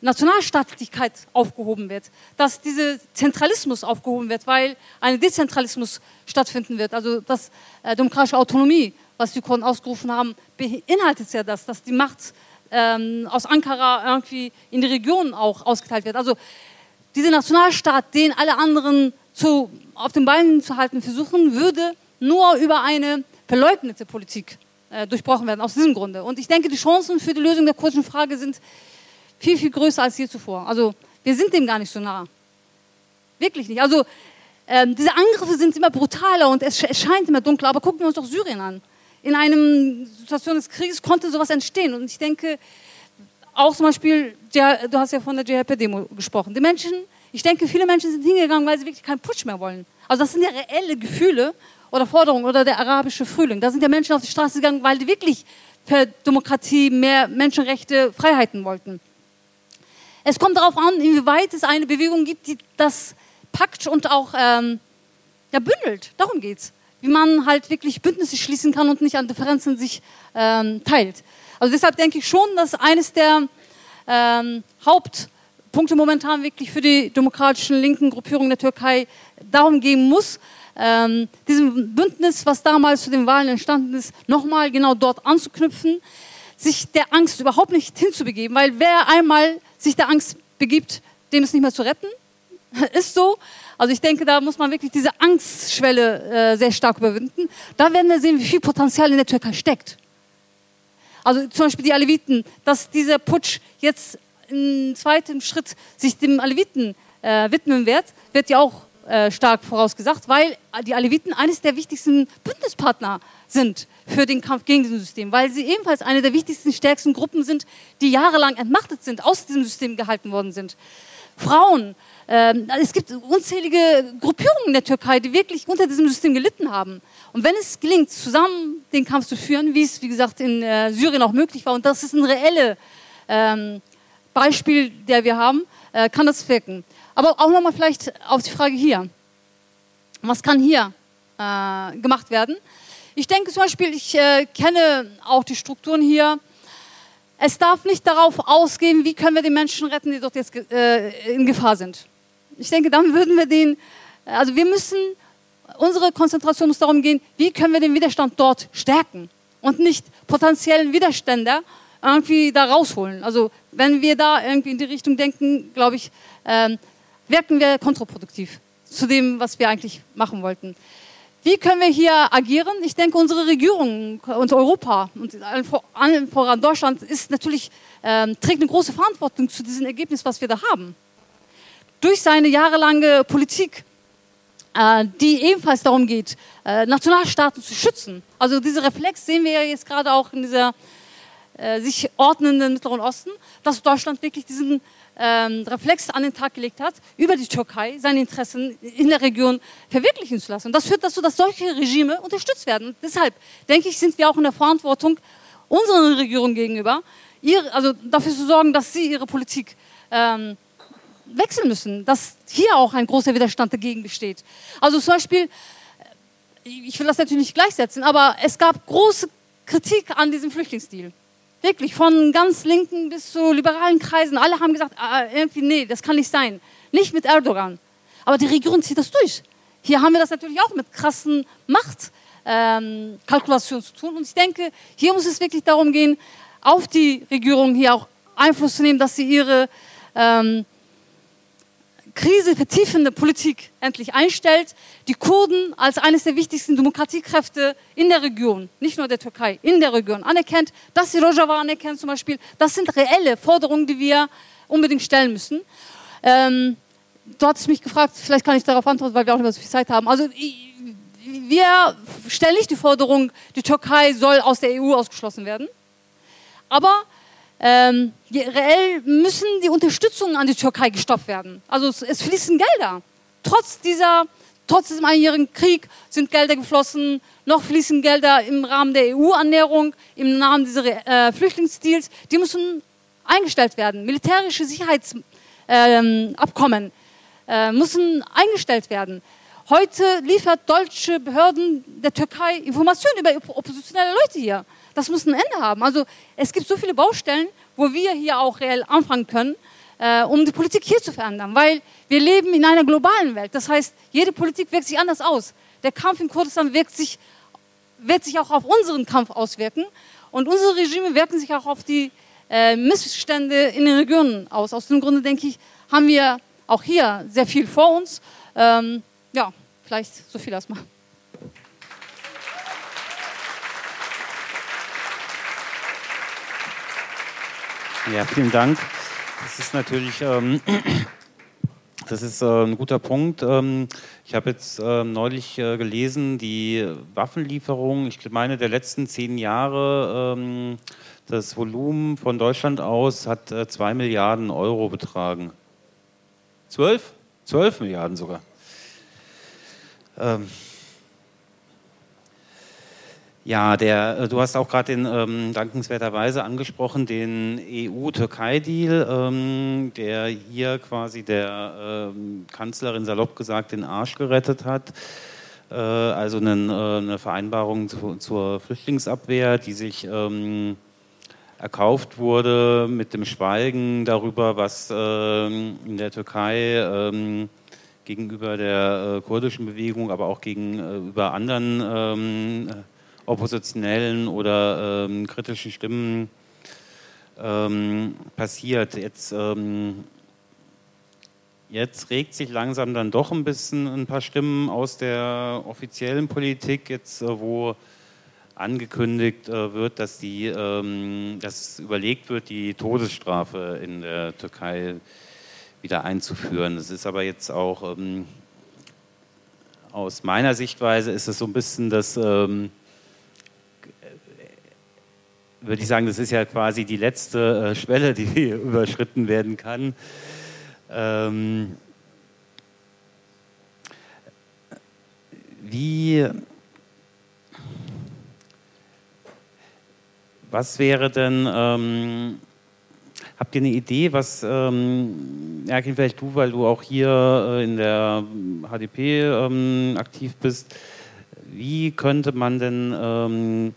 Nationalstaatlichkeit aufgehoben wird, dass dieser Zentralismus aufgehoben wird, weil ein Dezentralismus stattfinden wird, also dass äh, demokratische Autonomie, was die Kurden ausgerufen haben, beinhaltet ja das, dass die Macht ähm, aus Ankara irgendwie in die Region auch ausgeteilt wird. Also dieser Nationalstaat, den alle anderen zu, auf den Beinen zu halten versuchen, würde nur über eine verleugnete Politik äh, durchbrochen werden, aus diesem Grunde. Und ich denke, die Chancen für die Lösung der kurdischen Frage sind viel, viel größer als je zuvor. Also wir sind dem gar nicht so nah. Wirklich nicht. Also ähm, diese Angriffe sind immer brutaler und es, es scheint immer dunkler, aber gucken wir uns doch Syrien an in einer Situation des Krieges konnte sowas entstehen. Und ich denke, auch zum Beispiel, du hast ja von der JHP-Demo gesprochen. Die Menschen, ich denke, viele Menschen sind hingegangen, weil sie wirklich keinen Putsch mehr wollen. Also das sind ja reelle Gefühle oder Forderungen oder der arabische Frühling. Da sind ja Menschen auf die Straße gegangen, weil die wirklich für Demokratie, mehr Menschenrechte, Freiheiten wollten. Es kommt darauf an, inwieweit es eine Bewegung gibt, die das packt und auch ähm, ja, bündelt. Darum geht es. Wie man halt wirklich Bündnisse schließen kann und nicht an Differenzen sich ähm, teilt. Also deshalb denke ich schon, dass eines der ähm, Hauptpunkte momentan wirklich für die demokratischen linken Gruppierungen der Türkei darum gehen muss, ähm, diesem Bündnis, was damals zu den Wahlen entstanden ist, nochmal genau dort anzuknüpfen, sich der Angst überhaupt nicht hinzubegeben, weil wer einmal sich der Angst begibt, dem ist nicht mehr zu retten. *laughs* ist so. Also ich denke, da muss man wirklich diese Angstschwelle äh, sehr stark überwinden. Da werden wir sehen, wie viel Potenzial in der Türkei steckt. Also zum Beispiel die Aleviten, dass dieser Putsch jetzt im zweiten Schritt sich dem Aleviten äh, widmen wird, wird ja auch äh, stark vorausgesagt, weil die Aleviten eines der wichtigsten Bündnispartner sind für den Kampf gegen dieses System, weil sie ebenfalls eine der wichtigsten, stärksten Gruppen sind, die jahrelang entmachtet sind, aus diesem System gehalten worden sind. Frauen, es gibt unzählige Gruppierungen in der Türkei, die wirklich unter diesem System gelitten haben. Und wenn es gelingt, zusammen den Kampf zu führen, wie es, wie gesagt, in äh, Syrien auch möglich war, und das ist ein reelles ähm, Beispiel, der wir haben, äh, kann das wirken. Aber auch nochmal vielleicht auf die Frage hier. Was kann hier äh, gemacht werden? Ich denke zum Beispiel, ich kenne auch die Strukturen hier. Es darf nicht darauf ausgehen, wie können wir die Menschen retten, die dort jetzt in Gefahr sind. Ich denke, dann würden wir den, also wir müssen, unsere Konzentration muss darum gehen, wie können wir den Widerstand dort stärken und nicht potenziellen Widerstände irgendwie da rausholen. Also wenn wir da irgendwie in die Richtung denken, glaube ich, ähm, wirken wir kontraproduktiv zu dem, was wir eigentlich machen wollten. Wie können wir hier agieren? Ich denke, unsere Regierung und Europa und allen voran Deutschland ist natürlich, ähm, trägt eine große Verantwortung zu diesem Ergebnis, was wir da haben. Durch seine jahrelange Politik, äh, die ebenfalls darum geht, äh, Nationalstaaten zu schützen. Also diese Reflex sehen wir ja jetzt gerade auch in dieser äh, sich ordnenden Mittleren Osten, dass Deutschland wirklich diesen ähm, Reflex an den Tag gelegt hat, über die Türkei seine Interessen in der Region verwirklichen zu lassen. Und das führt dazu, dass solche Regime unterstützt werden. Und deshalb denke ich, sind wir auch in der Verantwortung unseren Regierungen gegenüber, ihr, also dafür zu sorgen, dass sie ihre Politik ähm, wechseln müssen, dass hier auch ein großer Widerstand dagegen besteht. Also zum Beispiel, ich will das natürlich nicht gleichsetzen, aber es gab große Kritik an diesem Flüchtlingsdeal. Wirklich, von ganz linken bis zu liberalen Kreisen. Alle haben gesagt, ah, irgendwie, nee, das kann nicht sein. Nicht mit Erdogan. Aber die Regierung zieht das durch. Hier haben wir das natürlich auch mit krassen Machtkalkulationen ähm, zu tun. Und ich denke, hier muss es wirklich darum gehen, auf die Regierung hier auch Einfluss zu nehmen, dass sie ihre ähm, Krise vertiefende Politik endlich einstellt, die Kurden als eines der wichtigsten Demokratiekräfte in der Region, nicht nur der Türkei, in der Region anerkennt, dass sie Rojava anerkennt zum Beispiel. Das sind reelle Forderungen, die wir unbedingt stellen müssen. Ähm, du hattest mich gefragt, vielleicht kann ich darauf antworten, weil wir auch nicht mehr so viel Zeit haben. Also wir stellen nicht die Forderung, die Türkei soll aus der EU ausgeschlossen werden. Aber ähm, reell müssen die Unterstützungen an die Türkei gestoppt werden. Also es, fließen Gelder. Trotz, dieser, trotz diesem einjährigen Krieg sind Gelder geflossen, noch fließen Gelder im Rahmen der EU-Annäherung, im Rahmen dieser äh, Flüchtlingsdeals. Die müssen eingestellt werden. Militärische Sicherheitsabkommen ähm, äh, müssen eingestellt werden. Heute liefert deutsche Behörden der Türkei Informationen über oppositionelle Leute hier. Das muss ein Ende haben. Also es gibt so viele Baustellen, wo wir hier auch reell anfangen können, äh, um die Politik hier zu verändern. Weil wir leben in einer globalen Welt. Das heißt, jede Politik wirkt sich anders aus. Der Kampf in Kurdistan wirkt sich, wird sich auch auf unseren Kampf auswirken. Und unsere Regime wirken sich auch auf die äh, Missstände in den Regionen aus. Aus dem Grunde denke ich, haben wir auch hier sehr viel vor uns. Ähm, ja, vielleicht so viel erstmal. Ja, vielen Dank. Das ist natürlich ähm, *clears throat* das ist äh, ein guter Punkt. Ähm, ich habe jetzt äh, neulich äh, gelesen, die Waffenlieferung, ich meine, der letzten zehn Jahre, ähm, das Volumen von Deutschland aus hat äh, zwei Milliarden Euro betragen. Zwölf? Zwölf Milliarden sogar. Ähm, Ja, der, äh, du hast auch gerade den ähm, dankenswerterweise angesprochen, den EU-Türkei-Deal, ähm, der hier quasi der ähm, Kanzlerin salopp gesagt den Arsch gerettet hat. Äh, also einen, äh, eine Vereinbarung zu, zur Flüchtlingsabwehr, die sich ähm, erkauft wurde mit dem Schweigen darüber, was ähm, in der Türkei ähm, gegenüber der äh, kurdischen Bewegung, aber auch gegenüber anderen oppositionellen oder ähm, kritischen Stimmen ähm, passiert. Jetzt, ähm, jetzt regt sich langsam dann doch ein bisschen ein paar Stimmen aus der offiziellen Politik, jetzt äh, wo angekündigt äh, wird, dass, die, ähm, dass überlegt wird, die Todesstrafe in der Türkei wieder einzuführen. Das ist aber jetzt auch ähm, aus meiner Sichtweise ist es so ein bisschen das ähm, würde ich sagen, das ist ja quasi die letzte äh, Schwelle, die *laughs* überschritten werden kann. Ähm, wie, was wäre denn, ähm, habt ihr eine Idee, was, ähm, Erkin, vielleicht du, weil du auch hier äh, in der HDP ähm, aktiv bist, wie könnte man denn ähm,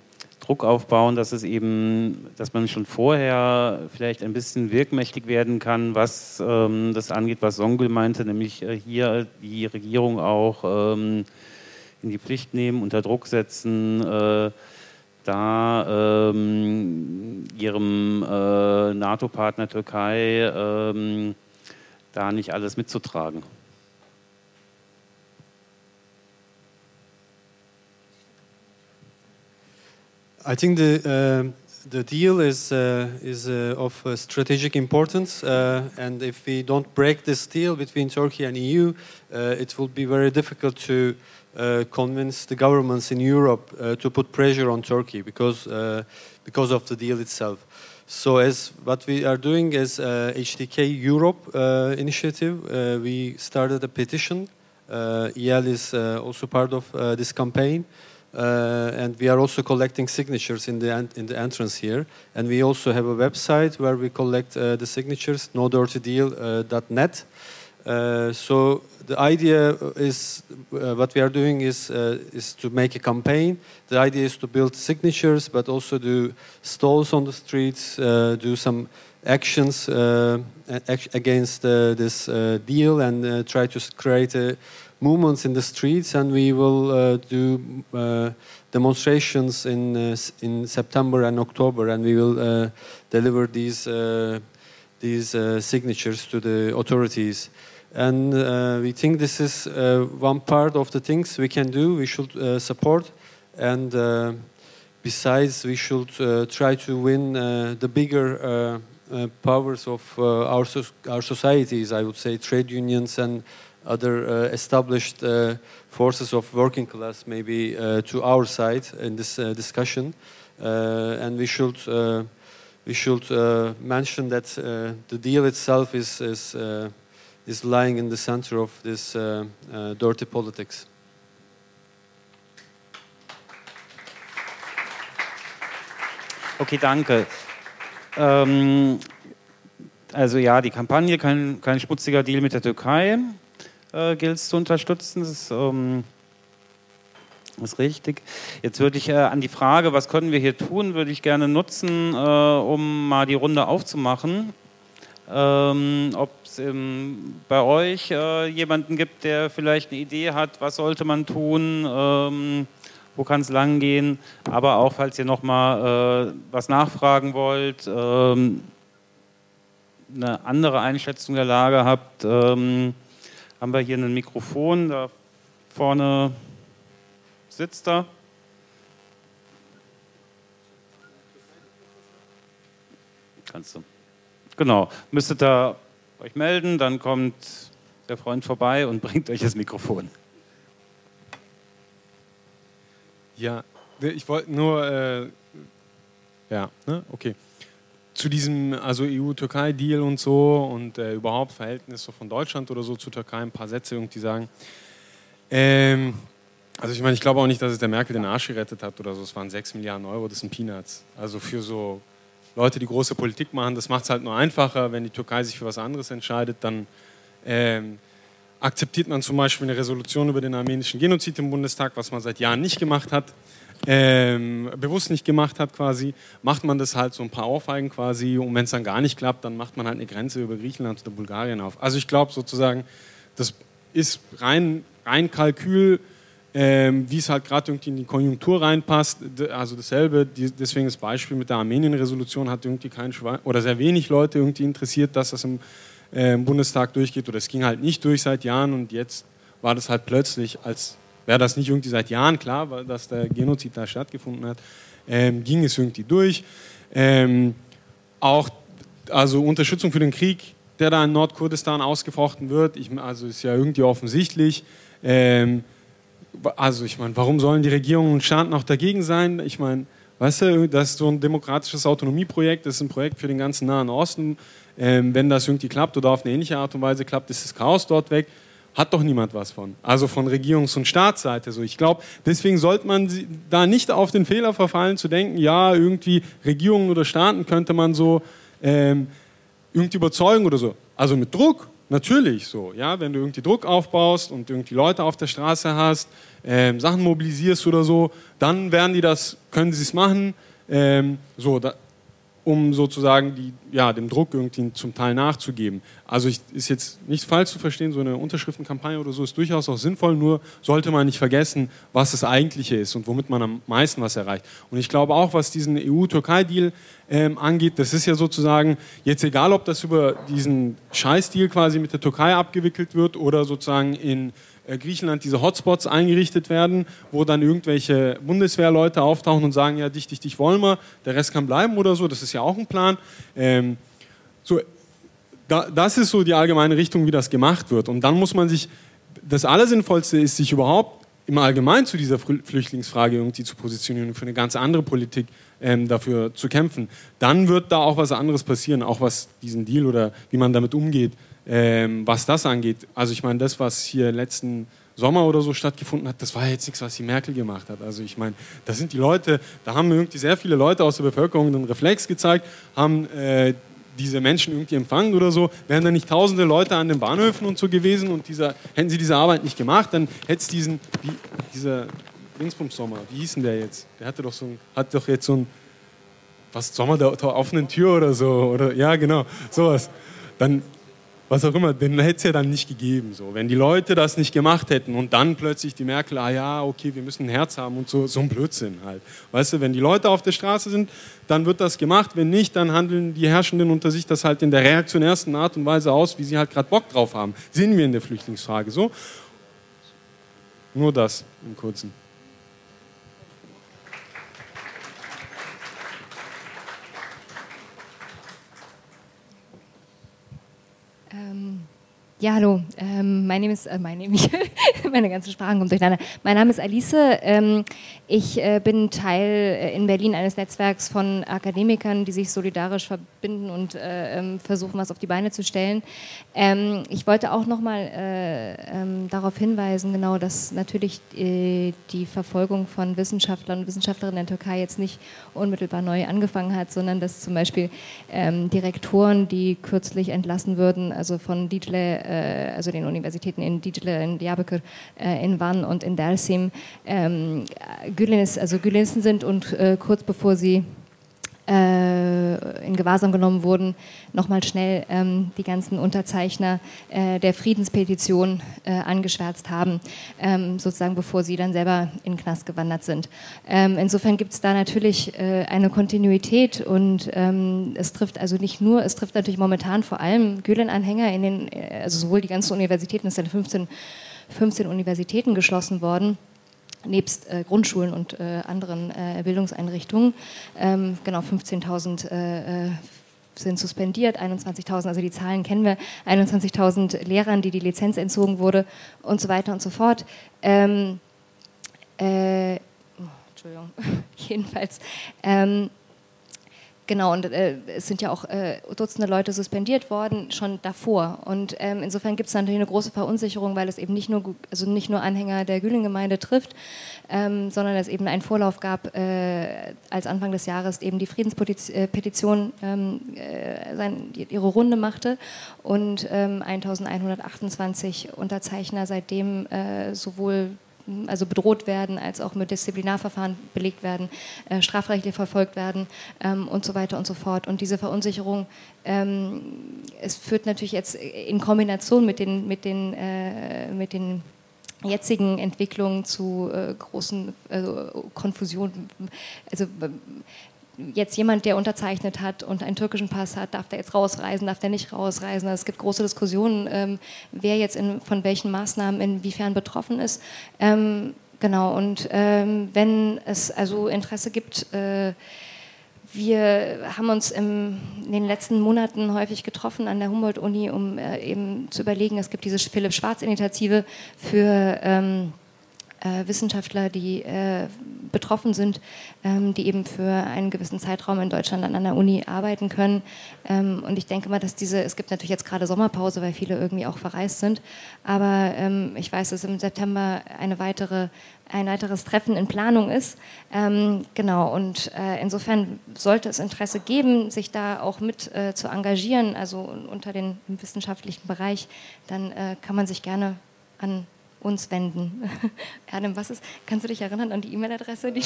Druck aufbauen, dass es eben, dass man schon vorher vielleicht ein bisschen wirkmächtig werden kann, was ähm, das angeht, was Songül meinte, nämlich äh, hier die Regierung auch ähm, in die Pflicht nehmen, unter Druck setzen, äh, da ähm, ihrem äh, NATO-Partner Türkei ähm, da nicht alles mitzutragen. I think the uh, the deal is uh, is uh, of uh, strategic importance, uh, and if we don't break this deal between Turkey and EU, it will be very difficult to convince the governments in Europe to put pressure on Turkey because because of the deal itself. So, as what we are doing as HDK Europe initiative, we started a petition. EL is also part of this campaign. Uh, and we are also collecting signatures in the in the entrance here. And we also have a website where we collect uh, the signatures, nodirtydeal.net. Uh, so the idea is uh, what we are doing is uh, is to make a campaign. The idea is to build signatures, but also do stalls on the streets, uh, do some actions against this deal, and try to create a movements in the streets, and we will uh, do uh, demonstrations in uh, in September and October, and we will deliver these these signatures to the authorities. And we think this is one part of the things we can do. We should support, and besides, we should try to win the bigger. Uh, powers of uh, our, so our societies, I would say, trade unions and other uh, established uh, forces of working class maybe uh, to our side in this uh, discussion. Uh, and we should uh, we should mention that the deal itself is is is lying in the center of this dirty politics. Okay, danke. Ähm, also ja, die Kampagne, kein, kein Deal mit der Türkei äh, gilt es zu unterstützen. Das ist, ähm, ist richtig. Jetzt würde ich äh, an die Frage, was können wir hier tun, würde ich gerne nutzen, äh, um mal die Runde aufzumachen. Ähm, Ob es ähm, bei euch äh, jemanden gibt, der vielleicht eine Idee hat, was sollte man tun, ähm, wo kann es lang gehen, aber auch, falls ihr noch mal äh, was nachfragen wollt, ähm, eine andere Einschätzung der Lage habt, ähm, haben wir hier ein Mikrofon, da vorne sitzt er. Kannst du. Genau, müsstet ihr euch melden, dann kommt der Freund vorbei und *laughs* bringt euch das Mikrofon. Ja, ich wollte nur, äh, ja, ne? okay zu diesem also EU-Türkei-Deal und so und äh, überhaupt Verhältnisse von Deutschland oder so zur Türkei ein paar Sätze irgendwie sagen. Ähm, Also ich meine, ich glaube auch nicht, dass es der Merkel den Arsch gerettet hat oder so. Es waren 6 Milliarden Euro, das sind Peanuts. Also für so Leute, die große Politik machen, das macht es halt nur einfacher. Wenn die Türkei sich für was anderes entscheidet, dann ähm, akzeptiert man zum Beispiel eine Resolution über den armenischen Genozid im Bundestag, was man seit Jahren nicht gemacht hat, ähm, bewusst nicht gemacht hat quasi, macht man das halt so ein paar Aufweigen quasi und wenn es dann gar nicht klappt, dann macht man halt eine Grenze über Griechenland oder Bulgarien auf. Also ich glaube sozusagen, das ist rein, rein Kalkül, ähm, wie es halt gerade irgendwie in die Konjunktur reinpasst. Also dasselbe, die, deswegen das Beispiel mit der Armenien-Resolution hat irgendwie kein Schwein oder sehr wenig Leute irgendwie interessiert, dass das im, äh, im Bundestag durchgeht oder es ging halt nicht durch seit Jahren und jetzt war das halt plötzlich, als wäre das nicht irgendwie seit Jahren klar, dass der Genozid da stattgefunden hat, ähm, ging es irgendwie durch. Ähm, auch also Unterstützung für den Krieg, der da in Nordkurdistan ausgefochten wird, ich, also ist ja irgendwie offensichtlich. Ähm, also ich meine, warum sollen die Regierungen und Staaten auch dagegen sein? Ich meine, weißt du, das ist so ein demokratisches Autonomieprojekt, das ist ein Projekt für den ganzen Nahen Osten. Ähm, wenn das irgendwie klappt oder auf eine ähnliche Art und Weise klappt, ist das Chaos dort weg. Hat doch niemand was von. Also von Regierungs- und Staatsseite so. Ich glaube, deswegen sollte man da nicht auf den Fehler verfallen, zu denken, ja, irgendwie Regierungen oder Staaten könnte man so ähm, irgendwie überzeugen oder so. Also mit Druck Natürlich so, ja, wenn du irgendwie Druck aufbaust und irgendwie Leute auf der Straße hast, ähm, Sachen mobilisierst oder so, dann werden die das, können sie es machen. Ähm, so, da, um sozusagen die, ja, dem Druck irgendwie zum Teil nachzugeben. Also ich, ist jetzt nicht falsch zu verstehen, so eine Unterschriftenkampagne oder so ist durchaus auch sinnvoll, nur sollte man nicht vergessen, was das Eigentliche ist und womit man am meisten was erreicht. Und ich glaube auch, was diesen EU-Türkei-Deal ähm, angeht, das ist ja sozusagen jetzt egal, ob das über diesen Scheiß-Deal quasi mit der Türkei abgewickelt wird oder sozusagen in äh, Griechenland diese Hotspots eingerichtet werden, wo dann irgendwelche Bundeswehrleute auftauchen und sagen, ja, dich, dich, dich wollen wir, der Rest kann bleiben oder so, das ist ja auch ein Plan. Ähm, so, da, das ist so die allgemeine Richtung, wie das gemacht wird. Und dann muss man sich, das Allersinnvollste ist, sich überhaupt im Allgemeinen zu dieser Flüchtlingsfrage irgendwie zu positionieren und für eine ganz andere Politik ähm, dafür zu kämpfen. Dann wird da auch was anderes passieren, auch was diesen Deal oder wie man damit umgeht, ähm, was das angeht, also ich meine, das, was hier letzten Sommer oder so stattgefunden hat, das war jetzt nichts, was die Merkel gemacht hat. Also ich meine, da sind die Leute, da haben irgendwie sehr viele Leute aus der Bevölkerung einen Reflex gezeigt, haben äh, diese Menschen irgendwie empfangen oder so, wären da nicht tausende Leute an den Bahnhöfen und so gewesen und dieser, hätten sie diese Arbeit nicht gemacht, dann hätte es diesen, wie, dieser Dingsbums-Sommer, wie hieß denn der jetzt? Der hatte doch so ein, hat doch jetzt so ein, was, Sommer der, der offenen Tür oder so, oder, ja genau, sowas. Dann was auch immer, den hätte es ja dann nicht gegeben. So. Wenn die Leute das nicht gemacht hätten und dann plötzlich die Merkel, ah ja, okay, wir müssen ein Herz haben und so, so ein Blödsinn halt. Weißt du, wenn die Leute auf der Straße sind, dann wird das gemacht. Wenn nicht, dann handeln die Herrschenden unter sich das halt in der reaktionärsten Art und Weise aus, wie sie halt gerade Bock drauf haben. Sehen wir in der Flüchtlingsfrage so. Nur das im Kurzen. Ja, hallo. Ähm, mein Name ist, äh, mein Name, *laughs* meine ganzen Sprachen kommen durcheinander. Mein Name ist Alice. Ähm, ich äh, bin Teil äh, in Berlin eines Netzwerks von Akademikern, die sich solidarisch verbinden und äh, ähm, versuchen, was auf die Beine zu stellen. Ähm, ich wollte auch nochmal äh, ähm, darauf hinweisen, genau, dass natürlich äh, die Verfolgung von Wissenschaftlern und Wissenschaftlerinnen in der Türkei jetzt nicht unmittelbar neu angefangen hat, sondern dass zum Beispiel ähm, Direktoren, die kürzlich entlassen würden, also von Dicle also den Universitäten in Dicle, in Diyarbakir, äh, in Van und in Dersim, ähm, Gülenis, also Gülenisten sind und äh, kurz bevor sie in Gewahrsam genommen wurden, nochmal schnell ähm, die ganzen Unterzeichner äh, der Friedenspetition äh, angeschwärzt haben, ähm, sozusagen bevor sie dann selber in den Knast gewandert sind. Ähm, insofern gibt es da natürlich äh, eine Kontinuität und es trifft also nicht nur, es trifft natürlich momentan vor allem Gülen-Anhänger in den, also sowohl die ganzen Universitäten, es sind 15, 15 Universitäten geschlossen worden nebst äh, Grundschulen und äh, anderen äh, Bildungseinrichtungen. Ähm, genau, 15.000 äh, äh, sind suspendiert, 21.000, also die Zahlen kennen wir, 21.000 Lehrern, die die Lizenz entzogen wurde und so weiter und so fort. Ähm, äh, oh, Entschuldigung, *laughs* jedenfalls. Ähm, Genau, und äh, es sind ja auch äh, Dutzende Leute suspendiert worden, schon davor. Und ähm, insofern gibt es natürlich eine große Verunsicherung, weil es eben nicht nur, also nicht nur Anhänger der Gülen-Gemeinde trifft, ähm, sondern es eben einen Vorlauf gab, äh, als Anfang des Jahres eben die Friedenspetition ähm, äh, sein, ihre Runde machte und 1128 ähm, Unterzeichner seitdem äh, sowohl also bedroht werden, als auch mit Disziplinarverfahren belegt werden, äh, strafrechtlich verfolgt werden ähm, und so weiter und so fort. Und diese Verunsicherung, ähm, es führt natürlich jetzt in Kombination mit den, mit den, äh, mit den jetzigen Entwicklungen zu äh, großen also Konfusionen. Also jetzt jemand, der unterzeichnet hat und einen türkischen Pass hat, darf der jetzt rausreisen, darf der nicht rausreisen. Also es gibt große Diskussionen, ähm, wer jetzt in, von welchen Maßnahmen inwiefern betroffen ist. Ähm, genau, und ähm, wenn es also Interesse gibt, äh, wir haben uns im, in den letzten Monaten häufig getroffen an der Humboldt-Uni, um äh, eben zu überlegen, es gibt diese Philipp-Schwarz-Initiative für ähm, äh, Wissenschaftler, die äh, betroffen sind, ähm, die eben für einen gewissen Zeitraum in Deutschland an einer Uni arbeiten können. Ähm, und ich denke mal, dass diese, es gibt natürlich jetzt gerade Sommerpause, weil viele irgendwie auch verreist sind, aber ähm, ich weiß, dass im September eine weitere, ein weiteres Treffen in Planung ist. Ähm, genau, und äh, insofern sollte es Interesse geben, sich da auch mit äh, zu engagieren, also unter den wissenschaftlichen Bereich, dann äh, kann man sich gerne an uns wenden. *laughs* Adam, was ist, kannst du dich erinnern an die E-Mail-Adresse? Die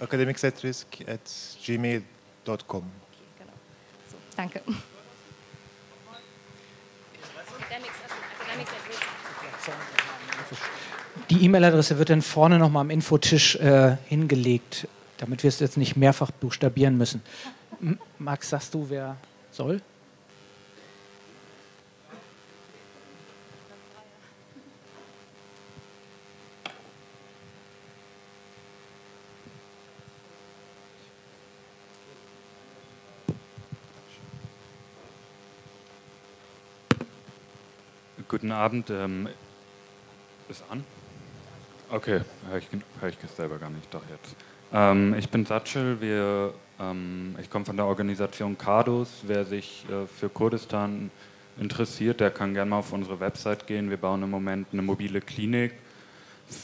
academics at gmail.com. Genau. So, danke. Die E-Mail-Adresse wird dann vorne nochmal am Infotisch äh, hingelegt, damit wir es jetzt nicht mehrfach buchstabieren müssen. Max, sagst du, wer soll? Guten Abend. Ähm, ist an? Okay, höre ich, hör ich selber gar nicht, doch jetzt. Ähm, ich bin Satschel, wir, ähm, ich komme von der Organisation Kardus. Wer sich äh, für Kurdistan interessiert, der kann gerne mal auf unsere Website gehen. Wir bauen im Moment eine mobile Klinik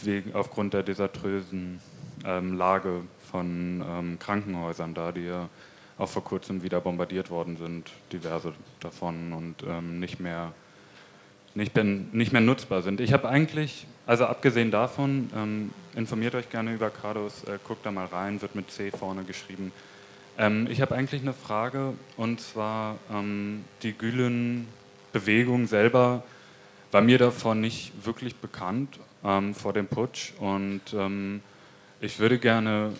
wegen, aufgrund der desaströsen ähm, Lage von ähm, Krankenhäusern da, die ja auch vor kurzem wieder bombardiert worden sind, diverse davon und ähm, nicht mehr nicht mehr, nicht mehr nutzbar sind. Ich habe eigentlich, also abgesehen davon, ähm, informiert euch gerne über Cardos, äh, guckt da mal rein, wird mit C vorne geschrieben. Ähm, ich habe eigentlich eine Frage und zwar ähm, die Gülen-Bewegung selber war mir davon nicht wirklich bekannt ähm, vor dem Putsch und ähm, ich würde gerne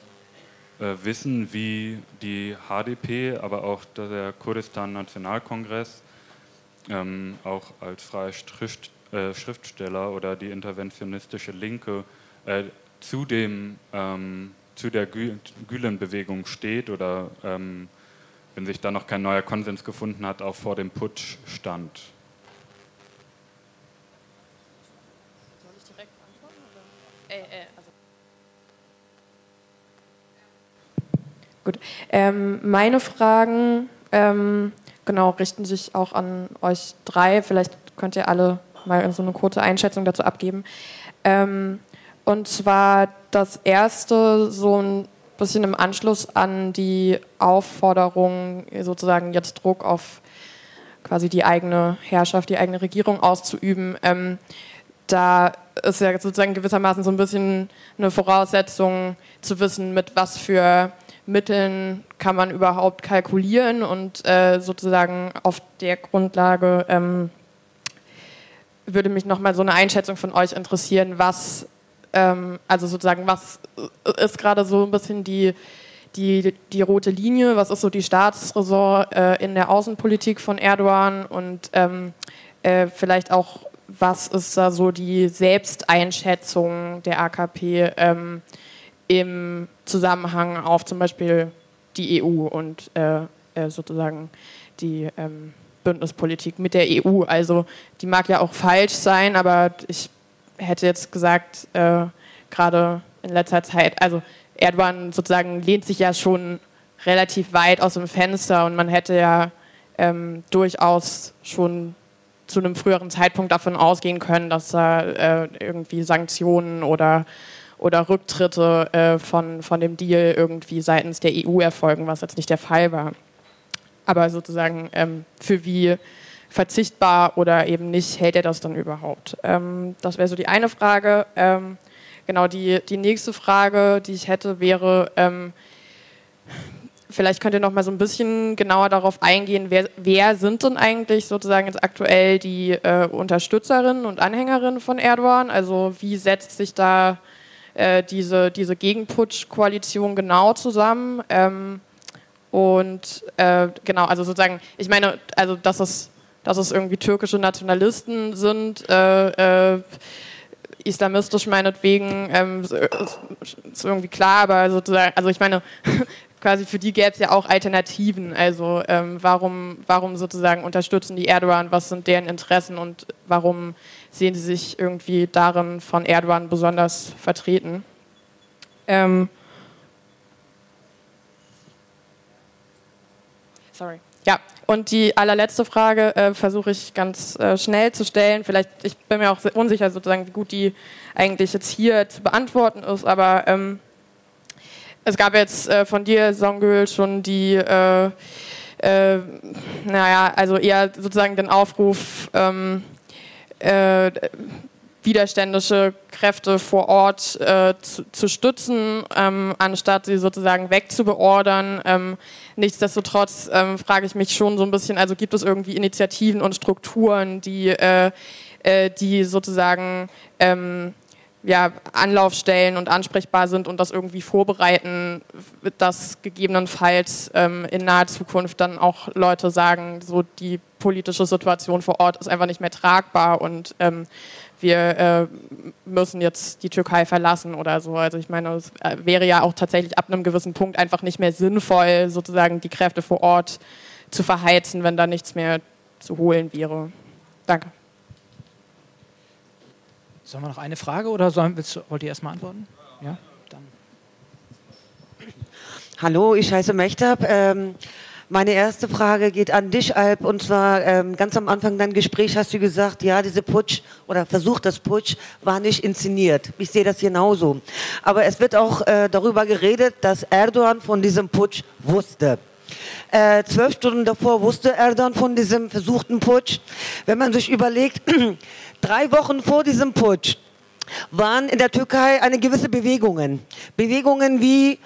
äh, wissen, wie die HDP, aber auch der Kurdistan Nationalkongress ähm, auch als freier Schrift, äh, Schriftsteller oder die interventionistische Linke äh, zu, dem, ähm, zu der Gü Gülen-Bewegung steht oder ähm, wenn sich da noch kein neuer Konsens gefunden hat, auch vor dem Putsch stand. Soll ich direkt antworten? Oder? Äh, äh, also. Gut. Ähm, meine Fragen ähm, genau, richten sich auch an euch drei. Vielleicht könnt ihr alle mal so eine kurze Einschätzung dazu abgeben. Ähm, und zwar das erste, so ein bisschen im Anschluss an die Aufforderung, sozusagen jetzt Druck auf quasi die eigene Herrschaft, die eigene Regierung auszuüben. Ähm, da ist ja sozusagen gewissermaßen so ein bisschen eine Voraussetzung zu wissen, mit was für Mitteln kann man überhaupt kalkulieren und äh, sozusagen auf der Grundlage ähm, würde mich nochmal so eine Einschätzung von euch interessieren, was, ähm, also sozusagen, was ist gerade so ein bisschen die, die, die rote Linie, was ist so die Staatsräson äh, in der Außenpolitik von Erdogan und ähm, äh, vielleicht auch, was ist da so die Selbsteinschätzung der AKP? Im Zusammenhang auf zum Beispiel die EU und äh, äh, sozusagen die ähm, Bündnispolitik mit der EU. Also die mag ja auch falsch sein, aber ich hätte jetzt gesagt, äh, gerade in letzter Zeit, also Erdogan sozusagen lehnt sich ja schon relativ weit aus dem Fenster und man hätte ja ähm, durchaus schon zu einem früheren Zeitpunkt davon ausgehen können, dass da äh, irgendwie Sanktionen oder, oder Rücktritte äh, von, von dem Deal irgendwie seitens der EU erfolgen, was jetzt nicht der Fall war. Aber sozusagen ähm, für wie verzichtbar oder eben nicht hält er das dann überhaupt? Ähm, das wäre so die eine Frage. Ähm, genau, die, die nächste Frage, die ich hätte, wäre, ähm, vielleicht könnt ihr noch mal so ein bisschen genauer darauf eingehen, wer, wer sind denn eigentlich sozusagen jetzt aktuell die äh, Unterstützerinnen und Anhängerinnen von Erdogan? Also wie setzt sich da äh, diese, diese Gegenputsch-Koalition genau zusammen? Ähm, und äh, genau, also sozusagen, ich meine, also dass es, dass es irgendwie türkische Nationalisten sind, äh, äh, islamistisch meinetwegen, ähm, ist irgendwie klar, aber sozusagen, also ich meine, *laughs* quasi für die gäbe es ja auch Alternativen. Also ähm, warum, warum sozusagen unterstützen die Erdogan, was sind deren Interessen und warum sehen sie sich irgendwie darin von Erdogan besonders vertreten? Ähm, sorry. Ja, und die allerletzte Frage äh, versuche ich ganz äh, schnell zu stellen. Vielleicht, ich bin mir auch unsicher, sozusagen, wie gut die eigentlich jetzt hier zu beantworten ist, aber ähm, es gab jetzt äh, von dir, Songül, schon die, äh, äh, naja, also eher sozusagen den Aufruf, ähm, äh, widerständische Kräfte vor Ort äh, zu, zu, stützen, ähm, anstatt sie sozusagen wegzubeordern. Ähm, nichtsdestotrotz ähm, frage ich mich schon so ein bisschen, also gibt es irgendwie Initiativen und Strukturen, die, äh, die sozusagen ähm, ja, Anlaufstellen und ansprechbar sind und das irgendwie vorbereiten, dass gegebenenfalls ähm, in naher Zukunft dann auch Leute sagen, so die politische Situation vor Ort ist einfach nicht mehr tragbar und ähm, wir äh, müssen jetzt die Türkei verlassen oder so. Also ich meine, es äh, wäre ja auch tatsächlich ab einem gewissen Punkt einfach nicht mehr sinnvoll, sozusagen die Kräfte vor Ort zu verheizen, wenn da nichts mehr zu holen wäre. Danke. Sollen wir noch eine Frage oder sollen, willst, wollt ihr erstmal antworten? Ja, dann. Hallo, ich heiße Mechtab. Ähm, meine erste Frage geht an dich, Alp. Und zwar ähm, ganz am Anfang dein Gespräch hast du gesagt, ja, diese Putsch oder Versuch des Putsch war nicht inszeniert. Ich sehe das genauso. Aber es wird auch äh, darüber geredet, dass Erdogan von diesem Putsch wusste. Äh, zwölf Stunden davor wusste Erdogan von diesem versuchten Putsch. Wenn man sich überlegt, *clears throat* drei Wochen vor diesem Putsch waren in der Türkei eine gewisse Bewegungen. Bewegungen wie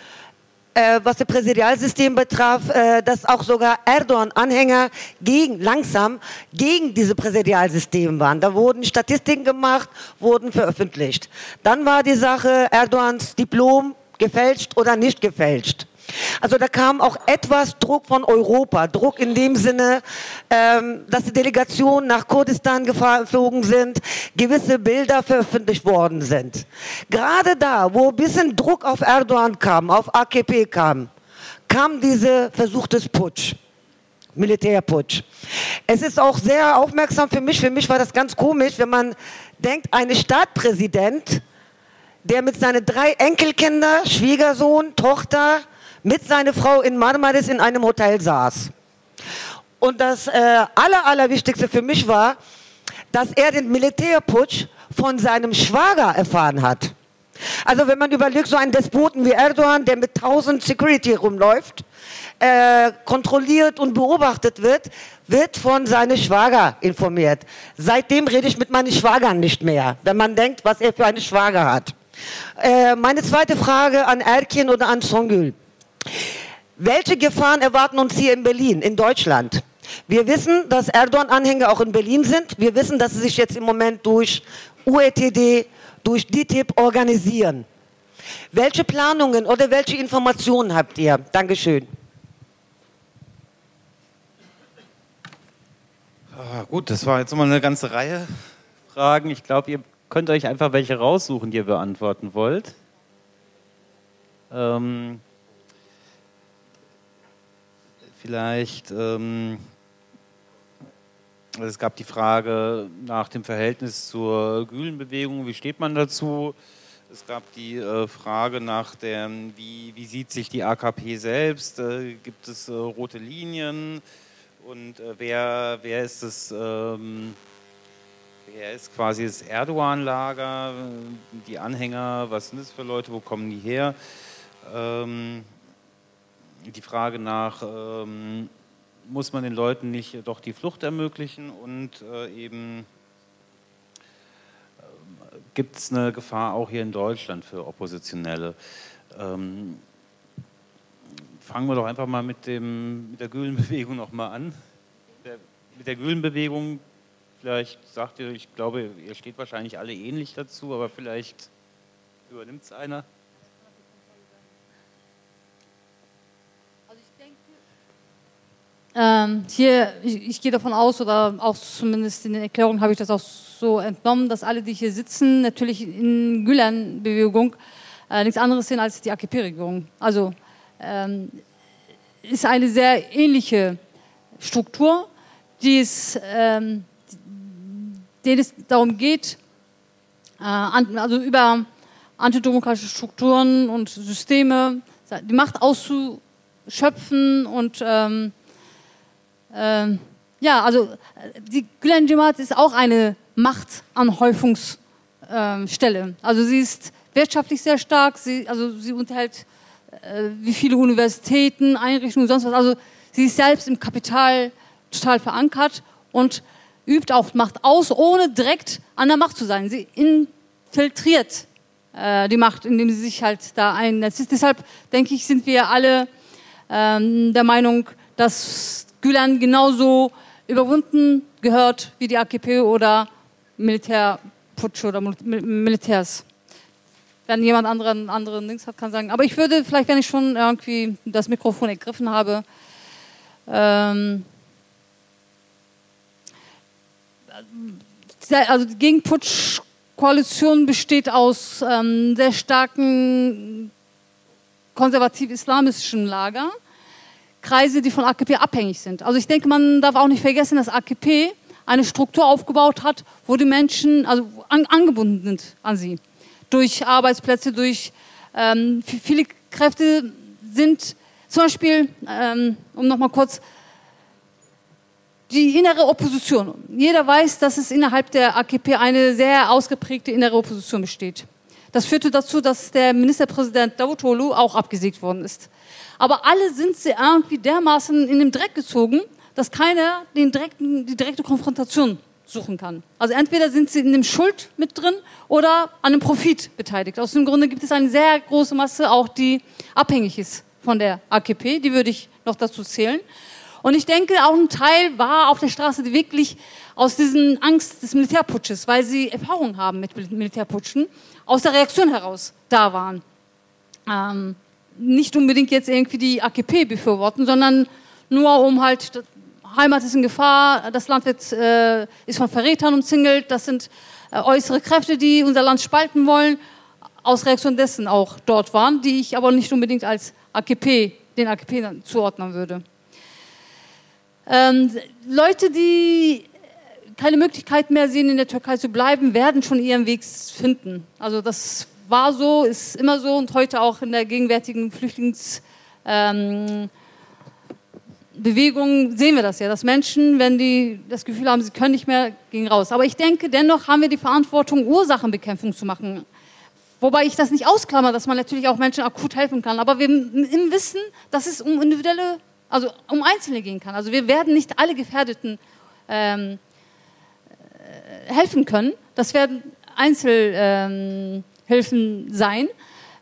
äh, was das Präsidialsystem betraf, äh, dass auch sogar Erdogan-Anhänger gegen, langsam gegen diese Präsidialsystem waren. Da wurden Statistiken gemacht, wurden veröffentlicht. Dann war die Sache Erdogans Diplom gefälscht oder nicht gefälscht. Also da kam auch etwas Druck von Europa, Druck in dem Sinne, ähm, dass die Delegationen nach Kurdistan geflogen sind, gewisse Bilder veröffentlicht worden sind. Gerade da, wo ein bisschen Druck auf Erdogan kam, auf AKP kam, kam dieser Versuch des Putsch. Militärputsch. Es ist auch sehr aufmerksam für mich. Für mich war das ganz komisch, wenn man denkt, ein Stadtpräsident, der mit seinen drei Enkelkinder, Schwiegersohn, Tochter, mit seiner Frau in Marmaris in einem Hotel saß. Und das äh, aller, Allerwichtigste für mich war, dass er den Militärputsch von seinem Schwager erfahren hat. Also wenn man überlegt, so einen Despoten wie Erdogan, der mit 1000 Security rumläuft, äh, kontrolliert und beobachtet wird, wird von seinem Schwager informiert. Seitdem rede ich mit meinen Schwagern nicht mehr, wenn man denkt, was er für eine Schwager hat. Äh, meine zweite Frage an Erkin oder an Songül. Welche Gefahren erwarten uns hier in Berlin, in Deutschland? Wir wissen, dass Erdogan-Anhänger auch in Berlin sind. Wir wissen, dass sie sich jetzt im Moment durch UETD, durch DTIP organisieren. Welche Planungen oder welche Informationen habt ihr? Dankeschön. Ah, gut, das war jetzt mal eine ganze Reihe Fragen. Ich glaube, ihr könnt euch einfach welche raussuchen, die ihr beantworten wollt. Ähm, vielleicht, ähm, es gab die Frage nach dem Verhältnis zur Gülenbewegung, wie steht man dazu? Es gab die äh, Frage nach dem, wie, wie sieht sich die AKP selbst? Äh, gibt es äh, rote Linien? Und äh, wer, wer ist das? Ähm, ist quasi das Erdogan-Lager? Die Anhänger, was sind das für Leute? Wo kommen die her? Ähm, die Frage nach, ähm, muss man den Leuten nicht doch die Flucht ermöglichen und äh, eben gibt es eine Gefahr auch hier in Deutschland für Oppositionelle. Ähm, fangen wir doch einfach mal mit, dem, mit der Gülenbewegung nochmal an. Der, mit der Gülenbewegung, vielleicht sagt ihr, ich glaube, ihr steht wahrscheinlich alle ähnlich dazu, aber vielleicht übernimmt es einer. Ähm, hier, ich, ich, gehe davon aus, oder auch zumindest in den Erklärungen habe ich das auch so entnommen, dass alle, die hier sitzen, natürlich in Gülen-Bewegung äh, nichts anderes sind als die AKP-Regierung. Also ähm, ist eine sehr ähnliche Struktur, die es, ähm, denen es darum geht, äh, also über antidemokratische Strukturen und Systeme die Macht auszuschöpfen und ähm, ähm, ja, also die Gülen Jamaat ist auch eine Machtanhäufungsstelle. Ähm, also sie ist wirtschaftlich sehr stark, sie, also sie unterhält äh, wie viele Universitäten, Einrichtungen, sonst was. Also sie ist selbst im Kapital total verankert und übt auch Macht aus, ohne direkt an der Macht zu sein. Sie infiltriert äh, die Macht, indem sie sich halt da einnetzt. Deshalb denke ich, sind wir alle ähm, der Meinung, dass Gülen genauso überwunden gehört wie die AKP oder Militärputsch oder Militärs. Wenn jemand anderen anderen Links hat, kann sagen. Aber ich würde vielleicht, wenn ich schon irgendwie das Mikrofon ergriffen habe, ähm, also die Gegenputsch-Koalition besteht aus ähm, sehr starken konservativ-islamischen Lager Kreise, die von AKP abhängig sind. Also ich denke, man darf auch nicht vergessen, dass AKP eine Struktur aufgebaut hat, wo die Menschen also an, angebunden sind an sie. Durch Arbeitsplätze, durch ähm, viele Kräfte sind zum Beispiel, ähm, um nochmal kurz, die innere Opposition. Jeder weiß, dass es innerhalb der AKP eine sehr ausgeprägte innere Opposition besteht. Das führte dazu, dass der Ministerpräsident Davutoglu auch abgesägt worden ist aber alle sind sie irgendwie dermaßen in den Dreck gezogen, dass keiner den direkten, die direkte Konfrontation suchen kann. Also entweder sind sie in dem Schuld mit drin oder an dem Profit beteiligt. Aus dem Grunde gibt es eine sehr große Masse, auch die abhängig ist von der AKP. Die würde ich noch dazu zählen. Und ich denke, auch ein Teil war auf der Straße, die wirklich aus diesen Angst des Militärputsches, weil sie Erfahrung haben mit Militärputschen, aus der Reaktion heraus da waren. Ähm, nicht unbedingt jetzt irgendwie die AKP befürworten, sondern nur um halt, Heimat ist in Gefahr, das Land wird, äh, ist von Verrätern umzingelt, das sind äh, äußere Kräfte, die unser Land spalten wollen, aus Reaktion dessen auch dort waren, die ich aber nicht unbedingt als AKP, den AKP zuordnen würde. Ähm, Leute, die keine Möglichkeit mehr sehen, in der Türkei zu bleiben, werden schon ihren Weg finden. Also das war so, ist immer so und heute auch in der gegenwärtigen Flüchtlingsbewegung ähm, sehen wir das ja, dass Menschen, wenn die das Gefühl haben, sie können nicht mehr, gehen raus. Aber ich denke, dennoch haben wir die Verantwortung, Ursachenbekämpfung zu machen. Wobei ich das nicht ausklammer, dass man natürlich auch Menschen akut helfen kann. Aber wir im Wissen, dass es um individuelle, also um Einzelne gehen kann. Also wir werden nicht alle Gefährdeten ähm, äh, helfen können. Das werden Einzel, ähm, Hilfen sein.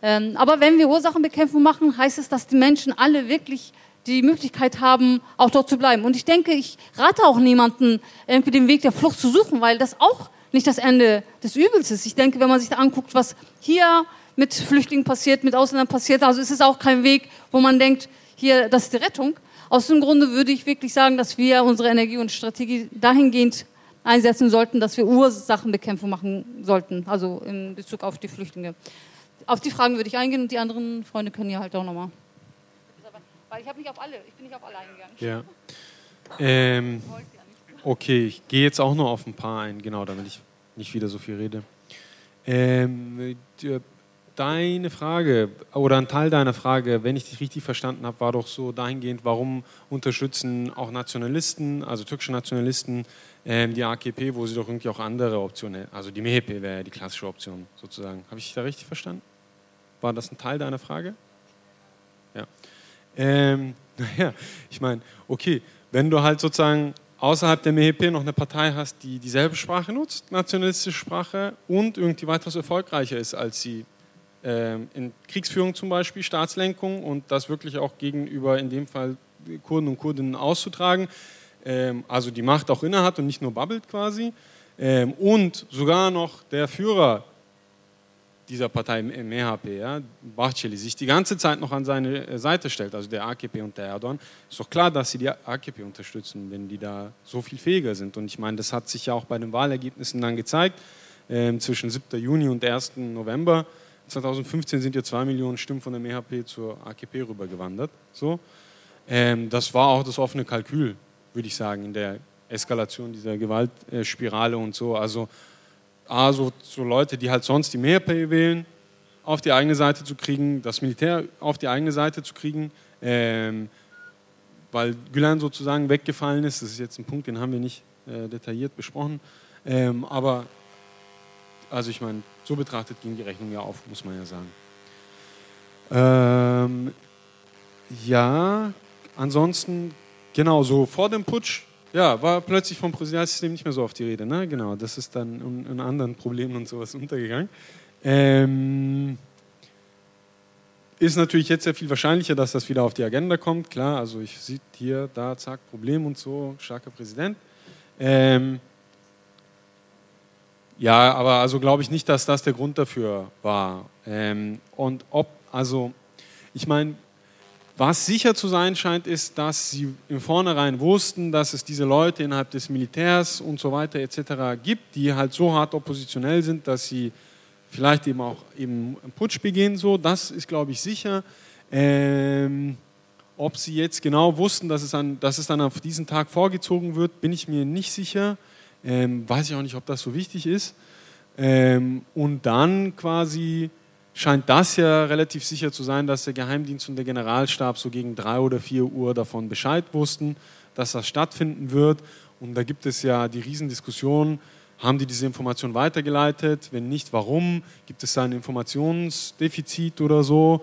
Ähm, aber wenn wir Ursachenbekämpfung machen, heißt es, dass die Menschen alle wirklich die Möglichkeit haben, auch dort zu bleiben. Und ich denke, ich rate auch niemanden, irgendwie den Weg der Flucht zu suchen, weil das auch nicht das Ende des Übels ist. Ich denke, wenn man sich da anguckt, was hier mit Flüchtlingen passiert, mit Ausländern passiert, also ist es auch kein Weg, wo man denkt, hier, das ist die Rettung. Aus dem Grunde würde ich wirklich sagen, dass wir unsere Energie und Strategie dahingehend einsetzen sollten, dass wir Ursachenbekämpfung machen sollten, also in Bezug auf die Flüchtlinge. Auf die Fragen würde ich eingehen und die anderen Freunde können ja halt auch nochmal. Weil ich habe nicht auf alle, ich bin nicht auf alle eingegangen. Ja. Ähm, okay, ich gehe jetzt auch nur auf ein paar ein, genau, damit ich nicht wieder so viel rede. Ähm, deine Frage oder ein Teil deiner Frage, wenn ich dich richtig verstanden habe, war doch so dahingehend, warum unterstützen auch Nationalisten, also türkische Nationalisten, ähm, die AKP, wo sie doch irgendwie auch andere Optionen, also die MHP wäre die klassische Option sozusagen. Habe ich dich da richtig verstanden? War das ein Teil deiner Frage? Ja. Ähm, *laughs* naja, ich meine, okay, wenn du halt sozusagen außerhalb der MHP noch eine Partei hast, die dieselbe Sprache nutzt, nationalistische Sprache, und irgendwie weitaus erfolgreicher ist als sie in Kriegsführung zum Beispiel, Staatslenkung und das wirklich auch gegenüber in dem Fall Kurden und Kurdinnen auszutragen, ähm, also die Macht auch innehat und nicht nur babbelt quasi, ähm, und sogar noch der Führer dieser Partei im MHP, ja, Bahçeli, sich die ganze Zeit noch an seine äh, Seite stellt, also der AKP und der Erdogan, ist doch klar, dass sie die AKP unterstützen, wenn die da so viel fähiger sind. Und ich meine, das hat sich ja auch bei den Wahlergebnissen dann gezeigt. Ähm, zwischen 7. Juni und 1. November 2015 sind ja zwei Millionen Stimmen von der MHP zur AKP rübergewandert. So. Ähm, das war auch das offene Kalkül, würde ich sagen, in der Eskalation dieser Gewaltspirale und so. Also A, so, Leute, die halt sonst die Mehrpay wählen, auf die eigene Seite zu kriegen, das Militär auf die eigene Seite zu kriegen, ähm, weil Gülen sozusagen weggefallen ist. Das ist jetzt ein Punkt, den haben wir nicht äh, detailliert besprochen. Ähm, aber, also ich meine, so betrachtet ging die Rechnung ja auf, muss man ja sagen. Ähm, ja, ansonsten, genau, so vor dem Putsch ja, war plötzlich vom Präsidialsystem nicht mehr so auf die Rede. Ne? Genau, das ist dann in, in anderen Problemen und sowas untergegangen. Ähm, ist natürlich jetzt sehr viel wahrscheinlicher, dass das wieder auf die Agenda kommt. Klar, also ich sehe hier, da, zack, Problem und so, starker Präsident. Ähm, ja, aber also glaube ich nicht, dass das der Grund dafür war. Ähm, und ob, also ich meine, was sicher zu sein scheint, ist, dass sie im Vornherein wussten, dass es diese Leute innerhalb des Militärs und so weiter etc. gibt, die halt so hart oppositionell sind, dass sie vielleicht eben auch eben einen Putsch begehen. So, das ist, glaube ich, sicher. Ähm, ob sie jetzt genau wussten, dass es, an, dass es dann auf diesen Tag vorgezogen wird, bin ich mir nicht sicher. Ähm, weiß ich auch nicht, ob das so wichtig ist. Ähm, und dann quasi scheint das ja relativ sicher zu sein, dass der Geheimdienst und der Generalstab so gegen drei oder vier Uhr davon Bescheid wussten, dass das stattfinden wird. Und da gibt es ja die Riesendiskussion, haben die diese Information weitergeleitet? Wenn nicht, warum? Gibt es da ein Informationsdefizit oder so?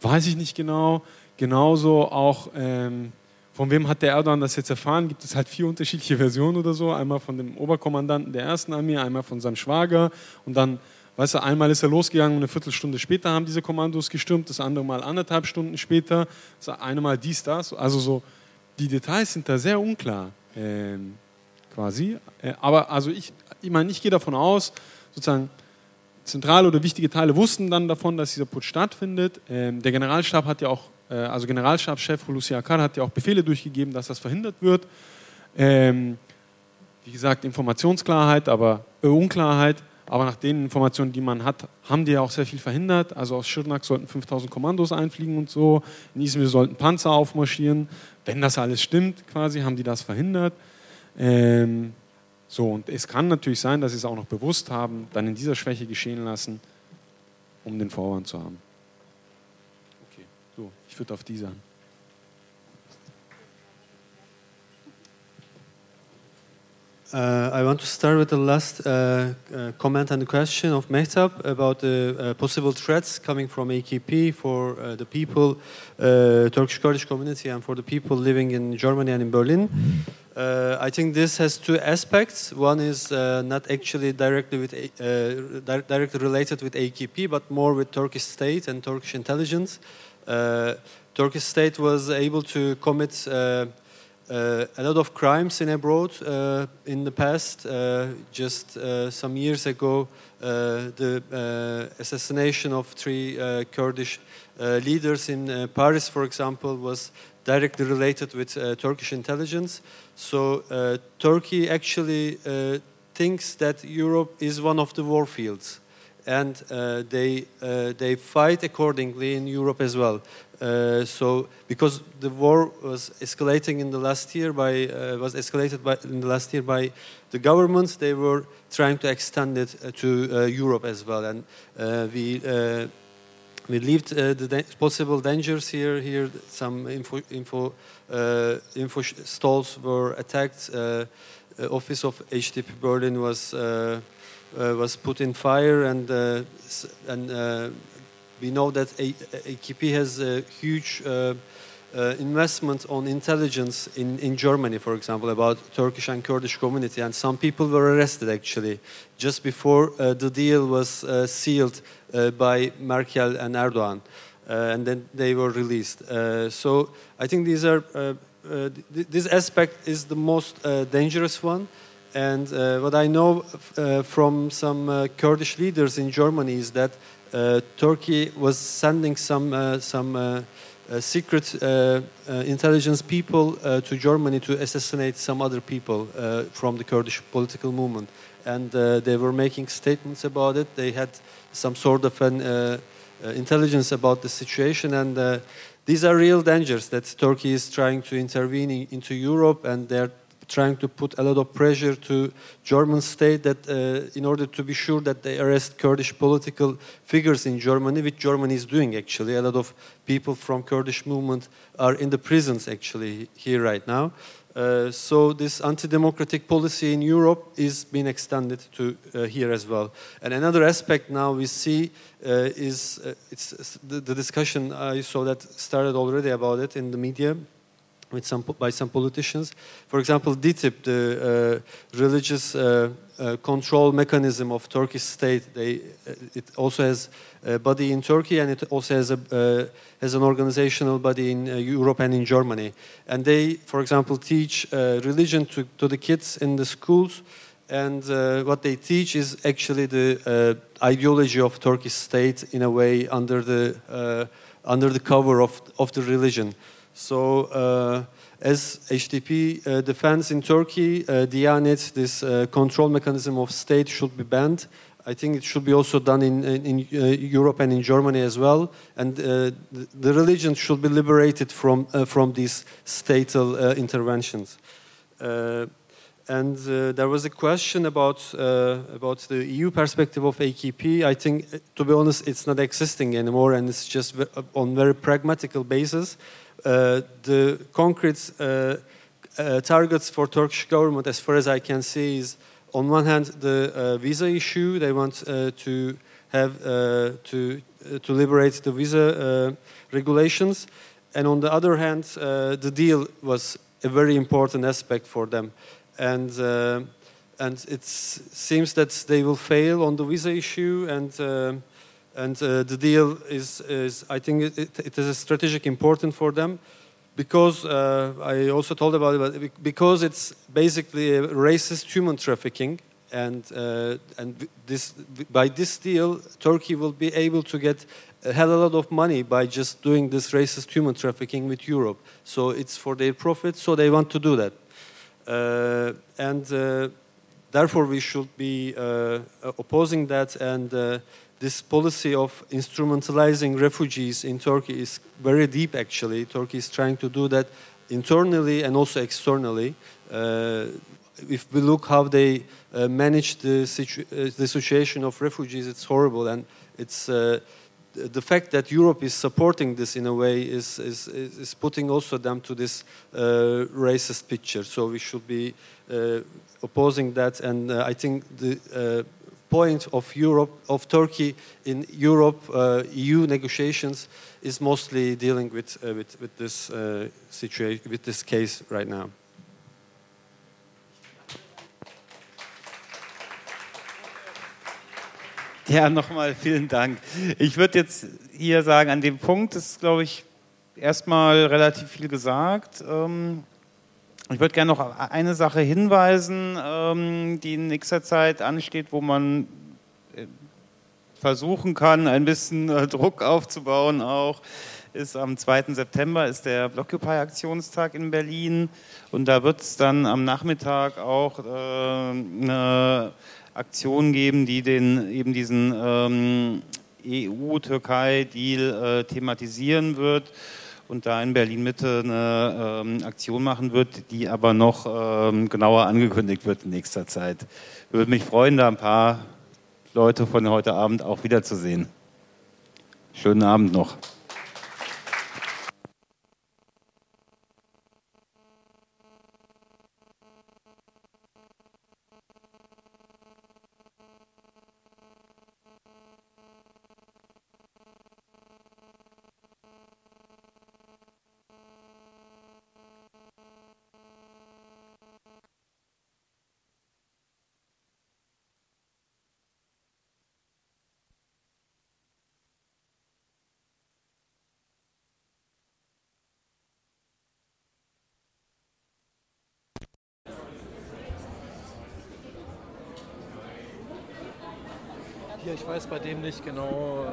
Weiß ich nicht genau. Genauso auch, ähm, von wem hat der Erdogan das jetzt erfahren? Gibt es halt vier unterschiedliche Versionen oder so. Einmal von dem Oberkommandanten der ersten Armee, einmal von seinem Schwager und dann Weißt du, einmal ist er losgegangen und eine Viertelstunde später haben diese Kommandos gestürmt, das andere Mal anderthalb Stunden später, das eine Mal dies, das. Also so, die Details sind da sehr unklar, äh, quasi. Aber also ich, ich meine, ich gehe davon aus, sozusagen, zentrale oder wichtige Teile wussten dann davon, dass dieser Putsch stattfindet. Ähm, der Generalstab hat ja auch, also Generalstabschef Hulusi Akar hat ja auch Befehle durchgegeben, dass das verhindert wird. Ähm, wie gesagt, Informationsklarheit, aber äh, Unklarheit. Aber nach den Informationen, die man hat, haben die ja auch sehr viel verhindert. Also aus Schirnak sollten 5000 Kommandos einfliegen und so. In Izmir sollten Panzer aufmarschieren. Wenn das alles stimmt, quasi, haben die das verhindert. Ähm, so, und es kann natürlich sein, dass sie es auch noch bewusst haben, dann in dieser Schwäche geschehen lassen, um den Vorwand zu haben. So, ich würde auf an. Uh, I want to start with the last uh, uh, comment and question of Mehtab about the uh, possible threats coming from AKP for uh, the people, uh, Turkish Kurdish community, and for the people living in Germany and in Berlin. I think this has two aspects. One is not actually directly with di directly related with AKP, but more with Turkish state and Turkish intelligence. Turkish state was able to commit uh, a lot of crimes in abroad uh, in the past. Uh, just uh, some years ago, uh, the uh, assassination of three Kurdish leaders in Paris, for example, was directly related with Turkish intelligence. So Turkey actually thinks that Europe is one of the war fields and uh, they uh, they fight accordingly in Europe as well. Uh, so because the war was escalating in the last year by was escalated by in the last year by the governments, they were trying to extend it to Europe as well, and we we leave uh, the da- possible dangers here. Here, some info info uh, info stalls were attacked. Uh, office of HTTP Berlin was was put in fire, and uh, and uh, we know that AKP has a huge. Uh, uh, investment on intelligence in, in Germany, for example, about Turkish and Kurdish community, and some people were arrested actually just before uh, the deal was uh, sealed uh, by Merkel and Erdogan, uh, and then they were released. Uh, so I think these are uh, uh, th- this aspect is the most uh, dangerous one. And uh, what I know uh, from some uh, Kurdish leaders in Germany is that Turkey was sending some some uh, secret uh, uh, intelligence people to Germany to assassinate some other people from the Kurdish political movement, and they were making statements about it. They had some sort of an intelligence about the situation, and these are real dangers that Turkey is trying to intervene in, into Europe, and they're trying to put a lot of pressure to German state that uh, in order to be sure that they arrest Kurdish political figures in Germany, which Germany is doing actually. A lot of people from Kurdish movement are in the prisons actually here right now. Uh, so this anti-democratic policy in Europe is being extended to uh, here as well. And another aspect now we see uh, is uh, it's the, the discussion I saw that started already about it in the media with some by some politicians. For example, DITIB, the uh, religious uh, uh, control mechanism of Turkish state, they, uh, it also has a body in Turkey and it also has a uh, has an organizational body in uh, Europe and in Germany. And they, for example, teach religion to, to the kids in the schools. And what they teach is actually the ideology of Turkish state in a way under the under the cover of of the religion. So, uh, as HTTP uh, defends in Turkey, uh, Diyanet, this uh, control mechanism of state, should be banned. I think it should be also done in, in, in uh, Europe and in Germany as well. And uh, the, the religion should be liberated from, uh, from these statal interventions. And there was a question about about the EU perspective of AKP. I think, to be honest, it's not existing anymore, and it's just on very pragmatical basis. Uh, the concrete uh, uh, targets for Turkish government, as far as I can see, is on one hand the uh, visa issue. They want uh, to have uh, to to liberate the visa regulations, and on the other hand, the deal was a very important aspect for them, and. And it seems that they will fail on the visa issue, and and uh, the deal is, is I think it, it, is a strategic important for them because uh, I also told about it but because it's basically racist human trafficking and uh, and this by this deal Turkey will be able to get a hell of a lot of money by just doing this racist human trafficking with Europe. So it's for their profit so they want to do that. Uh, and uh, therefore we should be uh, opposing that and uh, this policy of instrumentalizing refugees in Turkey is very deep actually. Turkey is trying to do that internally and also externally. Uh, if we look how they uh, manage the, situ- uh, the situation of refugees, it's horrible. And it's uh, the fact that Europe is supporting this in a way is, is, is putting also them to this uh, racist picture. So we should be uh, opposing that. And I think the point of Europe, of Turkey in Europe uh, EU negotiations is mostly dealing with uh, with, with this uh, situation, with this case right now. Ja, nochmal vielen Dank. Ich würde jetzt hier sagen, an dem Punkt ist, glaube ich, erstmal relativ viel gesagt. Ähm, ich würde gerne noch eine Sache hinweisen, ähm, die in nächster Zeit ansteht, wo man äh, versuchen kann, ein bisschen äh, Druck aufzubauen auch. Ist am 2. September ist der Blockupy-Aktionstag in Berlin und da wird es dann am Nachmittag auch äh, eine Aktion geben, die den eben diesen ähm, EU-Türkei-Deal äh, thematisieren wird und da in Berlin Mitte eine ähm, Aktion machen wird, die aber noch ähm, genauer angekündigt wird in nächster Zeit. Würde mich freuen, da ein paar Leute von heute Abend auch wiederzusehen. Schönen Abend noch. Nicht genau,